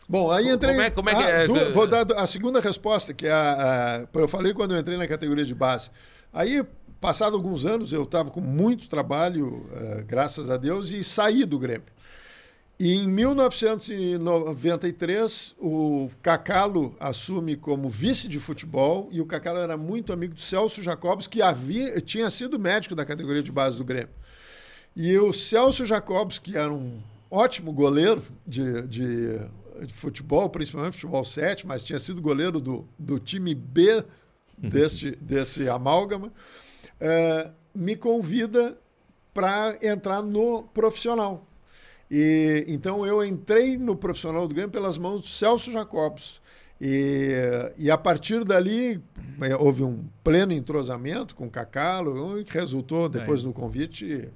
Bom, aí entrei.
Como é- como é que
Ah,
é?
du- vou dar a segunda resposta, que é a, a- eu falei quando eu entrei na categoria de base. Aí, passado alguns anos, eu estava com muito trabalho, eh, graças a Deus, e saí do Grêmio. E em 1993, o Cacalo assume como vice de futebol e o Cacalo era muito amigo do Celso Jacobs, que havia, tinha sido médico da categoria de base do Grêmio. E o Celso Jacobs, que era um ótimo goleiro de, de, de futebol, principalmente futebol 7, mas tinha sido goleiro do, do time B deste, desse amálgama, eh, me convida para entrar no profissional. E então eu entrei no profissional do Grêmio pelas mãos do Celso Jacobs. E, e a partir dali eh, houve um pleno entrosamento com o Cacalo, que resultou depois do convite.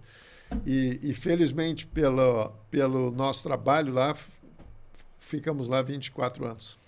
E, e felizmente, pelo, pelo nosso trabalho lá, ficamos lá 24 anos.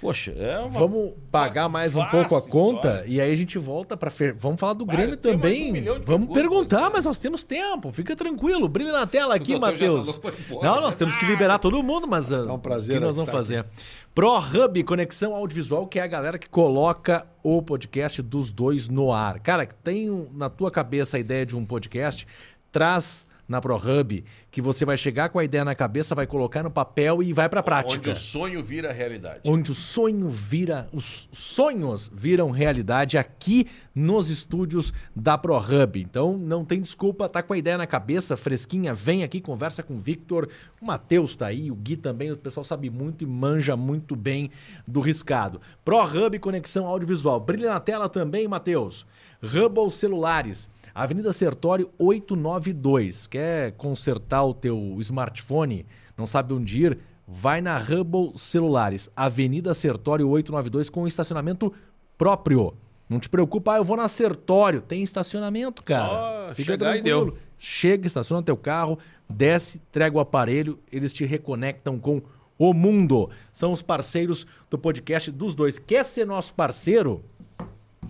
Poxa, é uma.
Vamos pagar mais um pouco a conta
história.
e aí a gente volta para Vamos falar do
Vai,
Grêmio também.
um
Vamos perguntar,
né?
mas nós temos tempo. Fica tranquilo. Brilha na tela aqui, [LAUGHS]
tá
Matheus.
embora,
Não,
né?
nós temos que liberar todo mundo, mas
Tá um prazer
o que nós
estar
vamos
aqui.
fazer? ProHub, conexão audiovisual, que é a galera que coloca o podcast dos dois no ar. Cara, tem na tua cabeça a ideia de um podcast, traz na ProHub, que você vai chegar com a ideia na cabeça, vai colocar no papel e vai para a prática.
Onde o sonho vira realidade.
Onde o sonho vira, os sonhos viram realidade aqui nos estúdios da ProHub. Então não tem desculpa, tá com a ideia na cabeça, fresquinha, vem aqui, conversa com o Victor, o Matheus tá aí, o Gui também, o pessoal sabe muito e manja muito bem do riscado. ProHub Conexão Audiovisual. Brilha na tela também, Matheus. Hubble Celulares. Avenida Sertório 892. Quer consertar o teu smartphone? Não sabe onde ir? Vai na Hubble Celulares, Avenida Sertório 892 com estacionamento próprio. Não te preocupa, ah, eu vou na Sertório, tem estacionamento, cara.
Só
Fica
e
tranquilo.
deu.
Chega, estaciona teu carro, desce, entrega o aparelho, eles te reconectam com o mundo. São os parceiros do podcast dos dois. Quer ser nosso parceiro?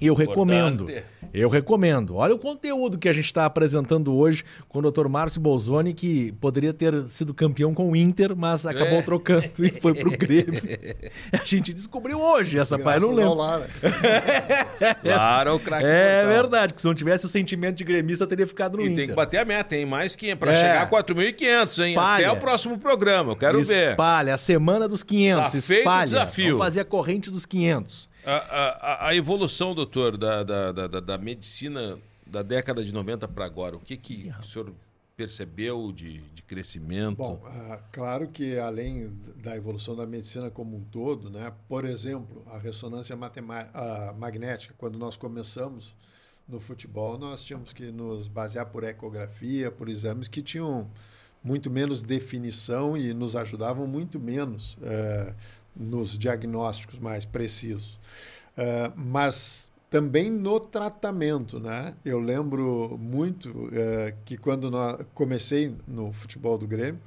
Eu recomendo. Eu recomendo. Olha o conteúdo que a gente está apresentando hoje com o Dr. Márcio Bolzoni, que poderia ter sido campeão com o Inter, mas acabou
É.
trocando e foi pro Grêmio. [LAUGHS] A gente descobriu hoje essa parte, não lembro.
Lara. [LAUGHS]
Claro, o craque.
É verdade, porque se não tivesse o sentimento de gremista, teria ficado no
E
Inter.
tem que bater a meta, hein? Mais que para
É.
chegar a 4.500, hein?
Espalha.
Até o próximo programa, eu quero ver.
Espalha, a semana dos 500.
Tá feito o
espalha.
desafio.
Vamos fazer a corrente dos 500.
A, a- a- a evolução, doutor, da, da, da, da- medicina da década de 90 para agora, o que, que o senhor percebeu de, de crescimento?
Bom, ah, claro que além da evolução da medicina como um todo, né, por exemplo, a ressonância ah, magnética, quando nós começamos no futebol, nós tínhamos que nos basear por ecografia, por exames que tinham muito menos definição e nos ajudavam muito menos eh, nos diagnósticos mais precisos. Eh, mas também no tratamento, né? Eu lembro muito eh, que quando comecei no futebol do Grêmio,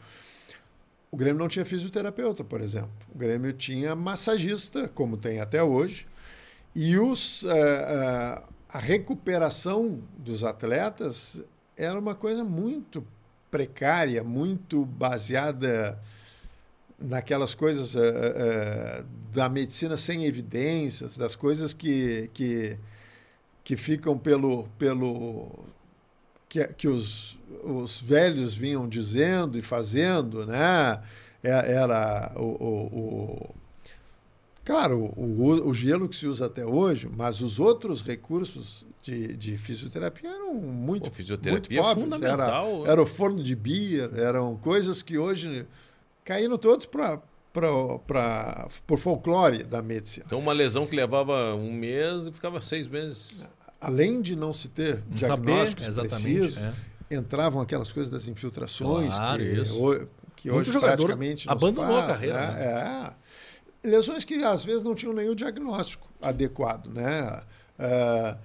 o Grêmio não tinha fisioterapeuta, por exemplo. O Grêmio tinha massagista, como tem até hoje, e os, eh, a recuperação dos atletas era uma coisa muito precária, muito baseada naquelas coisas eh, eh, da medicina sem evidências, das coisas que, que, que ficam pelo, pelo que, que os, os velhos vinham dizendo e fazendo, né? É- Era o, o- o- claro, o, o gelo que se usa até hoje, mas os outros recursos de, de fisioterapia eram muito,
Pô, fisioterapia
muito
é
pobres.
fundamental,
Era,
né?
era o forno de beer, eram coisas que hoje caíram todos para por folclore da medicina.
Então, uma lesão que levava um mês e ficava seis meses.
Além de não se ter
Não
diagnósticos
saber,
precisos,
é.
entravam aquelas coisas das infiltrações
Claro,
que,
isso.
ho- que
Muito
hoje
jogador
praticamente
abandonou a
faz,
carreira,
né? É. Lesões que às vezes não tinham nenhum diagnóstico adequado, né? É,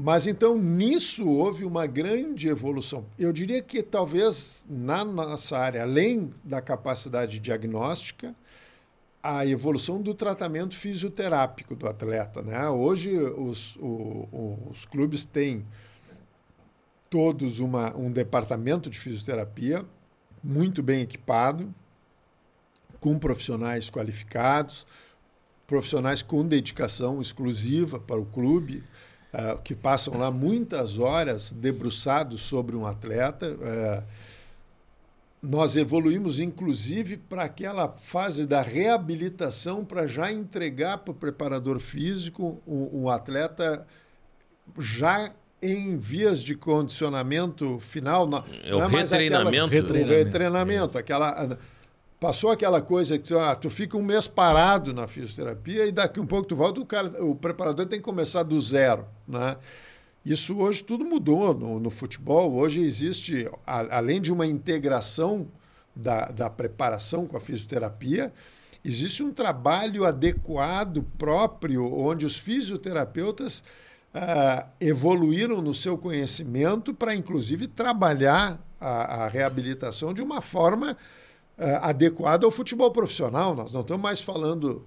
mas então nisso houve uma grande evolução. Eu diria que talvez na nossa área, além da capacidade diagnóstica, a evolução do tratamento fisioterápico do atleta. Né? Hoje os, o- os clubes têm todos uma, um departamento de fisioterapia muito bem equipado, com profissionais qualificados, profissionais com dedicação exclusiva para o clube, ah, que passam lá muitas horas debruçados sobre um atleta. eh, nós evoluímos, inclusive, para aquela fase da reabilitação, para já entregar para o preparador físico um, um atleta já em vias de condicionamento final. Não,
É o
não aquela-
retreinamento.
o retreinamento, aquela passou aquela coisa que ah, tu fica um mês parado na fisioterapia e daqui um pouco tu volta, o cara, o preparador tem que começar do zero, né? Isso hoje tudo mudou no, no futebol. Hoje existe, a- além de uma integração da, da preparação com a fisioterapia, existe um trabalho adequado próprio, onde os fisioterapeutas ah, evoluíram no seu conhecimento para, inclusive, trabalhar a, a reabilitação de uma forma ah, adequada ao futebol profissional. Nós não estamos mais falando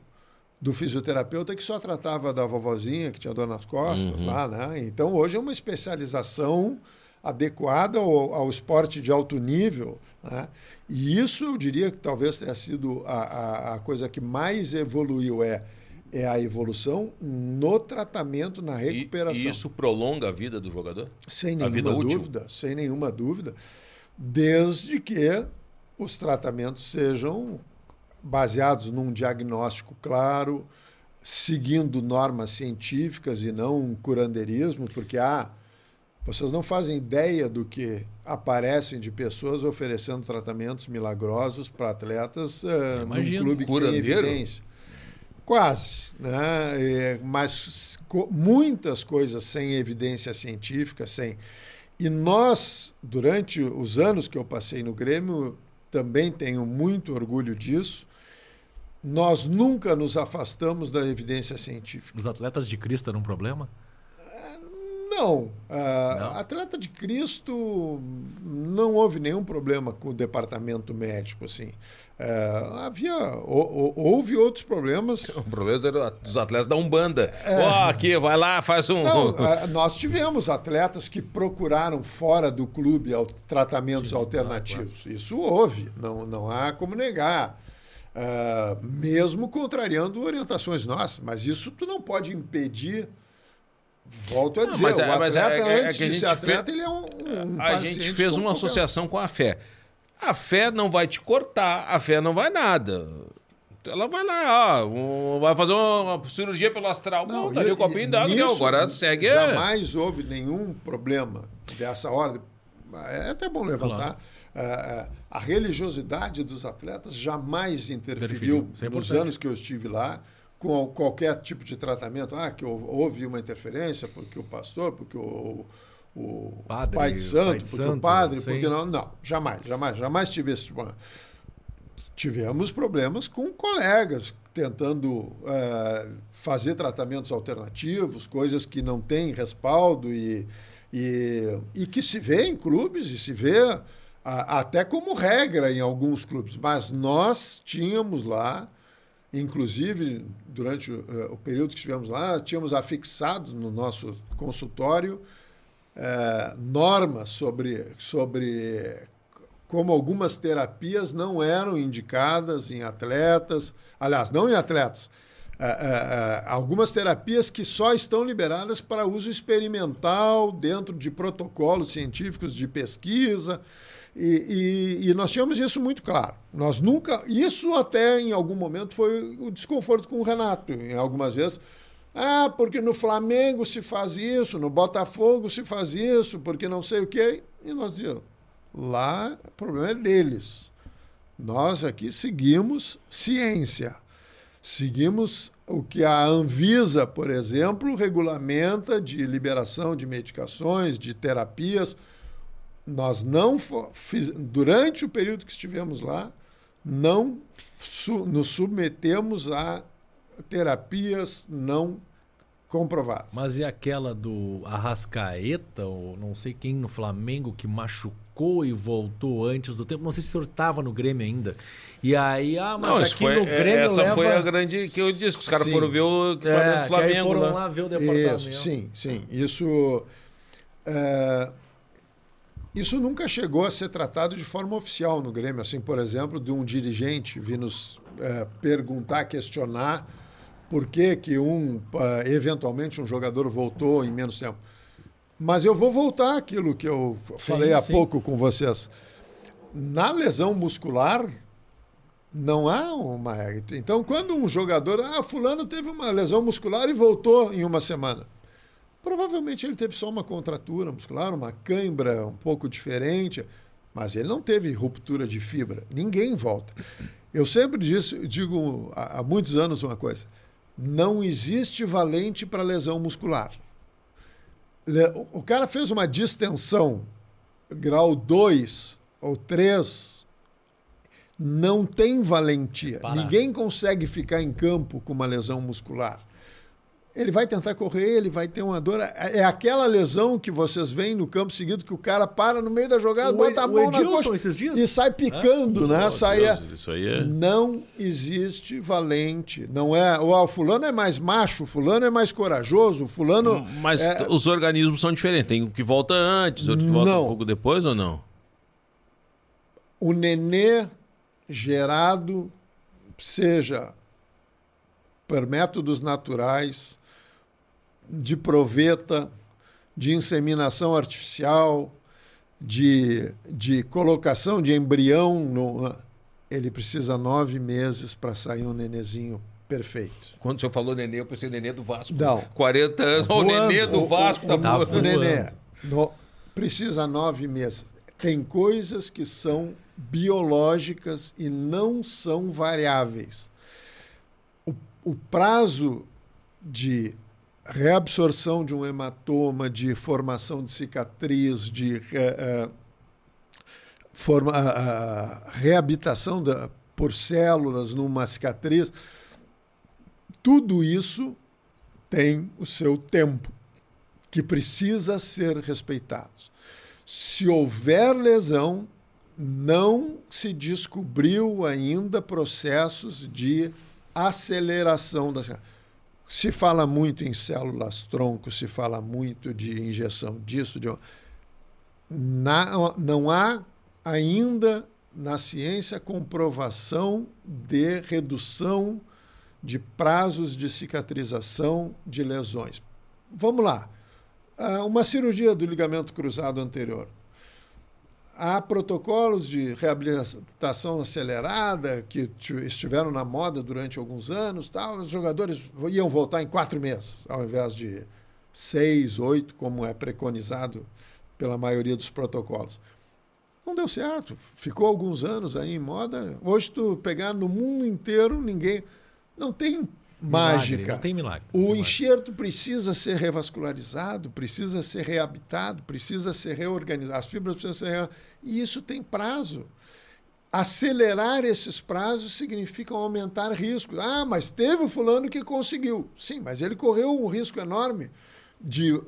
do fisioterapeuta que só tratava da vovozinha que tinha dor nas costas lá, né? Então hoje é uma especialização adequada ao, ao esporte de alto nível, né? E isso eu diria que talvez tenha sido a, a, a coisa que mais evoluiu é é a evolução no tratamento, na recuperação.
e isso prolonga a vida do jogador?
Sem nenhuma
útil?
dúvida, sem nenhuma dúvida, desde que os tratamentos sejam baseados num diagnóstico claro, seguindo normas científicas e não um curandeirismo, porque ah, vocês não fazem ideia do que aparecem de pessoas oferecendo tratamentos milagrosos para atletas eh, num clube que tem
Curandeiro?
evidência. Quase, né? É, mas co- muitas coisas sem evidência científica, sem. E nós, durante os anos que eu passei no Grêmio, também tenho muito orgulho disso. Nós nunca nos afastamos da evidência científica.
Os atletas de Cristo eram um problema?
Não, ah,
Não?
atleta de Cristo não houve nenhum problema com o departamento médico, assim. Ah, havia, ou- ou- houve outros problemas. [LAUGHS]
O problema era dos atletas da Umbanda. Ó, aqui, vai lá, faz um.
É. Não, [LAUGHS] ah, nós tivemos atletas que procuraram fora do clube tratamentos alternativos. Isso houve, não, não há como negar. Mesmo contrariando orientações nossas. Mas isso tu não pode impedir. Volto a dizer,
mas é-
o
mas
atleta,
é- é- é
antes
a
de ser atleta,
fez-
ele é um, um
a gente fez uma associação com a fé. A fé não vai te cortar, a fé não vai nada. Ela vai lá, ó, vai fazer uma cirurgia pelo astral. Não,
Não,
tá ali o copinho
e
dado,
nisso,
não, agora segue. é.
Jamais houve nenhum problema dessa ordem. É até bom levantar. Ah, ah, a religiosidade dos atletas jamais interferiu,
Interferiu, é
nos anos que eu estive lá com qualquer tipo de tratamento. Ah, que hou- houve uma interferência porque o pastor, porque o, o
Padre,
pai de
o
santo,
pai de
porque o
santo,
padre,
sim.
porque não. Não, jamais, jamais, jamais tive esse problema tivemos problemas com colegas tentando eh, fazer tratamentos alternativos, coisas que não têm respaldo e, e, e que se vê em clubes e se vê a- até como regra em alguns clubes. Mas nós tínhamos lá, inclusive durante o, eh, o período que estivemos lá, tínhamos afixado no nosso consultório eh, normas sobre, sobre como algumas terapias não eram indicadas em atletas, aliás, não em atletas, ah, algumas terapias que só estão liberadas para uso experimental dentro de protocolos científicos de pesquisa. E, e- e nós tínhamos isso muito claro. Nós nunca. Isso até em algum momento foi o desconforto com o Renato, em algumas vezes. Ah, porque no Flamengo se faz isso, no Botafogo se faz isso, porque não sei o quê. E nós dizíamos, lá o problema é deles. Nós aqui seguimos ciência. Seguimos o que a Anvisa, por exemplo, regulamenta de liberação de medicações, de terapias. Nós não fiz, durante o período que estivemos lá, não su- nos submetemos a terapias não comprovadas.
Mas e aquela do Arrascaeta, ou não sei quem no Flamengo, que machucou e voltou antes do tempo? Não sei se o senhor estava no Grêmio ainda. E aí, ah, mas
Não,
aqui
isso foi,
no Grêmio
essa
leva...
foi a grande que eu disse, que os caras foram ver o equipamento
É,
do
que aí
Flamengo
foram
lá.
lá ver o departamento.
Isso, sim, sim. Isso, é, isso nunca chegou a ser tratado de forma oficial no Grêmio. Assim, por exemplo, de um dirigente vir nos é, perguntar, questionar por que, que um, é, eventualmente, um jogador voltou em menos tempo. Mas eu vou voltar àquilo que eu falei há
sim.
pouco com vocês. Na lesão muscular, não há uma. Então, quando um jogador, ah, fulano teve uma lesão muscular e voltou em uma semana. Provavelmente ele teve só uma contratura muscular, uma cãibra um pouco diferente, mas ele não teve ruptura de fibra. Ninguém volta. Eu sempre disse, digo há, muitos anos uma coisa: não existe valente para lesão muscular. O- cara fez uma distensão grau 2 ou 3, não tem valentia. Ninguém consegue ficar em campo com uma lesão muscular. Ele vai tentar correr, ele vai ter uma dor. É é aquela lesão que vocês veem no campo seguido que o cara para no meio da jogada,
O
bota a mão na
Edilson
coxa
esses dias?
e sai picando, né? Sai
Deus, isso aí é...
não existe valente. Não é. O ah, fulano é mais macho, fulano é mais corajoso, fulano.
Mas
é-
os organismos são diferentes. Tem um que volta antes, outro que volta
Não.
um pouco depois ou não?
o nenê gerado, seja por métodos naturais, de proveta, de inseminação artificial, de, de colocação de embrião, no, ele precisa nove meses para sair um nenezinho perfeito.
Quando o senhor falou nenê, eu pensei nenê do Vasco.
Não.
40 anos,
Tá
o
voando.
nenê do
O-
Vasco
o,
tá
o,
voando.
o nenê no- precisa nove meses. Tem coisas que são biológicas e não são variáveis. O, o prazo de reabsorção de um hematoma, de formação de cicatriz, de eh, forma, a reabitação da, por células numa cicatriz, tudo isso tem o seu tempo, que precisa ser respeitado. Se houver lesão, não se descobriu ainda processos de aceleração das. Se fala muito em células tronco, se fala muito de injeção disso, de na- não há ainda na ciência comprovação de redução de prazos de cicatrização de lesões. Vamos lá. Ah, Uma cirurgia do ligamento cruzado anterior. Há protocolos de reabilitação acelerada que estiveram na moda durante alguns anos. Tal. Os jogadores iam voltar em quatro meses, ao invés de seis, oito, como é preconizado pela maioria dos protocolos. Não deu certo. Ficou alguns anos aí em moda. Hoje, tu pegar no mundo inteiro, ninguém. Não tem mágica.
Milagre, não tem milagre.
O
Não tem
enxerto precisa ser revascularizado, precisa ser reabitado, precisa ser reorganizado. As fibras precisam ser. re- E isso tem prazo. Acelerar esses prazos significa aumentar riscos. Ah, mas teve o fulano que conseguiu. Sim, mas ele correu um risco enorme de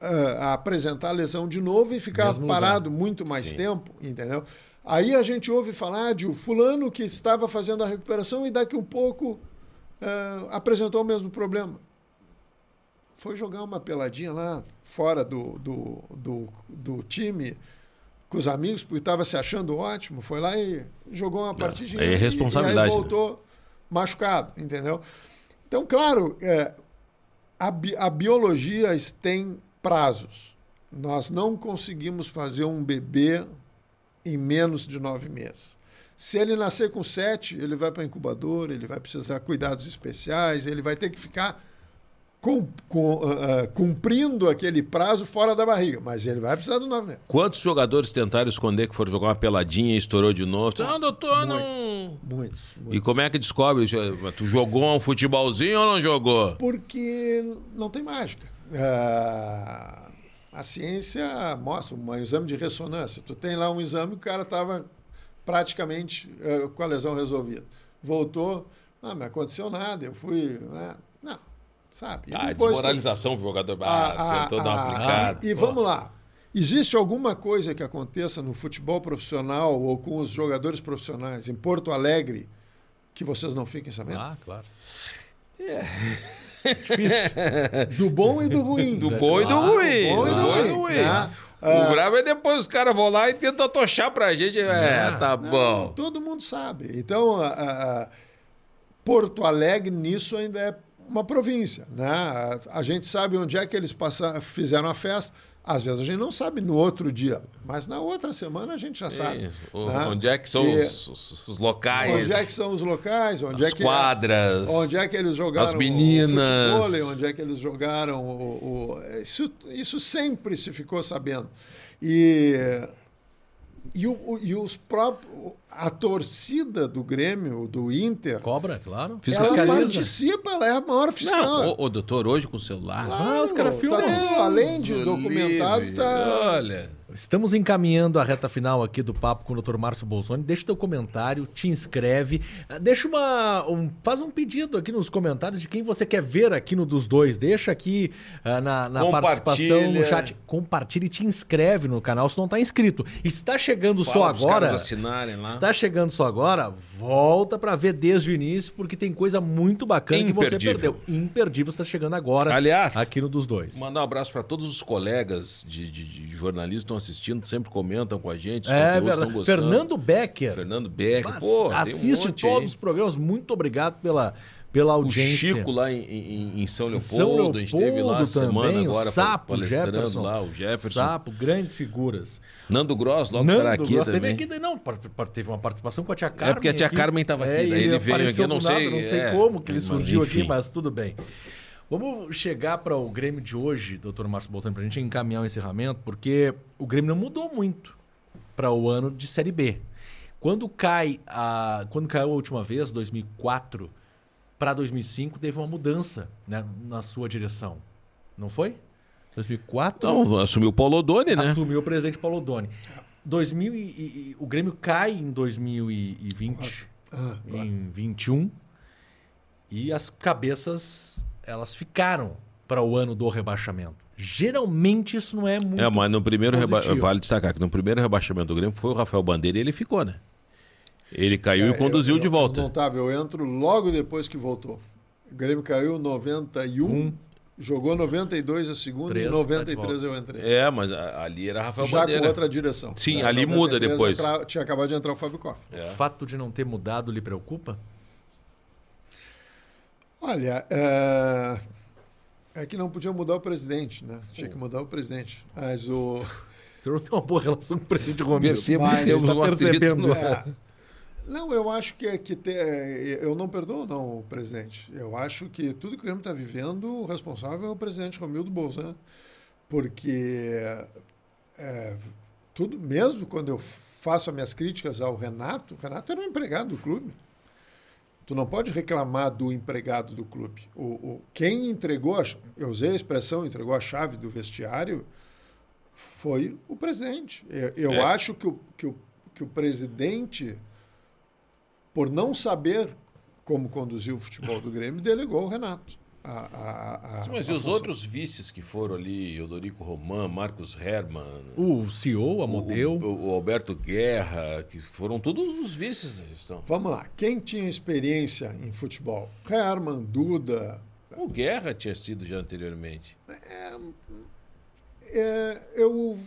ah, apresentar lesão de novo e ficar
Mesmo lugar.
parado muito mais tempo, entendeu? Aí a gente ouve falar de o fulano que estava fazendo a recuperação e daqui um pouco ah, apresentou o mesmo problema. Foi jogar uma peladinha lá fora do, do, do, do time com os amigos, porque estava se achando ótimo, foi lá e jogou uma partidinha.
é
e-
responsabilidade,
E aí voltou machucado, entendeu? Então, claro, é, a, bi- a biologia tem prazos. Nós não conseguimos fazer um bebê em menos de nove meses. Se ele nascer com sete, ele vai para a incubadora, ele vai precisar de cuidados especiais, ele vai ter que ficar com- com- ah, cumprindo aquele prazo fora da barriga, mas ele vai precisar do nove meses.
Quantos jogadores tentaram esconder que foram jogar uma peladinha e estourou de novo? Ah, doutor, não.
Muitos,
E
muitos.
como é que descobre? Tu jogou um futebolzinho ou não jogou?
Porque não tem mágica. Ah, a ciência mostra um exame de ressonância. Tu tem lá um exame, o cara estava praticamente eh, com a lesão resolvida. Voltou, não, não aconteceu nada, eu fui. né? Não, sabe? E
Ah, desmoralização pro jogador.
a-
Ah,
a-
tentou dar uma aplicada.
E
Pô.
vamos lá. Existe alguma coisa que aconteça no futebol profissional ou com os jogadores profissionais em Porto Alegre que vocês não fiquem sabendo?
Ah, claro. [LAUGHS]
Do bom e do ruim.
Do bom e do
Ah,
ruim.
do bom e do ruim, né?
O grave é depois os caras vão lá e tentam tochar pra gente. É, tá
Não,
bom.
todo mundo sabe. Então, a- a- Porto Alegre nisso ainda é uma província. Né? A, a gente sabe onde é que eles passaram, fizeram a festa. Às vezes a gente não sabe no outro dia, mas na outra semana a gente já sabe. Né?
Onde é que são
E
os, os- os locais?
Onde é que são os locais? Onde
as
é que
quadras?
Onde é que eles jogaram
As meninas.
o futebol, onde é que eles jogaram o... o- isso, isso sempre se ficou sabendo. E, e, o- o- e os próprios... A torcida do Grêmio, do Inter,
Cobra, claro.
ela
Fiscaliza.
participa, ela é a maior fiscal.
Não, ô, ô, doutor, hoje com o celular.
Claro,
os caras
tá
filmam.
tudo, além de documentado,
livre.
tá...
Olha.
Estamos encaminhando a reta final aqui do papo com o Dr. Márcio Bolsoni. Deixa teu comentário, te inscreve, ah, deixa uma, um, faz um pedido aqui nos comentários de quem você quer ver aqui no dos dois. Deixa aqui ah, na, na participação no chat, compartilha e te inscreve no canal se não está inscrito. Está chegando só
Fala pros
agora.
assinarem lá.
Está chegando só agora, volta para ver desde o início, porque tem coisa muito bacana que você
Imperdível.
perdeu. Imperdível está chegando agora.
Aliás,
aqui no dos dois.
Mandar um abraço para todos os colegas de, de- de jornalistas assistindo, sempre comentam com a gente.
É verdade. Fernando Becker.
Fernando Becker. Pô, tem um
assiste
monte
todos
aí.
os programas. Muito obrigado pela, pela
O
audiência.
Chico lá em, em- em São Leopoldo,
São
a gente teve lá
Leopoldo
semana
também,
agora
o Sapo,
palestrando
Jefferson.
lá, o Jefferson.
Sapo, grandes figuras.
Nando Gross logo
Nando
estará aqui
Gross
também.
teve aqui, não, teve uma participação com a tia Carmen.
porque a tia
aqui.
Carmen tava aqui,
É,
daí
e
ele veio aqui, não
nada,
sei,
não sei
é,
como que ele surgiu aqui,
enfim.
mas tudo bem. Vamos chegar para o Grêmio de hoje, doutor Márcio Bolsonaro, para a gente encaminhar o encerramento, porque o Grêmio não mudou muito para o ano de Série B. Quando cai a, quando caiu a última vez, 2004 para 2005, teve uma mudança né, na sua direção, não foi? 2004
Então, assumiu o Paulo Odoni, né?
assumiu o presidente Paulo Doni. 2000 e, e- o Grêmio cai em 2020,
Ah, agora.
em 21, e as cabeças elas ficaram para o ano do rebaixamento. Geralmente isso não é muito.
É, mas no primeiro reba...
positivo.
vale destacar que no primeiro rebaixamento do Grêmio foi o Rafael Bandeira e ele ficou, né? Ele caiu e conduziu
É, Eu-
de
eu-
volta.
Eu tava, eu entro logo depois que voltou. O Grêmio caiu em 91,
Um.
jogou 92 a segunda
Três,
e em
tá de
93 eu entrei.
É, mas ali era Rafael
Já
Bandeira.
com outra direção.
Sim,
Né,
ali muda
93
depois.
entra- tinha acabado de entrar o Fábio Koff.
O fato de não ter mudado lhe preocupa?
Olha, é... é que não podia mudar o presidente, né? Tinha que mudar o presidente. Mas o.
Senhor não tem uma boa relação com o presidente Romero.
Percebo
Mas
que
tá percebendo.
no-
É. Não, eu acho que, é que te- eu não perdoo não o presidente. Eu acho que tudo que o Grêmio está vivendo, o responsável é o presidente Romildo Bolzan, porque é, tudo, mesmo quando eu faço as minhas críticas ao Renato, o Renato era um empregado do clube. Tu não pode reclamar do empregado do clube. O, o- quem entregou, a, eu usei a expressão, entregou a chave do vestiário, foi o presidente. Eu, eu
É.
acho que o, que, o, que o presidente, por não saber como conduzir o futebol do Grêmio, delegou ao Renato. A, a, a,
Mas
a
e os
função.
outros vices que foram ali, Odorico Roman, Marcos Herman,
O CEO, a
o,
modelo.
o- o Alberto Guerra, que foram todos os vices da gestão.
Vamos lá. Quem tinha experiência em futebol? Herman, Duda.
O Guerra tinha sido já anteriormente.
É, eu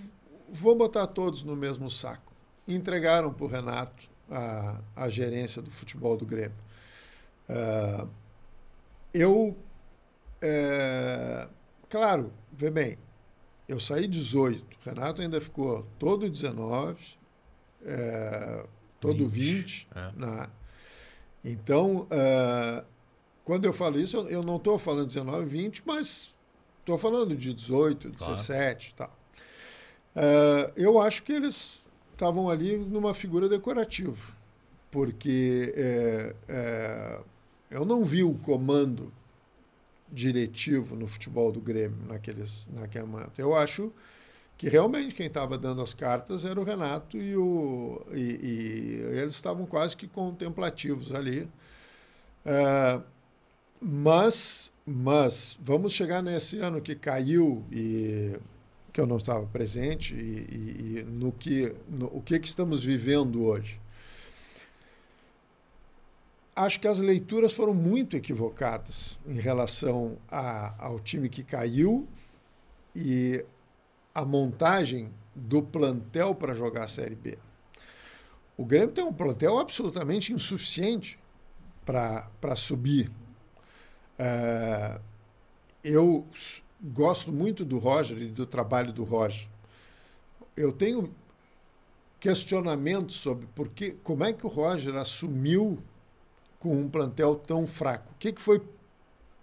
vou botar todos no mesmo saco. Entregaram para o Renato a, a gerência do futebol do Grêmio. Ah, eu, é, claro, vê bem, eu saí 18, o Renato ainda ficou todo 19, é, todo 20.
é.
né? Então, ah, quando eu falo isso, eu, eu não estou falando 19, 20, mas estou falando de 18,
Claro.
17 e tal. Ah, eu acho que eles estavam ali numa figura decorativa, porque é, é, eu não vi o comando diretivo no futebol do Grêmio naqueles, naquele momento. Eu acho que realmente quem estava dando as cartas era o Renato e, o, e, e eles estavam quase que contemplativos ali. É, mas, mas vamos chegar nesse ano que caiu e que eu não estava presente e, e- e no que no, o que, que estamos vivendo hoje. Acho que as leituras foram muito equivocadas em relação a, ao time que caiu e a montagem do plantel para jogar a Série B. O Grêmio tem um plantel absolutamente insuficiente para subir. É, eu gosto muito do Roger e do trabalho do Roger. Eu tenho questionamentos sobre por que, como é que o Roger assumiu com um plantel tão fraco. O que, que foi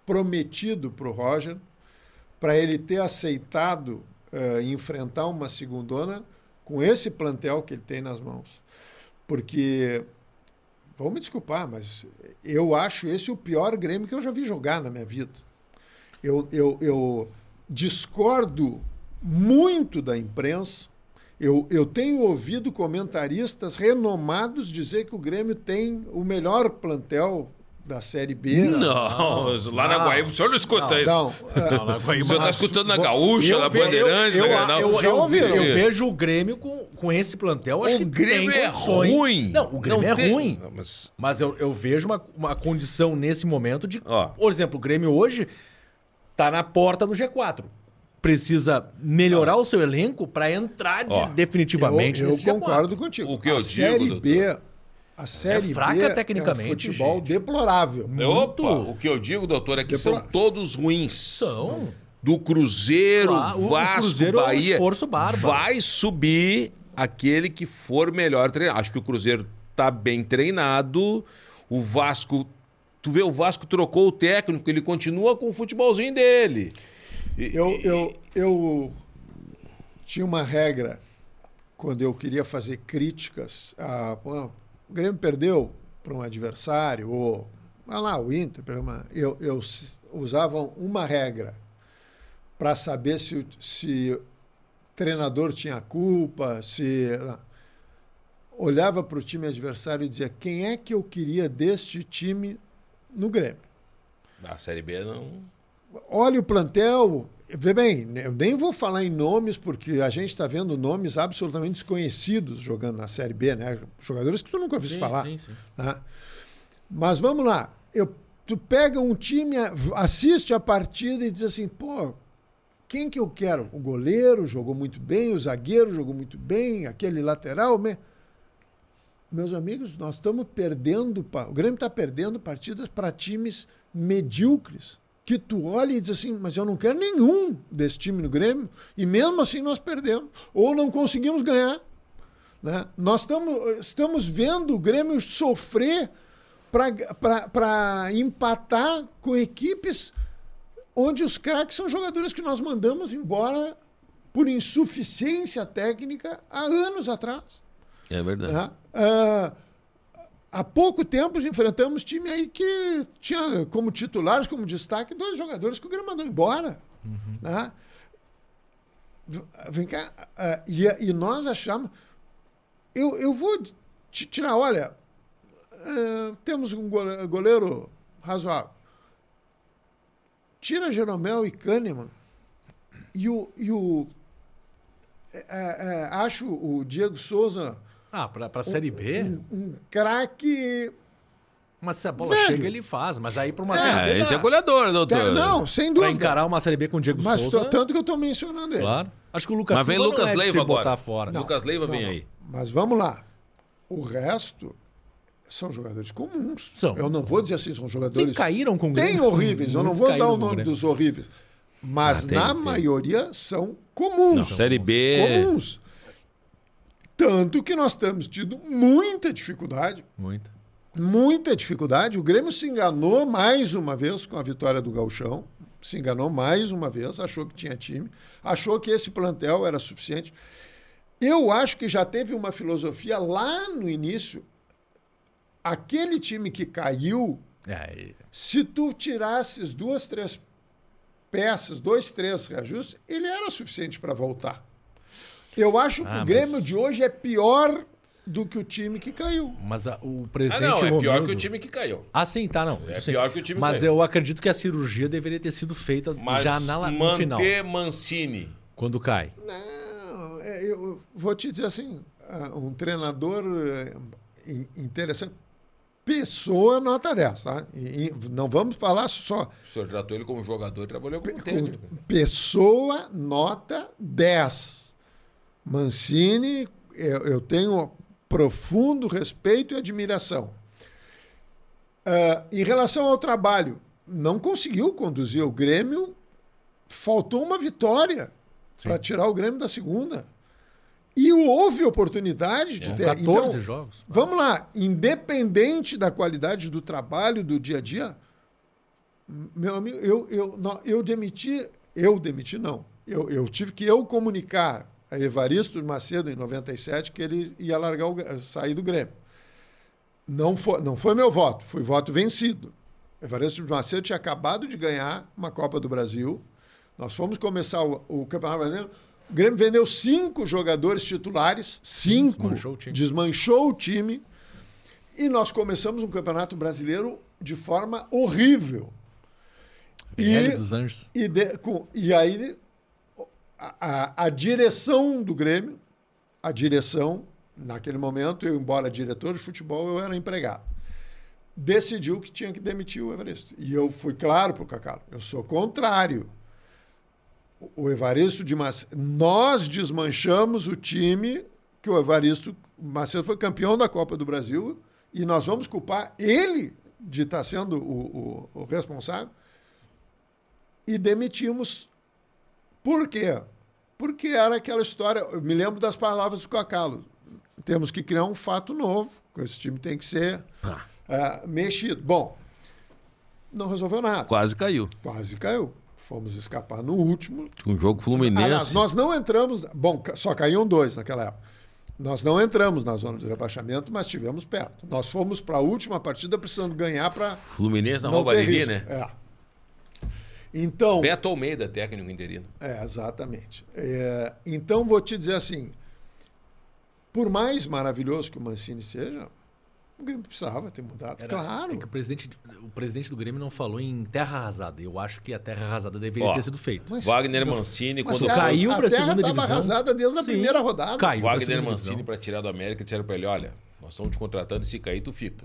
prometido para o Roger para ele ter aceitado eh, enfrentar uma segundona com esse plantel que ele tem nas mãos? Porque, vão me desculpar, mas eu acho esse o pior Grêmio que eu já vi jogar na minha vida. Eu, eu, eu discordo muito da imprensa. Eu, eu tenho ouvido comentaristas renomados dizer que o Grêmio tem o melhor plantel da Série B.
Não, lá na
não.
Guaíba, o senhor não escuta isso.
Não, é, [LAUGHS]
Não, na Guaíba
O senhor está
mas-
escutando na Gaúcha,
Eu
na Bandeirantes,
eu,
na
eu,
Grenal.
eu,
Já
eu, eu vejo o Grêmio com, com esse plantel. Acho
O
que
Grêmio
tem
é
condições.
ruim.
Não, o Grêmio
Não
é
tem-
ruim.
Não, mas-
Mas eu, eu vejo uma, uma condição nesse momento de.
Ó.
Por exemplo, o Grêmio hoje tá na porta do G4. Precisa melhorar o seu elenco para entrar de-
Ó.
definitivamente
eu, eu
nesse G4.
concordo contigo.
O que
a
eu digo,
Série
doutor?
B, A Série
fraca
B
tecnicamente,
é um futebol
gente.
deplorável.
Muito.
Opa, o que eu digo, doutor, é que são
Deplorável.
todos ruins.
São.
Do Cruzeiro,
Claro, o- o
Vasco,
Cruzeiro é um
Bahia.
esforço bárbaro.
Vai subir aquele que for melhor treinado. Acho que o Cruzeiro tá bem treinado. O Vasco. Tu vê, o Vasco trocou o técnico, ele continua com o futebolzinho dele.
Eu, eu, eu tinha uma regra quando eu queria fazer críticas. A, o Grêmio perdeu para um adversário, ou ah lá, o Inter, uma- eu, eu usava uma regra para saber se, o- se o treinador tinha culpa, se. ah, Olhava para o time adversário e dizia quem é que eu queria deste time no Grêmio
A Série B não.
Olha o plantel. Vê bem, eu nem vou falar em nomes, porque a gente está vendo nomes absolutamente desconhecidos jogando na Série B, né? Jogadores que tu nunca ouviu falar.
sim, sim.
tá? Mas vamos lá. Eu, tu pega um time, assiste a partida e diz assim, pô, quem que eu quero? O goleiro jogou muito bem, o zagueiro jogou muito bem, aquele lateral. me- Meus amigos, nós estamos perdendo. O Grêmio está perdendo partidas para times medíocres. Que tu olha e diz assim, mas eu não quero nenhum desse time no Grêmio. E mesmo assim nós perdemos. Ou não conseguimos ganhar. Né? Nós estamos, estamos vendo o Grêmio sofrer para empatar com equipes onde os craques são jogadores que nós mandamos embora por insuficiência técnica há anos atrás.
É verdade.
né? Ah, há pouco tempo enfrentamos time aí que tinha como titulares, como destaque, dois jogadores que o Grêmio mandou embora. né? V- Vem cá, ah, e, e nós achamos. Eu, eu vou te tirar, olha, ah, temos um gole- goleiro razoável. Tira Jeromel e Kahneman. E o. E o é, é, acho o Diego Souza
Ah, pra, pra Série B,
um, um craque.
mas se a bola
Velho.
chega, ele faz. Mas aí pra uma
É,
Série B.
É, esse é goleador, doutor.
Não, sem
Pra
dúvida.
encarar uma Série B com o Diego
Mas
Souza.
tô- tanto que eu estou mencionando ele.
Claro. Acho que o Lucas
Mas vem
Silva não
Lucas
é
Leiva
se
agora.
botar fora.
Não,
Lucas Leiva
não,
vem
não.
aí.
Mas vamos lá. O resto são jogadores comuns.
São.
Eu não vou dizer assim, são
Sim,
jogadores.
caíram com o
Tem horríveis, eu não vou dar o nome dos horríveis. Mas
Ah, tem,
na
tem.
maioria são comuns.
Não, Série B.
Comuns. Tanto que nós temos tido muita dificuldade
Muito.
muita dificuldade. O Grêmio se enganou mais uma vez com a vitória do Gauchão. Se enganou mais uma vez, achou que tinha time, achou que esse plantel era suficiente. Eu acho que já teve uma filosofia lá no início. Aquele time que caiu,
É, e-
se tu tirasses duas, três peças, dois, três reajustes, ele era suficiente para voltar. Eu acho que
Ah,
o
mas-
Grêmio de hoje é pior do que o time que caiu.
mas a- o
Ah,
presidente.
não, é pior
Romildo-
que o time que caiu.
Ah, sim, tá, não.
É
Sim.
pior que o time
Mas
caiu.
eu acredito que a cirurgia deveria ter sido feita
Mas
já na, no final.
manter Mancini.
Quando cai.
Não, é, eu vou te dizer assim, ah, um treinador eh, in- interessante. Pessoa nota 10, tá? E- e não vamos falar só.
O senhor tratou ele como jogador e trabalhou como técnico.
Pessoa nota 10. Mancini, eu, eu tenho profundo respeito e admiração. Ah, em relação ao trabalho, não conseguiu conduzir o Grêmio, faltou uma vitória para tirar o Grêmio da segunda. E houve oportunidade de ter.
14
Então,
jogos.
Vamos lá, independente da qualidade do trabalho, do dia a dia, meu amigo, eu, eu, não, eu demiti, eu demiti não, eu, eu tive que eu comunicar Evaristo Macedo em 97 que ele ia largar o, sair do Grêmio. Não foi, não foi meu voto, foi voto vencido. Evaristo Macedo tinha acabado de ganhar uma Copa do Brasil. Nós fomos começar o, o Campeonato Brasileiro. O Grêmio vendeu cinco jogadores titulares, cinco,
desmanchou o time.
desmanchou o time. E nós começamos um Campeonato Brasileiro de forma horrível.
PL dos Anjos.
E, de- com- e aí a, a- direção do Grêmio, a direção, naquele momento, eu, embora diretor de futebol, eu era empregado, decidiu que tinha que demitir o Evaristo. E eu fui claro para o Cacalo, eu sou contrário. O- Evaristo de Macedo, nós desmanchamos o time que o Evaristo Macedo foi campeão da Copa do Brasil e nós vamos culpar ele de estar sendo o, o, o responsável e demitimos. Por quê? Porque era aquela história. Eu me lembro das palavras do Cacalo. Temos que criar um fato novo. Esse time tem que ser ah, mexido. Bom, não resolveu nada.
Quase caiu.
Quase caiu. Fomos escapar no último.
Um jogo fluminense.
Aliás, nós não entramos. Bom, só caíam dois naquela época. Nós não entramos na zona de rebaixamento, mas estivemos perto. Nós fomos para a última partida precisando ganhar para
Fluminense na Roubalheria, né?
É. Então,
Beto Almeida, técnico interino.
é, exatamente. É, então, vou te dizer assim: por mais maravilhoso que o Mancini seja, o Grêmio precisava ter mudado.
Era-
claro.
É que o presidente, o presidente do Grêmio não falou em terra arrasada. Eu acho que a terra arrasada deveria
Ó,
ter sido feita.
Mas-
Wagner
não.
Mancini,
Mas
quando
a-
caiu
a
pra
terra
segunda divisão.
arrasada desde a
Sim.
primeira rodada.
Caiu.
Wagner Mancini, para tirar do América, disseram para ele: olha, nós estamos te contratando e se cair, tu fica.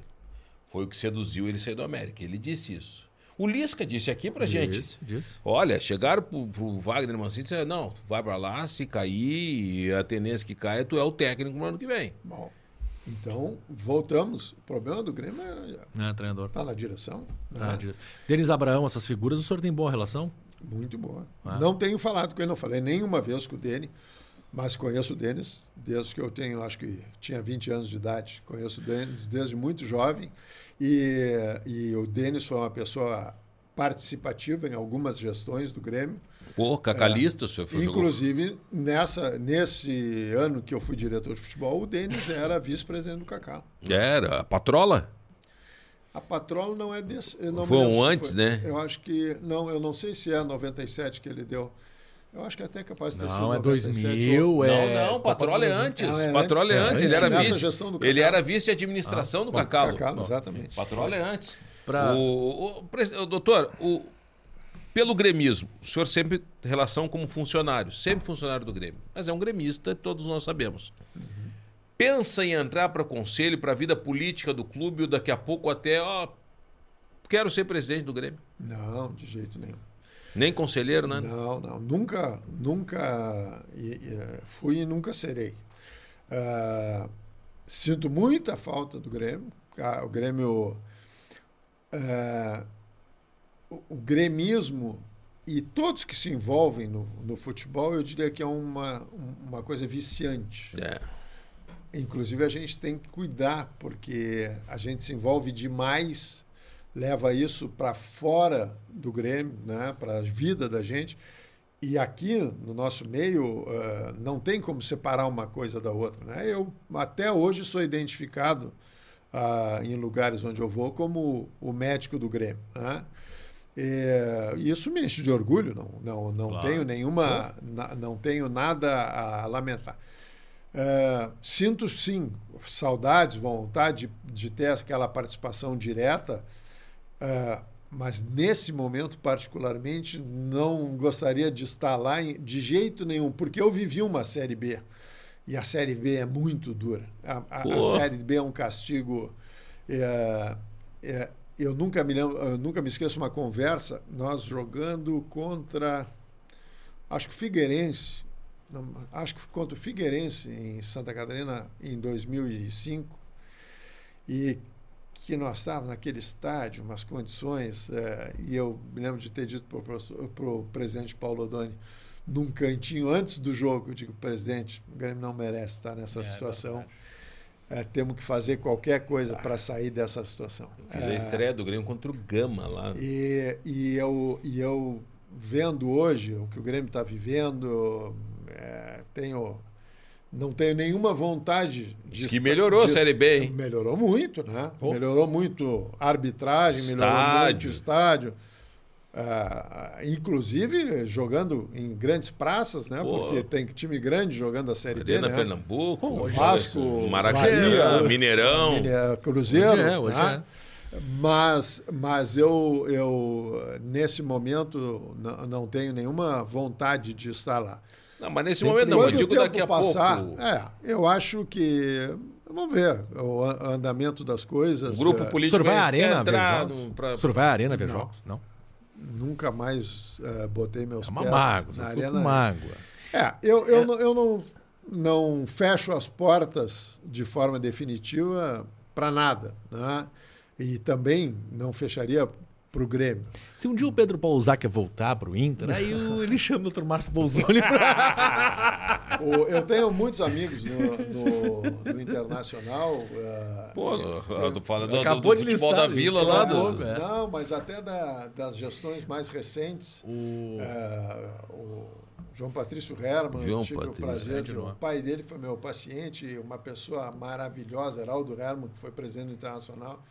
Foi o que seduziu ele sair do América. Ele disse isso. O Lisca disse aqui pra gente.
Disse, disse.
Olha, chegaram pro, pro Wagner Mancini e disseram: não, tu vai pra lá, se cair, a tendência que caia, tu é o técnico no ano que vem.
Bom, então, voltamos. O problema do Grêmio é
É, treinador.
tá na direção. né?
Ah, disso. Denis Abraão, essas figuras, o senhor tem boa relação?
Muito boa.
Ah.
Não tenho falado com ele, não falei nenhuma vez com o Dene, mas conheço o Denis desde que eu tenho, acho que tinha 20 anos de idade. Conheço o Denis desde muito jovem. E, e o Denis foi uma pessoa participativa em algumas gestões do Grêmio.
Pô, cacalista, o senhor foi jogou-
Inclusive, nessa, nesse ano que eu fui diretor de futebol, o Denis era vice-presidente do Cacau.
Era, a patrola?
A Patrola não é desse. não
Foi um antes, né?
Eu acho que. Não, eu não sei se é 97 que ele deu. Eu acho que até é capaz de ter sido
Não, é
97
2000,
ou-
é...
não, não,
Copa
Patrola é
do
antes.
Ah, é
é
antes,
antes,
é
ele era vice.
do
Ele
Cacau.
era vice de administração do
Bom,
Cacau.
Cacau, exatamente.
Patrola é antes.
Pra-
O, o, o doutor, o, pelo gremismo, o senhor sempre tem relação como funcionário, sempre funcionário do Grêmio, mas é um gremista, todos nós sabemos. Pensa em entrar para conselho, para a vida política do clube, ou daqui a pouco até, ó, quero ser presidente do Grêmio.
Não, de jeito nenhum.
Nem conselheiro, né?
Não, não. Nunca, nunca fui e nunca serei. Ah, sinto muita falta do Grêmio. Ah, O Grêmio. o, o gremismo e todos que se envolvem no, no futebol, eu diria que é uma, uma coisa viciante.
É.
Inclusive, a gente tem que cuidar, porque a gente se envolve demais, leva isso para fora do Grêmio, né, para a vida da gente. E aqui, no nosso meio, eh, não tem como separar uma coisa da outra. Né? Eu, até hoje, sou identificado ah, em lugares onde eu vou como o médico do Grêmio. Né? E isso me enche de orgulho, não, não, não
Claro.
tenho nenhuma, na- não tenho nada a lamentar. É, sinto sim saudades, vontade de, de ter aquela participação direta, é, mas nesse momento particularmente não gostaria de estar lá de jeito nenhum, porque eu vivi uma série B e a série B é muito dura. A, a- a série B é um castigo. é, é, eu nunca me lembro, eu nunca me esqueço uma conversa nós jogando contra acho que o Figueirense não, acho que contra o Figueirense em Santa Catarina em 2005 e que nós estávamos naquele estádio, umas condições, eh, e eu me lembro de ter dito para o presidente Paulo Odoni, num cantinho antes do jogo, eu digo, presidente, o Grêmio não merece estar nessa situação. Eh, temos que fazer qualquer coisa para sair dessa situação.
Fiz a
Eh,
estreia do Grêmio contra o Gama lá.
e, e, eu, e eu vendo hoje o que o Grêmio está vivendo, é, tenho, não tenho nenhuma vontade de.
Que melhorou a
de-
Série B, hein?
Melhorou muito, né?
Pô.
Melhorou muito a arbitragem, melhorou
Estádio.
muito o estádio. Ah, inclusive jogando em grandes praças, né?
Pô.
Porque tem time grande jogando a Série
Arena
B, né?
Pernambuco,
Hoje Vasco,
Maracanã,
Bahia,
Mineirão.
Mine- Cruzeiro.
Hoje é, hoje
né? Mas, mas eu, eu, nesse momento, não, não tenho nenhuma vontade de estar lá.
Não, mas nesse
Sempre
momento não, eu digo
o tempo
daqui a
passar,
pouco.
é, eu acho que. Vamos ver o andamento das coisas.
O grupo
O
político
senhor vai à arena
entrar no- pra-
O vai à arena ver
Não.
jogos? Não.
Nunca mais eh, botei meus
É uma
pés
mágoa.
na arena.
com mágoa.
É, eu, eu, Não, eu não, não fecho as portas de forma definitiva para nada. Né? E também não fecharia para o Grêmio.
Se um dia o Pedro quer voltar para o Inter, aí o- [LAUGHS] ele chama o Dr. Márcio Bolzoni pra...
O- eu tenho muitos amigos no, no- no Internacional. eh,
Pô, eu falando do,
Acabou
do
de
futebol
listar,
da Vila lá. Do...
Não, mas até da- das gestões mais recentes.
O...
eh, o João Patrício Herman,
João
eu tive
Patrício,
o prazer de. O pai dele foi meu paciente, uma pessoa maravilhosa, Heraldo Herman, que foi presidente do Internacional.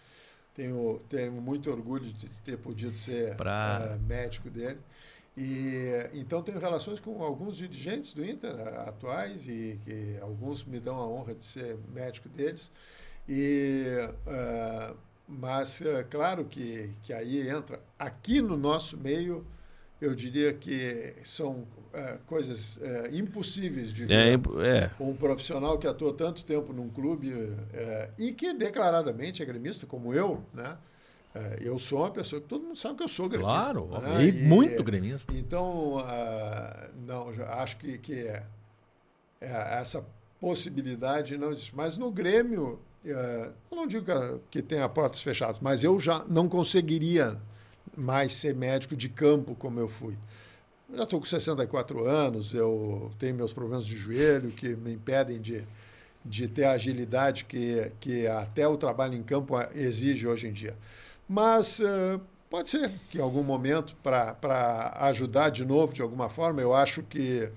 Tenho, tenho muito orgulho de ter podido ser
Pra-
eh, médico dele. E então tenho relações com alguns dirigentes do Inter eh, atuais e que alguns me dão a honra de ser médico deles. E eh, mas é claro que que aí entra aqui no nosso meio eu diria que são eh, coisas eh, impossíveis de
É,
ver
é.
um profissional que atuou tanto tempo num clube eh, e que declaradamente é gremista, como eu, né? Eu sou uma pessoa que todo mundo sabe que eu sou gremista.
Claro,
né?
e muito gremista.
Então, ah, não, acho que, que é, é, essa possibilidade não existe. Mas no Grêmio, eu não digo que, que tenha portas fechadas, mas eu já não conseguiria mais ser médico de campo como eu fui. Eu já estou com 64 anos, eu tenho meus problemas de joelho que me impedem de, de ter a agilidade que, que até o trabalho em campo exige hoje em dia. Mas eh, pode ser que em algum momento, para ajudar de novo de alguma forma, eu acho que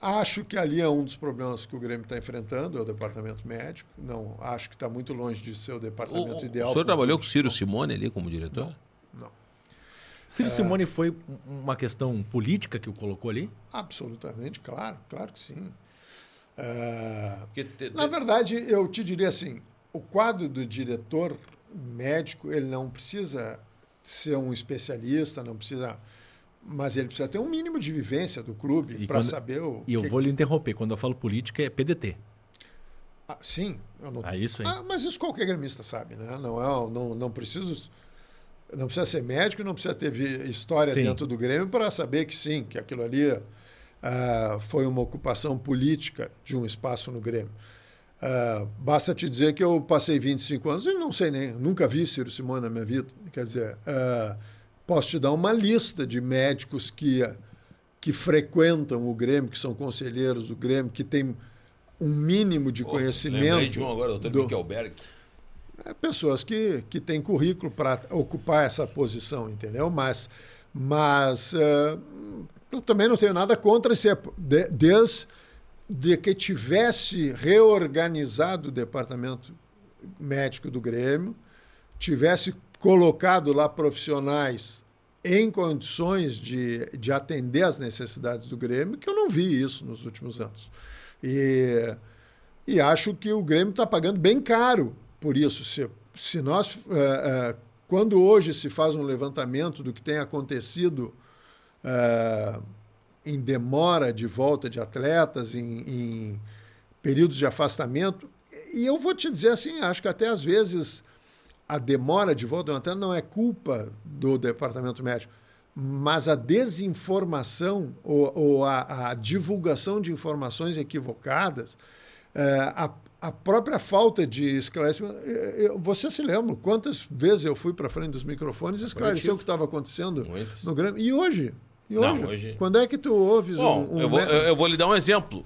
acho que ali é um dos problemas que o Grêmio está enfrentando, é o departamento médico. Não acho que está muito longe de ser o
O,
departamento
o
ideal.
senhor
pro
trabalhou com o Ciro. Simone ali como diretor?
Não.
Ciro Simone foi um- uma questão política que o colocou ali?
Absolutamente, claro, claro que sim.
Te-
Na verdade, eu te diria assim, o quadro do diretor médico, ele não precisa ser um especialista, não precisa, mas ele precisa ter um mínimo de vivência do clube para
quando-
saber o
E eu
que
vou
que-
lhe interromper. Quando eu falo política, é PDT.
Ah, sim, eu não...
Ah, isso aí.
Ah, mas isso qualquer gremista sabe, né? Não é, não, não preciso não precisa ser médico, não precisa ter história
Sim.
dentro do Grêmio para saber que sim, que aquilo ali ah, foi uma ocupação política de um espaço no Grêmio. Ah, basta te dizer que eu passei 25 anos e não sei nem, nunca vi Ciro Simone na minha vida. Quer dizer, ah, posso te dar uma lista de médicos que, que frequentam o Grêmio, que são conselheiros do Grêmio, que têm um mínimo de conhecimento.
Lembrei de um agora, doutor
do-
Michelberg.
É, pessoas que, que têm currículo para ocupar essa posição, entendeu? Mas, mas eh, eu também não tenho nada contra se é de- desde que tivesse reorganizado o departamento médico do Grêmio, tivesse colocado lá profissionais em condições de, de atender às necessidades do Grêmio, que eu não vi isso nos últimos anos. E, e acho que o Grêmio está pagando bem caro por isso. Se, se nós, eh, eh, quando hoje se faz um levantamento do que tem acontecido eh, em demora de volta de atletas, em, em períodos de afastamento, e eu vou te dizer assim, acho que até às vezes a demora de volta um atleta não é culpa do departamento médico, mas a desinformação ou, ou a, a divulgação de informações equivocadas, eh, a, a própria falta de esclarecimento. Eh, eu- Você se lembra quantas vezes eu fui para frente dos microfones e esclareceu o que estava acontecendo
Muitas.
no Grêmio? E hoje? E
Não,
hoje?
hoje-
Quando é que tu ouves
Bom,
um, um
eu, vou, eu- eu vou lhe dar um exemplo.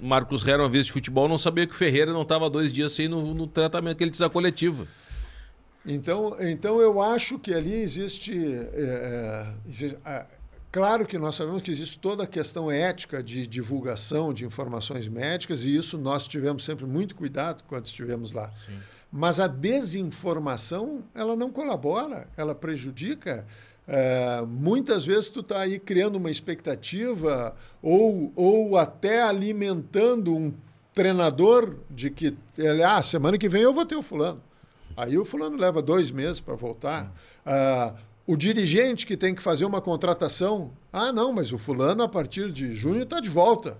Marcos Herr, uma vez de futebol, não sabia que o Ferreira não estava dois dias sem no, no tratamento que ele disse à coletiva.
Então, então eu acho que ali existe, é, é, existe- ah, claro que nós sabemos que existe toda a questão ética de divulgação de informações médicas e isso nós tivemos sempre muito cuidado quando estivemos lá. Mas a desinformação ela não colabora, ela prejudica. É, muitas vezes tu está aí criando uma expectativa ou, ou até alimentando um treinador de que ele, ah, semana que vem eu vou ter o fulano. Aí o fulano leva dois meses para voltar. Ah, o dirigente que tem que fazer uma contratação, ah, não, mas o fulano a partir de junho está de volta.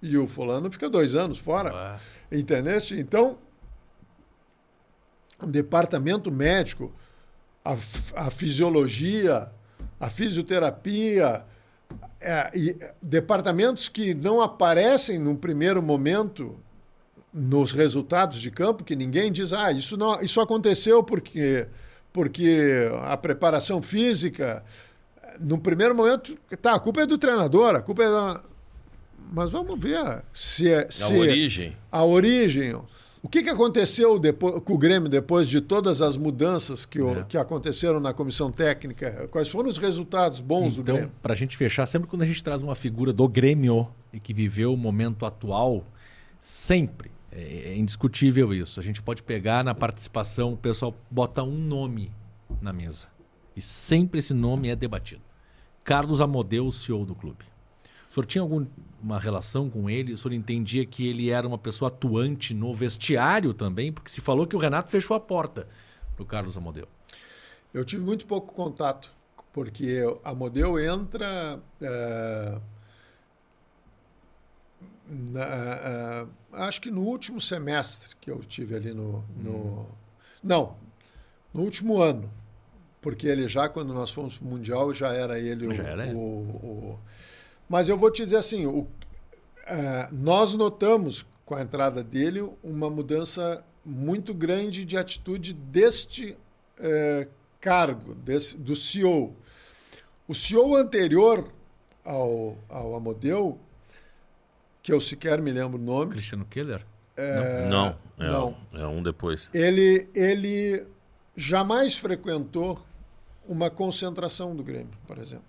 E o fulano fica dois anos fora. Entendeste? Então, o departamento médico, a, a fisiologia, a fisioterapia, é, e departamentos que não aparecem num primeiro momento nos resultados de campo, que ninguém diz, ah, isso, não, isso aconteceu porque, porque a preparação física. No primeiro momento, tá, a culpa é do treinador, a culpa é da. Mas vamos ver se é. Se
a origem.
A origem. O que, que aconteceu depois, com o Grêmio depois de todas as mudanças que, o,
É.
que aconteceram na comissão técnica? Quais foram os resultados bons do
Então,
Grêmio?
para a gente fechar, sempre quando a gente traz uma figura do Grêmio e que viveu o momento atual, sempre é, é indiscutível isso. A gente pode pegar na participação, o pessoal bota um nome na mesa. E sempre esse nome é debatido. Carlos Amodeu, CEO do clube. O senhor tinha alguma relação com ele? O senhor entendia que ele era uma pessoa atuante no vestiário também? Porque se falou que o Renato fechou a porta para o Carlos Amodeu.
Eu tive muito pouco contato, porque a Model entra. eh, na- eh, acho que no último semestre que eu tive ali no. no Não, no último ano. Porque ele já, quando nós fomos para o Mundial, já era ele o.
Já era ele.
o- o- Mas eu vou te dizer assim: o, eh, nós notamos com a entrada dele uma mudança muito grande de atitude deste eh, cargo, desse, do CEO. O CEO anterior ao, ao Amodeu, que eu sequer me lembro o nome,
Cristiano Keller?
não, é,
não.
é um depois.
ele, ele jamais frequentou uma concentração do Grêmio, por exemplo.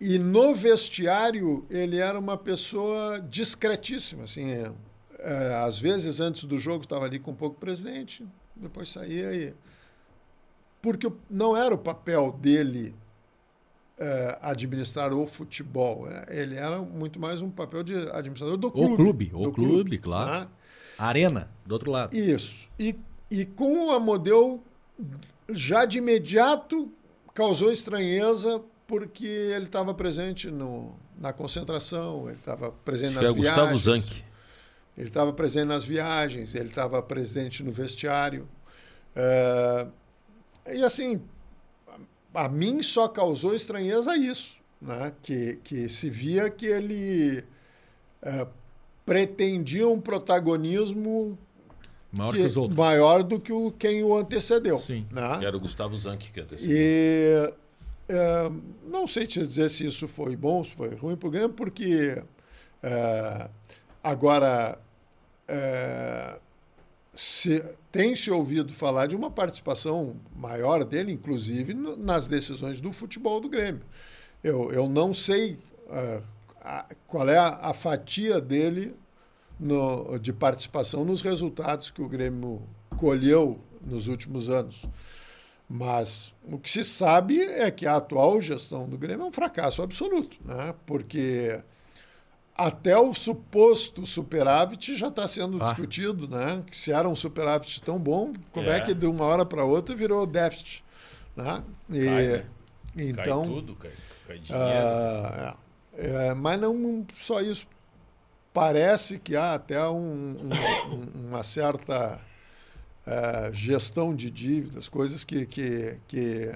E no vestiário ele era uma pessoa discretíssima, assim, é, é, às vezes antes do jogo estava ali com um pouco presidente, depois saía e porque não era o papel dele é, administrar o futebol, é, ele era muito mais um papel de administrador do clube.
clube, o
do
clube, claro.
né?
Arena, do outro lado.
Isso. E, e com o Amodeu, já de imediato causou estranheza porque ele estava presente no, na concentração, ele estava presente
é
nas
Gustavo
viagens.
Zanck.
Ele estava presente nas viagens, ele estava presente no vestiário. É, e assim, a mim só causou estranheza isso, né? que, que se via que ele é, pretendia um protagonismo
Maior que,
que- maior do que o, quem o antecedeu.
Sim.
Né?
Era o Gustavo Zanck que antecedeu.
E é, não sei te dizer se isso foi bom, se foi ruim para o Grêmio, porque é, agora é, se, tem se ouvido falar de uma participação maior dele, inclusive no- nas decisões do futebol do Grêmio. Eu, eu não sei é, a- qual é a, a fatia dele no- de participação nos resultados que o Grêmio colheu nos últimos anos. Mas o que se sabe é que a atual gestão do Grêmio é um fracasso absoluto, né? porque até o suposto superávit já está sendo
Ah.
discutido, né? Que se era um superávit tão bom, como é,
É.
que de uma hora para outra virou déficit, né? E,
Cai, né?
Então,
cai tudo, cai, cai dinheiro.
ah, é. É, mas não só isso. Parece que há até um- um- uma certa eh, gestão de dívidas, coisas que, que, que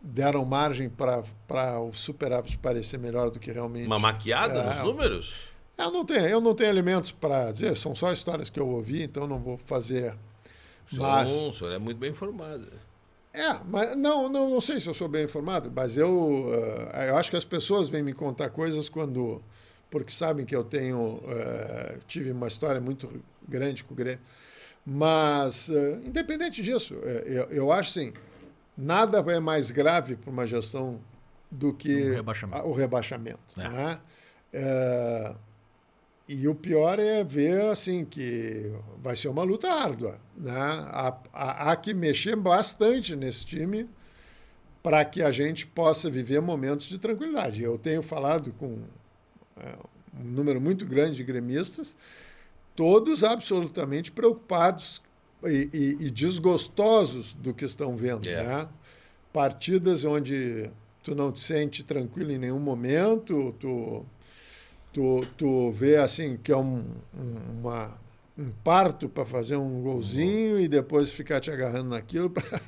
deram margem para o superávit parecer melhor do que realmente.
Uma maquiada
É.
nos números?
Eu não tenho, eu não tenho elementos para dizer, são só histórias que eu ouvi, então não vou fazer. Mas.
O senhor é muito bem informado.
É, mas não, não, não sei se eu sou bem informado, mas eu, eh, eu acho que as pessoas vêm me contar coisas quando. Porque sabem que eu tenho. eh, tive uma história muito grande com o Grêmio. Mas, eh, independente disso, eu, eu acho assim: nada é mais grave para uma gestão do que
Um rebaixamento.
o rebaixamento.
É.
né? Eh, e o pior é ver assim que vai ser uma luta árdua. Né? Há, há- há que mexer bastante nesse time para que a gente possa viver momentos de tranquilidade. Eu tenho falado com é, um número muito grande de gremistas, todos absolutamente preocupados e, e- e desgostosos do que estão vendo.
É.
Né? Partidas onde tu não te sente tranquilo em nenhum momento, tu, tu, tu vê assim que é um- uma, um parto para fazer um golzinho e depois ficar te agarrando naquilo. Pra... [LAUGHS]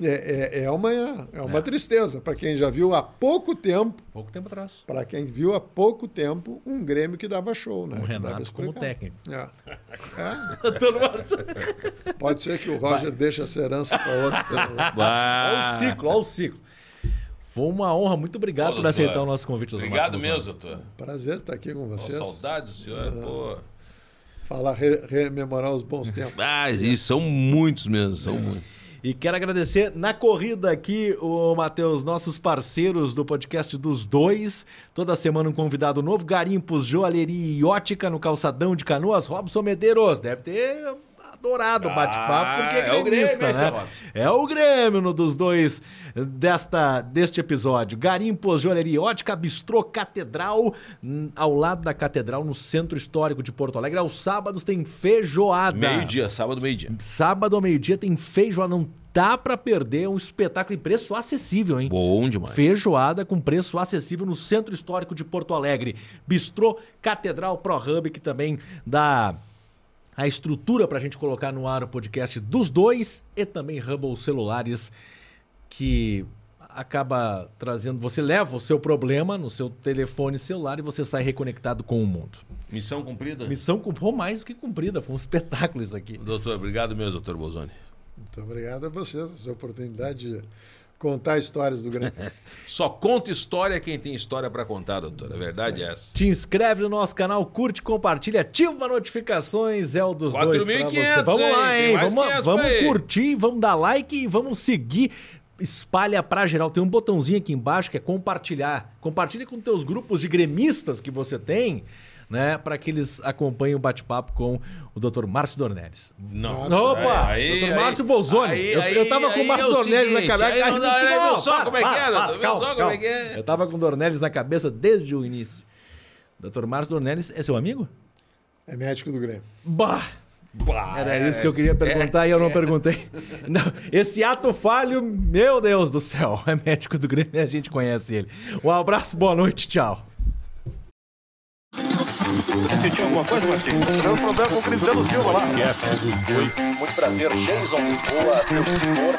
É, é, é, uma, é uma é. tristeza para quem já viu há pouco tempo.
Pouco tempo atrás.
Para quem viu há pouco tempo um Grêmio que dava show, né?
O Renato como técnico.
É. é. [LAUGHS] Pode ser que o Roger Vai. deixe essa herança para outro.
Olha o ciclo, olha o ciclo. Foi uma honra. Muito obrigado Pô, por aceitar o nosso convite.
Obrigado mesmo, doutor.
Prazer estar aqui com vocês.
Pô, saudade do senhor. Pô
falar, re, rememorar os bons tempos. [LAUGHS]
ah, isso, são muitos mesmo, são é. muitos.
E quero agradecer na corrida aqui, o Matheus, nossos parceiros do podcast dos dois. Toda semana um convidado novo. Garimpos, Joalheria e Ótica no Calçadão de Canoas. Robson Medeiros, deve ter adorado o bate-papo, porque é, é o Grêmio, né? É o Grêmio no dos dois desta, deste episódio. Garimpos, Joalheria Ótica, Bistrô Catedral, hum, ao lado da Catedral, no Centro Histórico de Porto Alegre. Aos sábados tem feijoada.
Meio-dia, sábado, meio-dia.
Sábado ao meio-dia tem feijoada, não dá para perder um espetáculo e preço acessível, hein?
Bom demais.
Feijoada com preço acessível no Centro Histórico de Porto Alegre. Bistrô Catedral Pro Hub, que também dá a estrutura para a gente colocar no ar o podcast dos dois e também Hubble Celulares, que acaba trazendo. Você leva o seu problema no seu telefone celular e você sai reconectado com o mundo.
Missão cumprida?
Missão cumprida, mais do que cumprida. Foi um espetáculo isso aqui.
Doutor, obrigado mesmo, doutor Bolzoni.
Muito obrigado a vocês, essa oportunidade de contar histórias do Grêmio. [LAUGHS]
Só conta história quem tem história para contar, doutor. A verdade é essa.
Te inscreve no nosso canal, curte, compartilha, ativa notificações, é o dos 4. dois 4.500, Vamos hein? lá, hein? Vamos, vamos curtir, vamos dar like e vamos seguir espalha para geral. Tem um botãozinho aqui embaixo que é compartilhar. Compartilha com teus grupos de gremistas que você tem né, para que eles acompanhem o bate-papo com o Dr. Márcio Dornelles.
Não.
Opa! Aí, Dr. Márcio Bolzoni. Aí, eu, eu tava com o Márcio é Dornelles na cabeça. Aí, não,
não, não, só como é que era? Calma, só como é que
é? Eu tava com o Dornelles na cabeça desde o início. Dr. Márcio Dornelles é seu amigo?
É médico do Grêmio.
Bah! Bah, Era é, isso que eu queria perguntar é, e eu não é. perguntei. [LAUGHS] Não, esse ato falho, meu Deus do céu, é médico do Grêmio e a gente conhece ele. Um abraço, boa noite, tchau.
Sentiu alguma coisa, Marcinho? Não problema com o Cristiano Silva lá.
Muito prazer, Jason Lisboa, seu tutor.